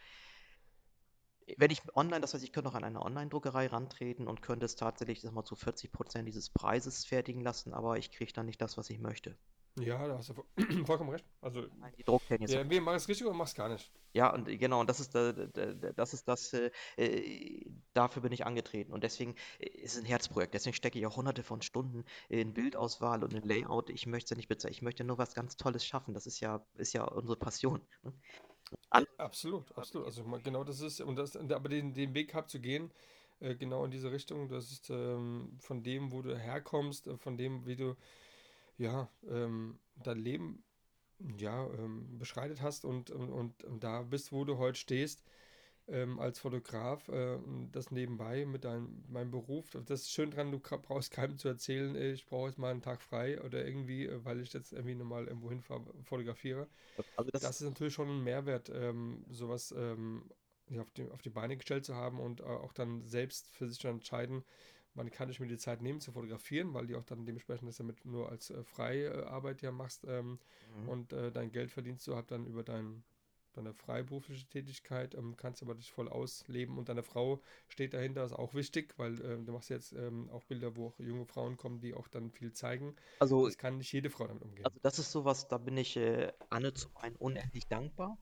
Wenn ich online, das heißt, ich könnte noch an eine Online-Druckerei rantreten und könnte es tatsächlich, mal, zu 40% dieses Preises fertigen lassen, aber ich kriege dann nicht das, was ich möchte. Ja, da hast du vo- vollkommen recht. Also, die Drucktechnik ist ja, entweder mach es richtig oder mach es gar nicht. Ja, und äh, genau, und das ist, da- das, ist das, äh, äh, dafür bin ich angetreten. Und deswegen äh, ist es ein Herzprojekt. Deswegen stecke ich auch hunderte von Stunden in Bildauswahl und in Layout. Ich möchte nicht bezahlen. Ich möchte nur was ganz Tolles schaffen. Das ist ja, ist ja unsere Passion. Ne? Andere Absolut, absolut. Also genau das ist, und das, aber den, den Weg gehabt zu gehen, äh, genau in diese Richtung, das ist ähm, von dem, wo du herkommst, äh, von dem, wie du ja ähm, dein Leben ja ähm, beschreitet hast und, und, und, da bist, wo du heute stehst, ähm, als Fotograf, äh, das nebenbei mit deinem meinem Beruf. Das ist schön dran, du brauchst keinem zu erzählen, äh, ich brauche jetzt mal einen Tag frei oder irgendwie, äh, weil ich jetzt irgendwie nochmal irgendwo hinfahre, fotografiere. Also das, Das ist natürlich schon ein Mehrwert, ähm, sowas ähm, ja, auf die, auf die Beine gestellt zu haben und äh, auch dann selbst für sich zu entscheiden, wann kann ich mir die Zeit nehmen zu fotografieren, weil die auch dann dementsprechend das damit nur als äh, Freiarbeit ja machst ähm, Mhm. und äh, dein Geld verdienst du halt dann über dein, deine freiberufliche Tätigkeit, ähm, kannst aber dich voll ausleben und deine Frau steht dahinter, ist auch wichtig, weil ähm, du machst jetzt ähm, auch Bilder, wo auch junge Frauen kommen, die auch dann viel zeigen. also, Das kann nicht jede Frau damit umgehen. also das ist sowas, da bin ich äh, Anne zum einen unendlich dankbar.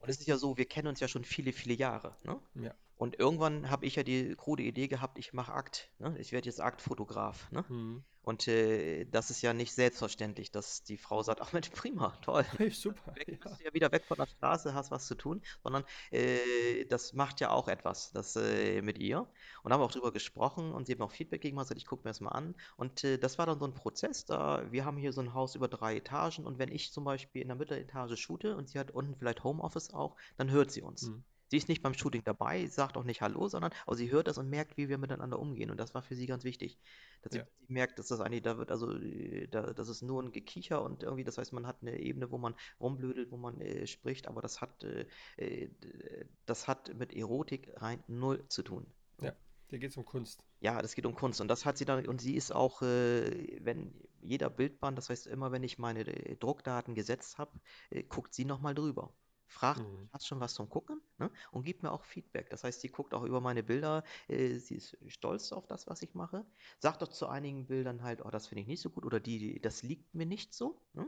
Und es ist ja so, wir kennen uns ja schon viele, viele Jahre. Ne? Ja. Und irgendwann habe ich ja die krude Idee gehabt, ich mache Akt. Ne? Ich werde jetzt Aktfotograf. Ne? Mhm. Und äh, das ist ja nicht selbstverständlich, dass die Frau sagt, ach Mensch, prima, toll. Hey, super, Weg, ja. bist du ja wieder weg von der Straße, hast was zu tun, sondern äh, das macht ja auch etwas, das äh, mit ihr. Und haben auch drüber gesprochen und sie haben auch Feedback gegeben, also ich gucke mir das mal an. Und äh, das war dann so ein Prozess, da wir haben hier so ein Haus über drei Etagen und wenn ich zum Beispiel in der Mitteletage shoote und sie hat unten vielleicht Homeoffice auch, dann hört sie uns. Mhm. Sie ist nicht beim Shooting dabei, sagt auch nicht Hallo, sondern aber sie hört das und merkt, wie wir miteinander umgehen. Und das war für sie ganz wichtig. Dass sie, Ja. sie merkt, dass das eigentlich, da wird also, äh, da, das ist nur ein Gekicher und irgendwie, das heißt, man hat eine Ebene, wo man rumblödelt, wo man äh, spricht, aber das hat, äh, äh, d- das hat mit Erotik rein null zu tun. Ja, dir geht es um Kunst. Ja, das geht um Kunst und das hat sie dann und sie ist auch, äh, wenn jeder Bildband, das heißt immer, wenn ich meine äh, Druckdaten gesetzt habe, äh, guckt sie nochmal drüber. Fragt, Mhm. hast schon was zum Gucken? Ne? Und gibt mir auch Feedback. Das heißt, sie guckt auch über meine Bilder, äh, sie ist stolz auf das, was ich mache. Sagt auch zu einigen Bildern halt, oh, das finde ich nicht so gut oder die, das liegt mir nicht so. Ne?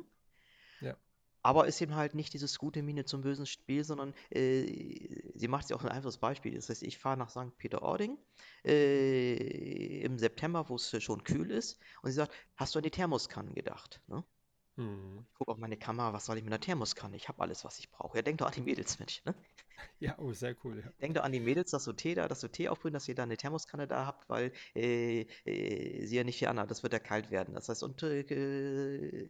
Ja. Aber ist eben halt nicht dieses gute Miene zum bösen Spiel, sondern äh, sie macht sich auch ein einfaches Beispiel. Das heißt, ich fahre nach St. Peter-Ording äh, im September, wo es schon kühl ist, und sie sagt, hast du an die Thermoskannen gedacht? Ne? Mhm. Ich gucke auf meine Kamera, was soll ich mit einer Thermoskanne? Ich habe alles, was ich brauche. Ja, denk doch an die Mädels, Mensch. Ne? Ja, oh, sehr cool, ja. Denk doch an die Mädels, dass du Tee da, dass du Tee aufbrühen, dass ihr da eine Thermoskanne da habt, weil äh, äh, sie ja nicht viel anhat. Das wird ja kalt werden. Das heißt, und äh,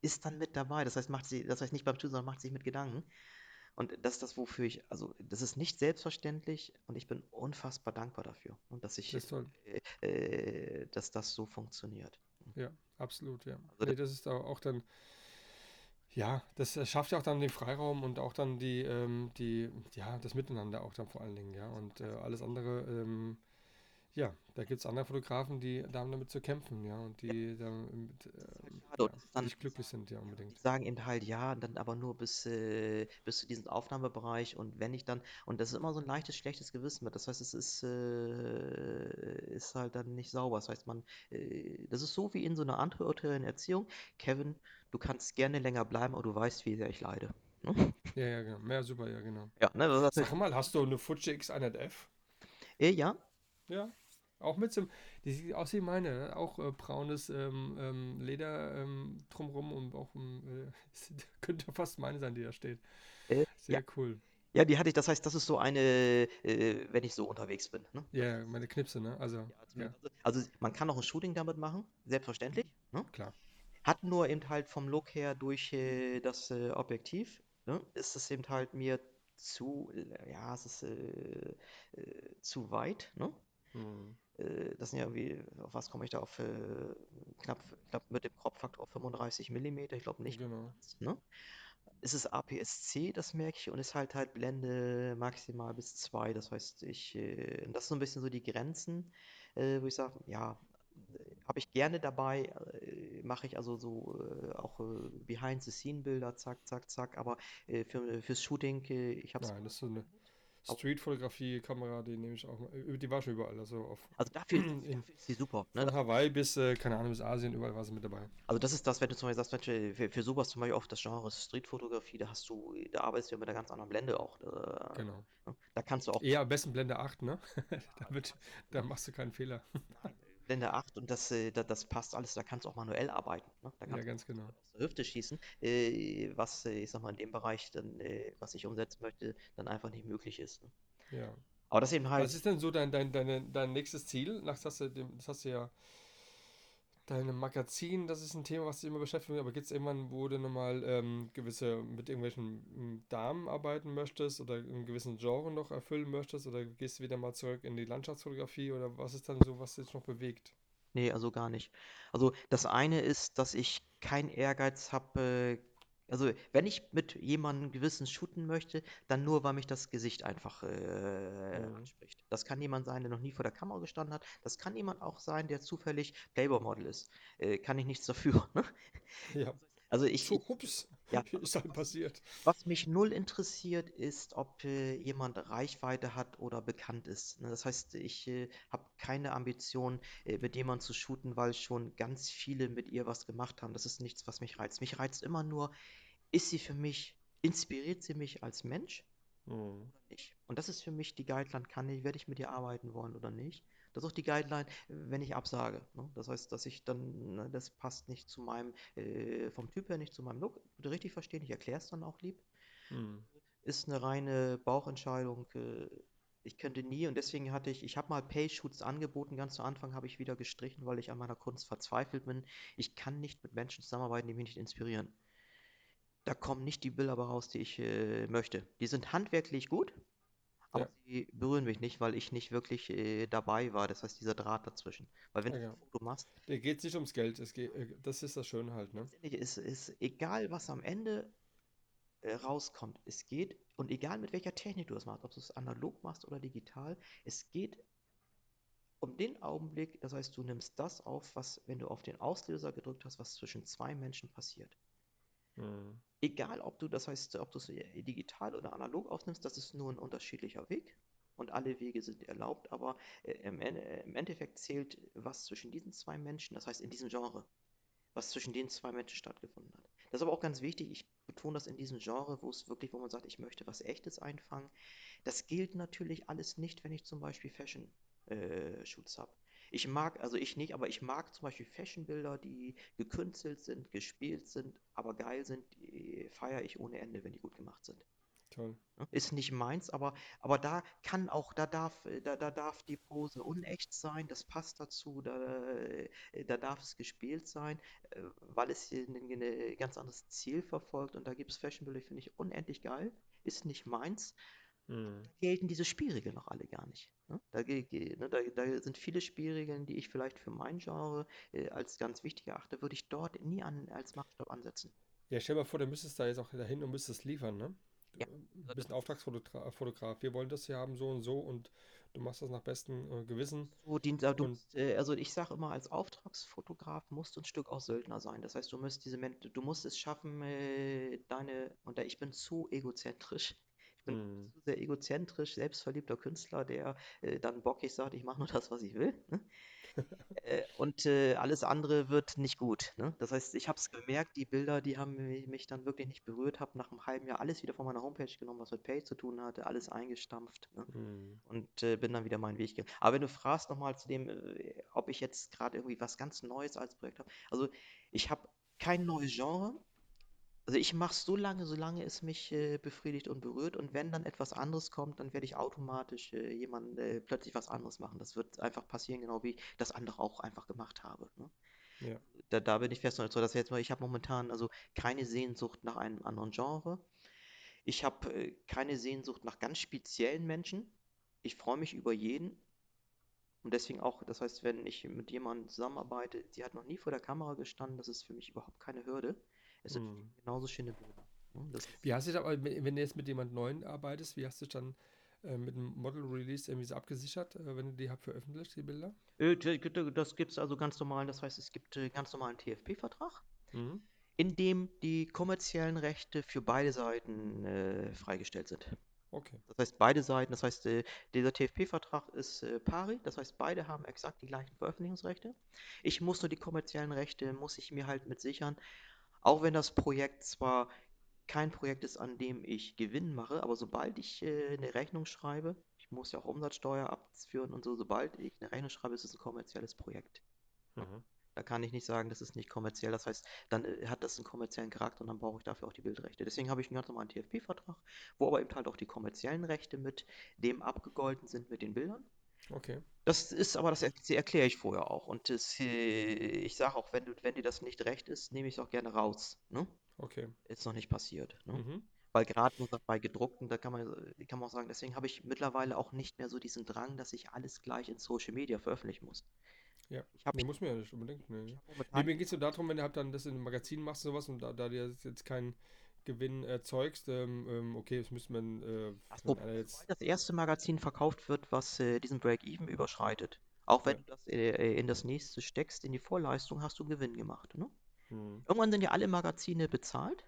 ist dann mit dabei. Das heißt, macht sie, das heißt nicht beim Tun, sondern macht sich mit Gedanken. Und das ist das, wofür ich, also das ist nicht selbstverständlich und ich bin unfassbar dankbar dafür und dass ich, Das äh, äh, dass das so funktioniert. Ja, absolut, ja. Also Nee, das ist auch, dann, ja, das schafft ja auch dann den Freiraum und auch dann die, ähm, die, ja, das Miteinander auch dann vor allen Dingen, ja. Und äh, alles andere, ähm, ja, da gibt es andere Fotografen, die da haben damit zu kämpfen, ja, und die Das ist halt ähm, und ja, dann, nicht glücklich sind, ja, die unbedingt. sagen eben halt ja, dann aber nur bis, äh, bis zu diesem Aufnahmebereich und wenn ich dann, und das ist immer so ein leichtes, schlechtes Gewissen mit. Das heißt, es ist, äh, ist halt dann nicht sauber. Das heißt, man, äh, das ist so wie in so einer antiautoritären Erziehung. Kevin, du kannst gerne länger bleiben, aber du weißt, wie sehr ich leide. Ne? Ja, ja, genau. Ja, super, ja, genau. Ja, ne, Sag mal, hast du eine Fuji X100F? äh, ja, Ja, auch mit so die sieht aus wie meine, ne? auch äh, braunes ähm, ähm, Leder ähm, drumrum und auch ähm, äh, könnte fast meine sein, die da steht. äh, ja, Sehr cool. ja, die hatte ich. Das heißt, das ist so eine, äh, wenn ich so unterwegs bin. Ne? Ja, meine Knipse, ne? Also, ja, ja, zumindest, also, also man kann auch ein Shooting damit machen, selbstverständlich. Ne? klar. Hat nur eben halt vom Look her durch äh, das äh, Objektiv, ne, ist es eben halt mir zu, ja, es ist zu weit, ne? Hm. Äh, das sind ja irgendwie, auf was komme ich da auf äh, knapp, knapp mit dem Kropffaktor auf 35 Millimeter, ich glaube nicht Genau. ne? Es ist APS-C, das merke ich, und ist halt halt Blende maximal bis 2. Das heißt, ich, äh, das sind so ein bisschen so die Grenzen, äh, wo ich sage, ja, habe ich gerne dabei, äh, mache ich also so äh, auch Behind-the-Scene-Bilder, zack, zack, zack, aber für, fürs Shooting, ich habe es Nein, das ist so eine Street-Fotografie-Kamera, die nehme ich auch mal. äh, Die war schon überall, also auf, also dafür, dafür ist sie super, ne? von Hawaii bis, äh, keine Ahnung, bis Asien, überall war sie mit dabei. also das ist das, wenn du zum Beispiel sagst, Mensch, für, für sowas zum Beispiel auch das Genre Street-Fotografie, da hast du, da arbeitest du ja mit einer ganz anderen Blende auch. Äh, Genau. ne? Da kannst du auch Eher am besten Blende 8, ne? Da wird, da machst du keinen Fehler. Nein, Blende 8 und das, äh, da, das passt alles, da kannst du auch manuell arbeiten. Ne? Da Ja, kannst du ganz auch genau. aus der Hüfte schießen, äh, was, äh, ich sag mal, in dem Bereich, dann, äh, was ich umsetzen möchte, dann einfach nicht möglich ist. Ne? Ja. Aber das eben Was halt, ist denn so dein, dein, deine, dein nächstes Ziel? Nach, das, hast du, das hast du ja, deine Magazin, das ist ein Thema, was dich immer beschäftigt, aber gibt es irgendwann, wo du nochmal ähm, gewisse, mit irgendwelchen ähm, Damen arbeiten möchtest oder einen gewissen Genre noch erfüllen möchtest oder gehst du wieder mal zurück in die Landschaftsfotografie oder was ist dann so, was dich noch bewegt? nee, also gar nicht. Also das eine ist, dass ich keinen Ehrgeiz habe, also wenn ich mit jemandem gewissen shooten möchte, dann nur, weil mich das Gesicht einfach äh, Mhm. anspricht. Das kann jemand sein, der noch nie vor der Kamera gestanden hat. Das kann jemand auch sein, der zufällig Playboy-Model ist. Äh, kann ich nichts dafür. Ne? Ja. Also ich, ups, ja, ist halt passiert? was mich null interessiert, ist, ob äh, jemand Reichweite hat oder bekannt ist. Ne? Das heißt, ich äh, habe keine Ambition, äh, mit jemandem zu shooten, weil schon ganz viele mit ihr was gemacht haben. Das ist nichts, was mich reizt. Mich reizt immer nur, ist sie für mich, inspiriert sie mich als Mensch Mhm. oder nicht? Und das ist für mich die Guideline, kann ich, werde ich mit ihr arbeiten wollen oder nicht? Das ist auch die Guideline, wenn ich absage. Ne? Das heißt, dass ich dann, ne, das passt nicht zu meinem, äh, vom Typ her nicht zu meinem Look. Bitte richtig verstehen, ich erkläre es dann auch lieb. Mhm. Ist eine reine Bauchentscheidung. Äh, ich könnte nie und deswegen hatte ich, ich habe mal Pay-Shoots angeboten, ganz zu Anfang habe ich wieder gestrichen, weil ich an meiner Kunst verzweifelt bin. Ich kann nicht mit Menschen zusammenarbeiten, die mich nicht inspirieren. Da kommen nicht die Bilder raus, die ich äh, möchte. Die sind handwerklich gut, aber Ja, sie berühren mich nicht, weil ich nicht wirklich äh, dabei war. Das heißt, dieser Draht dazwischen. Weil wenn ja, du ein. Foto machst, Da geht es nicht ums Geld. Es geht, äh, das ist das Schöne halt, ne? letztendlich ist, egal, was am Ende äh, rauskommt. Es geht, und egal mit welcher Technik du das machst, ob du es analog machst oder digital, es geht um den Augenblick, das heißt, du nimmst das auf, was, wenn du auf den Auslöser gedrückt hast, was zwischen zwei Menschen passiert. Mhm. Egal, ob du, das heißt, ob du es äh, digital oder analog aufnimmst, das ist nur ein unterschiedlicher Weg und alle Wege sind erlaubt, aber äh, im, äh, im Endeffekt zählt, was zwischen diesen zwei Menschen, das heißt in diesem Genre, was zwischen den zwei Menschen stattgefunden hat. Das ist aber auch ganz wichtig, ich betone das in diesem Genre, wo es wirklich, wo man sagt, ich möchte was Echtes einfangen. Das gilt natürlich alles nicht, wenn ich zum Beispiel Fashion-Shoots habe. Ich mag, also ich nicht, aber ich mag zum Beispiel Fashion-Bilder, die gekünstelt sind, gespielt sind, aber geil sind, die feiere ich ohne Ende, wenn die gut gemacht sind. Toll. Ist nicht meins, aber, aber da kann auch, da darf, da, da darf die Pose unecht sein, das passt dazu, da, da darf es gespielt sein, äh, weil es hier ein, ein ganz anderes Ziel verfolgt und da gibt es Fashionbilder, finde ich unendlich geil, ist nicht meins. Mhm. Da gelten diese Spielregeln noch alle gar nicht. Ne? Da, ne, da, da sind viele Spielregeln, die ich vielleicht für mein Genre äh, als ganz wichtig erachte, würde ich dort nie an, als Maßstab ansetzen. Ja, stell dir mal vor, du müsstest da jetzt auch dahin und müsstest liefern, ne? Du Ja, du bist ein Auftragsfotograf. Fotograf. Wir wollen das hier haben, so und so, und du machst das nach bestem äh, Gewissen. So dient, du äh, also ich sage immer, als Auftragsfotograf musst du ein Stück auch Söldner sein. Das heißt, du musst diese du musst es schaffen, äh, deine, und ich bin zu egozentrisch. Ich bin mhm. sehr egozentrisch, selbstverliebter Künstler, der äh, dann bockig sagt, ich mache nur das, was ich will. Ne? Äh, und äh, alles andere wird nicht gut. Ne? Das heißt, ich habe es gemerkt, die Bilder, die haben mi- mich dann wirklich nicht berührt, habe nach einem halben Jahr alles wieder von meiner Homepage genommen, was mit Page zu tun hatte, alles eingestampft. Ne? Mhm. und äh, bin dann wieder meinen Weg gegangen. Aber wenn du fragst nochmal zu dem, äh, ob ich jetzt gerade irgendwie was ganz Neues als Projekt habe, also ich habe kein neues Genre. Also ich mache es so lange, solange es mich äh, befriedigt und berührt. Und wenn dann etwas anderes kommt, dann werde ich automatisch äh, jemand äh, plötzlich was anderes machen. Das wird einfach passieren, genau wie ich das andere auch einfach gemacht habe. Ne? Ja. Da, da bin ich fest und so, dass jetzt mal, ich habe momentan also keine Sehnsucht nach einem anderen Genre. Ich habe äh, keine Sehnsucht nach ganz speziellen Menschen. Ich freue mich über jeden. Und deswegen auch, das heißt, wenn ich mit jemandem zusammenarbeite, sie hat noch nie vor der Kamera gestanden, das ist für mich überhaupt keine Hürde. Es sind Mhm. genauso schöne Bilder. ne? Das Wie hast du dich aber, wenn du jetzt mit jemand Neuen arbeitest, wie hast du dann äh, mit dem Model Release irgendwie so abgesichert, äh, wenn du die habt veröffentlicht, die Bilder? Äh, das gibt es also ganz normal, das heißt, es gibt äh, ganz normalen TFP-Vertrag, Mhm. in dem die kommerziellen Rechte für beide Seiten äh, freigestellt sind. Okay. Das heißt, beide Seiten, das heißt, äh, dieser TFP-Vertrag ist äh, pari, das heißt, beide haben exakt die gleichen Veröffentlichungsrechte. Ich muss nur die kommerziellen Rechte, muss ich mir halt mit sichern, auch wenn das Projekt zwar kein Projekt ist, an dem ich Gewinn mache, aber sobald ich äh, eine Rechnung schreibe, ich muss ja auch Umsatzsteuer abführen und so, sobald ich eine Rechnung schreibe, ist es ein kommerzielles Projekt. Mhm. Da kann ich nicht sagen, das ist nicht kommerziell. Das heißt, dann äh, hat das einen kommerziellen Charakter und dann brauche ich dafür auch die Bildrechte. Deswegen habe ich einen ganz normalen TFP-Vertrag, wo aber eben halt auch die kommerziellen Rechte mit dem abgegolten sind mit den Bildern. Okay. Das ist aber, das er- erkläre ich vorher auch. Und das, äh, ich sage auch, wenn du, wenn dir das nicht recht ist, nehme ich es auch gerne raus. Ne? Okay. Ist noch nicht passiert. Ne? Mhm. Weil gerade bei gedruckten, da kann man, kann man auch sagen, deswegen habe ich mittlerweile auch nicht mehr so diesen Drang, dass ich alles gleich in Social Media veröffentlichen muss. Ja. Ich habe Nee, muss man ja nicht unbedingt. Nee. hab Nee, mir geht es nur darum, wenn du halt dann das in einem Magazin machst und sowas und da, da dir jetzt keinen Gewinn erzeugst, ähm, ähm, okay, das müsste man, äh, ist, jetzt, sobald das erste Magazin verkauft wird, was äh, diesen Break-Even überschreitet, auch wenn ja. du das äh, in das nächste steckst, in die Vorleistung, hast du Gewinn gemacht. Ne? Mhm. Irgendwann sind ja alle Magazine bezahlt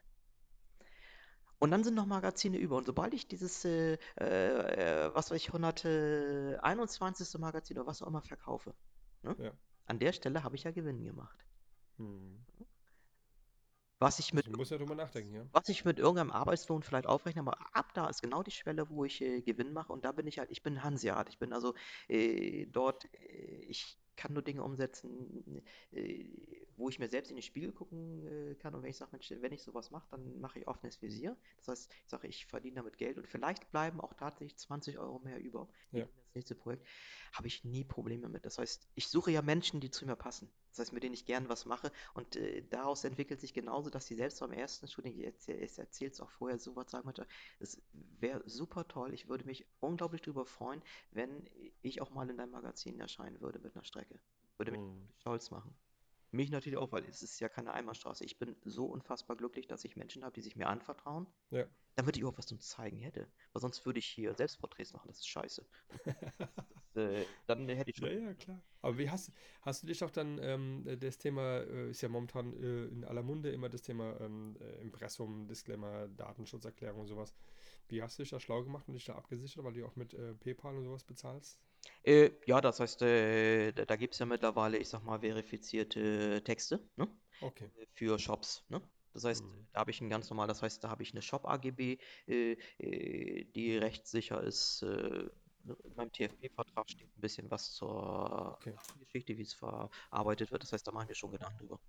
und dann sind noch Magazine über. Und sobald ich dieses, äh, äh, was weiß ich, 121. Magazin oder was auch immer verkaufe, ne? Ja. An der Stelle habe ich ja Gewinn gemacht. Mhm. Was ich mit Also, ja ja. was ich mit irgendeinem Arbeitslohn vielleicht aufrechne, aber ab da ist genau die Schwelle, wo ich äh, Gewinn mache und da bin ich halt, ich bin Hanseat, ich bin also äh, dort, äh, ich kann nur Dinge umsetzen, äh, wo ich mir selbst in den Spiegel gucken äh, kann und wenn ich sage, Mensch, wenn ich sowas mache, dann mache ich offenes Visier. Das heißt, ich sage, ich verdiene damit Geld und vielleicht bleiben auch tatsächlich 20 Euro mehr über, Ja. Das nächste Projekt, habe ich nie Probleme mit. Das heißt, ich suche ja Menschen, die zu mir passen. Das heißt, mit denen ich gern was mache. Und äh, daraus entwickelt sich genauso, dass sie selbst beim ersten Shooting, ich erzähle es auch vorher, so was sagen möchte, es wäre super toll. Ich würde mich unglaublich darüber freuen, wenn ich auch mal in deinem Magazin erscheinen würde mit einer Strecke. Würde mich Hm. stolz machen. Mich natürlich auch, weil es ist ja keine Einbahnstraße. Ich bin so unfassbar glücklich, dass ich Menschen habe, die sich mir anvertrauen, Ja. damit ich auch was zum Zeigen hätte. Weil sonst würde ich hier Selbstporträts machen, das ist scheiße. Äh, dann hätte ich Ja, schon. ja, klar. Aber wie hast, hast du dich auch dann, ähm, äh, das Thema äh, ist ja momentan äh, in aller Munde immer das Thema ähm, äh, Impressum, Disclaimer, Datenschutzerklärung und sowas. Wie hast du dich da schlau gemacht und dich da abgesichert, weil du auch mit äh, PayPal und sowas bezahlst? Äh, ja, das heißt, äh, da, da gibt es ja mittlerweile, ich sag mal, verifizierte Texte, ne? Okay. Für Shops, ne? Das heißt, Hm. da habe ich ein ganz normal, das heißt, da habe ich eine Shop-AGB, äh, äh, die rechtssicher ist. Äh, in meinem TFP-Vertrag steht ein bisschen was zur Okay. Geschichte, wie es verarbeitet wird. Das heißt, da machen wir schon Gedanken drüber.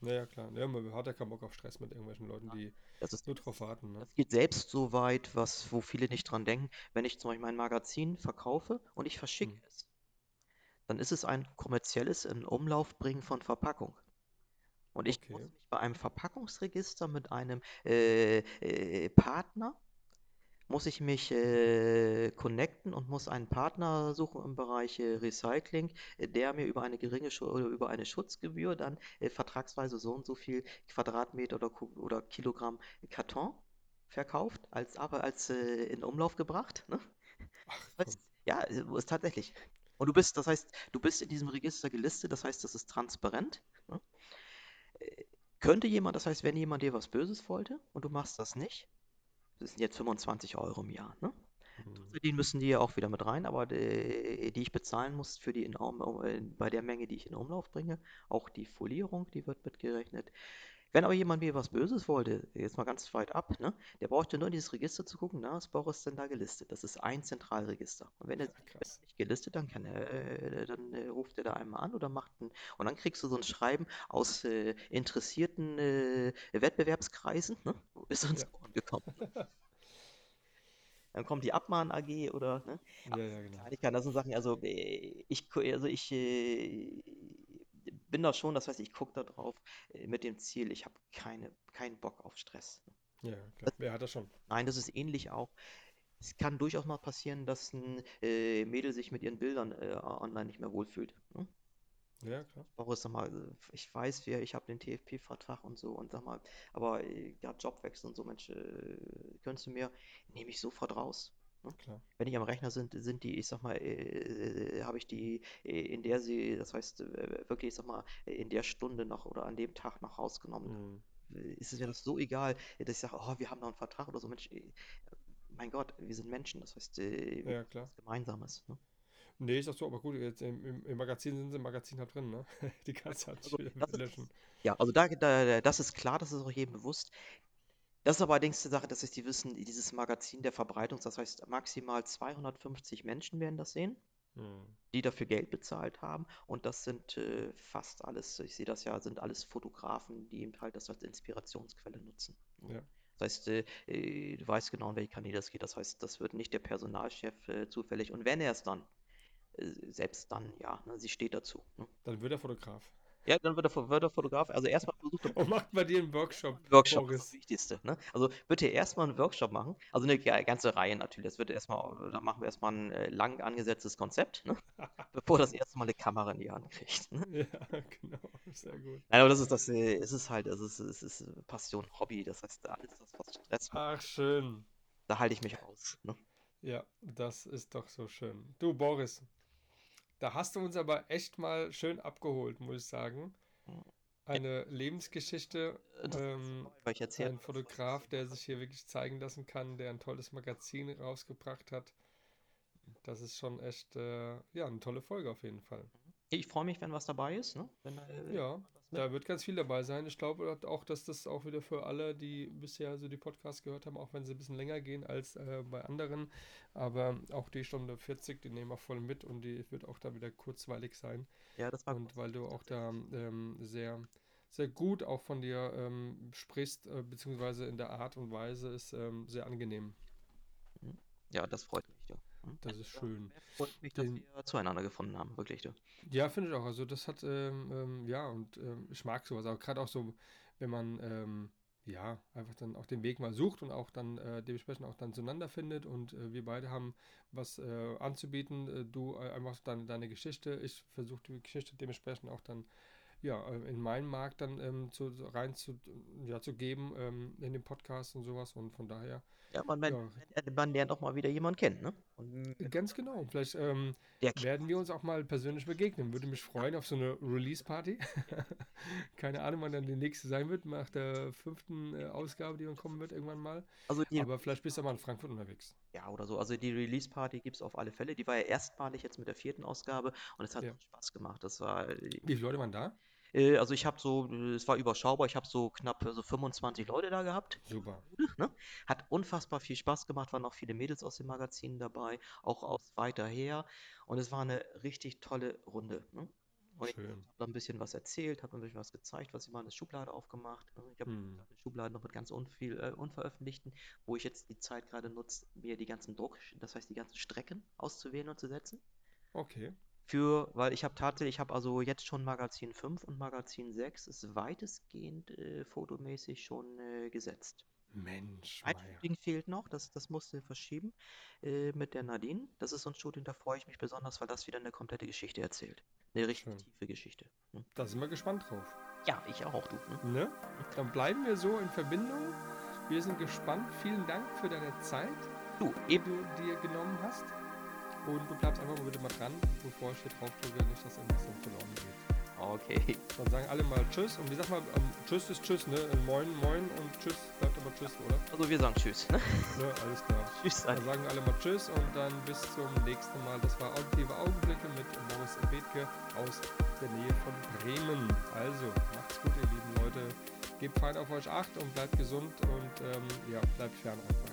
Naja, klar. Ja, man hat ja keinen Bock auf Stress mit irgendwelchen Leuten, die Das ist nur drauf warten, ne? Das geht selbst so weit, was, wo viele nicht dran denken. Wenn ich zum Beispiel mein Magazin verkaufe und ich verschicke Hm. es, dann ist es ein kommerzielles in Umlauf bringen von Verpackung. Und ich muss Okay. mich bei einem Verpackungsregister mit einem äh, äh, Partner, muss ich mich äh, connecten und muss einen Partner suchen im Bereich äh, Recycling, äh, der mir über eine geringe oder über eine Schutzgebühr dann äh, vertragsweise so und so viel Quadratmeter oder, oder Kilogramm Karton verkauft, als aber als äh, in Umlauf gebracht. Ne? Ach ja, äh, ist tatsächlich. Und du bist, das heißt, du bist in diesem Register gelistet, das heißt, das ist transparent. Ne? Könnte jemand, das heißt, wenn jemand dir was Böses wollte und du machst das nicht, das sind jetzt 25 Euro im Jahr, ne? Hm. Die müssen die ja auch wieder mit rein, aber die, die ich bezahlen muss für die in, äh, bei der Menge, die ich in Umlauf bringe, auch die Folierung, die wird mitgerechnet. Wenn aber jemand mir was Böses wollte, jetzt mal ganz weit ab, ne, der brauchte nur in dieses Register zu gucken, na, ist Boris denn da gelistet? Das ist ein Zentralregister. Und wenn er Ja, nicht gelistet, dann kann er, äh, dann äh, ruft er da einmal an oder macht ein, und dann kriegst du so ein Schreiben aus äh, interessierten äh, Wettbewerbskreisen, ne? Wo ist uns Ja. gekommen? Dann kommt die Abmahn AG oder, ne? Ja, ja, genau. Das sind Sachen, also äh, ich, also ich äh, bin da schon, das heißt, ich gucke da drauf äh, mit dem Ziel, ich habe keine, keinen Bock auf Stress. Ja, klar. Wer hat das schon? Nein, das ist ähnlich auch. Es kann durchaus mal passieren, dass ein äh, Mädel sich mit ihren Bildern äh, online nicht mehr wohlfühlt. Ne? Ja, klar. Auch sag mal, äh, ich weiß, wer, ich habe den TFP-Vertrag und so und sag mal, aber äh, ja, Jobwechsel und so, Mensch, äh, könntest du mir, nehme ich sofort raus. Ne? Klar. Wenn die am Rechner sind, sind die, ich sag mal, äh, habe ich die, äh, in der sie, das heißt, äh, wirklich, ich sag mal, in der Stunde noch oder an dem Tag noch rausgenommen. Hm. Äh, Ist es mir das so egal, dass ich sage, oh, wir haben noch einen Vertrag oder so, Mensch, äh, mein Gott, wir sind Menschen, das heißt, äh, wir Ja, haben klar. was Gemeinsames. Ne? Nee, ist doch so, aber gut, jetzt im, im, Magazin sind sie im Magazin halt drin, ne? Die kannst du halt Also, wieder ist, ja, also da, da, das ist klar, das ist auch jedem bewusst. Das ist aber allerdings die Sache, dass ist, die wissen, dieses Magazin der Verbreitung, das heißt, maximal 250 Menschen werden das sehen. Hm. die dafür Geld bezahlt haben. Und das sind äh, fast alles, ich sehe das ja, sind alles Fotografen, die eben halt das als Inspirationsquelle nutzen. Ja. Das heißt, äh, äh, du weißt genau, in welche Kanäle das geht. Das heißt, das wird nicht der Personalchef äh, zufällig. Und wenn er es dann, äh, selbst dann, ja, ne, sie steht dazu. Ne? Dann wird er Fotograf. Ja, dann wird er, wird er Fotograf. Also erstmal versucht er Und macht bei dir einen Workshop, Workshop, das ist das Boris. Wichtigste. Ne? Also bitte erstmal einen Workshop machen. Also eine ga- ganze Reihe natürlich. Das wird erstmal, da machen wir erstmal ein äh, lang angesetztes Konzept, ne? bevor das erste Mal eine Kamera in die Hand kriegt. Ne? Ja, genau. Sehr gut. Nein, aber das ist das, äh, es ist halt, es ist, es ist Passion, Hobby. Das heißt, alles das, was Stress macht, Ach, schön. da halte ich mich raus. Ne? Ja, das ist doch so schön. Du, Boris, da hast du uns aber echt mal schön abgeholt, muss ich sagen. Eine Lebensgeschichte, Äh, ähm, ein Fotograf, der sich hier wirklich zeigen lassen kann, der ein tolles Magazin rausgebracht hat. Das ist schon echt, äh, ja, eine tolle Folge auf jeden Fall. Ich freue mich, wenn was dabei ist. Ne? Wenn, äh, Ja, da wird ganz viel dabei sein. Ich glaube auch, dass das auch wieder für alle, die bisher so die Podcasts gehört haben, auch wenn sie ein bisschen länger gehen als äh, bei anderen, aber auch die Stunde 40, die nehmen wir voll mit und die wird auch da wieder kurzweilig sein. ja, das war Und weil du auch da ähm, sehr, sehr gut auch von dir ähm, sprichst, äh, beziehungsweise in der Art und Weise ist ähm, sehr angenehm. ja, das freut mich. Das ist schön. Freut mich, dass Den- wir zueinander gefunden haben, wirklich. Du. Ja, finde ich auch. Also das hat, ähm, ähm, ja, und ähm, ich mag sowas. Aber gerade auch so, wenn man, ähm, ja, einfach dann auch den Weg mal sucht und auch dann äh, dementsprechend auch dann zueinander findet und äh, wir beide haben was äh, anzubieten. Äh, du äh, einfach dann deine Geschichte, ich versuche die Geschichte dementsprechend auch dann ja, äh, in meinen Markt dann ähm, zu, rein zu, ja, zu geben ähm, in den Podcast und sowas und von daher Ja, man, man, Ja. man lernt auch mal wieder jemanden kennen, ne? Und ganz genau. Vielleicht ähm, werden wir uns auch mal persönlich begegnen. Würde mich freuen auf so eine Release-Party. Keine Ahnung, wann dann die nächste sein wird, nach der fünften äh, Ausgabe, die dann kommen wird, irgendwann mal. also die, Aber vielleicht bist du mal in Frankfurt unterwegs. ja, oder so. Also die Release-Party gibt es auf alle Fälle. Die war ja erstmalig jetzt mit der vierten Ausgabe und es hat Ja. Spaß gemacht. Das war, Wie viele Leute waren da? Äh, also ich habe so, äh, es war überschaubar, ich habe so knapp äh, so 25 Leute da gehabt. Super. Ne? Hat unfassbar viel Spaß gemacht, waren auch viele Mädels aus den Magazinen dabei, auch aus weiter her. Und es war eine richtig tolle Runde. Ne? Und ich Schön. habe da ein bisschen was erzählt, habe ein bisschen was gezeigt, was ich mal in der Schublade aufgemacht. Ich habe Hm. eine Schublade noch mit ganz unviel, äh, Unveröffentlichten, wo ich jetzt die Zeit gerade nutze, mir die ganzen Druck, das heißt die ganzen Strecken auszuwählen und zu setzen. Okay. Für, weil ich habe tatsächlich, ich habe also jetzt schon Magazin 5 und Magazin 6 ist weitestgehend äh, fotomäßig schon äh, gesetzt. Mensch, Ein. Shooting fehlt noch, das, das musste verschieben äh, mit der Nadine. Das ist so ein Shooting, da freue ich mich besonders, weil das wieder eine komplette Geschichte erzählt. Eine richtig Schön. tiefe Geschichte. Ne? Da sind wir gespannt drauf. Ja, ich auch, du. Ne? Ne? Dann bleiben wir so in Verbindung. Wir sind gespannt. Vielen Dank für deine Zeit, Du, die eben. du dir genommen hast. Und du bleibst einfach mal bitte mal dran, bevor ich hier drauf drücke, nicht, dass irgendwas dann verloren geht. Okay. Dann sagen alle mal Tschüss. Und wie sag mal, ähm, Tschüss ist Tschüss, ne? Äh, Moin, Moin und Tschüss bleibt aber Tschüss, oder? Also wir sagen Tschüss. Ne? Ne, alles klar. Tschüss. Dann sagen alle mal Tschüss und dann bis zum nächsten Mal. Das war Auditive Augenblicke mit Boris Bethke aus der Nähe von Bremen. Also, macht's gut, ihr lieben Leute. Gebt fein auf euch Acht und bleibt gesund und ähm, ja, bleibt fern einfach.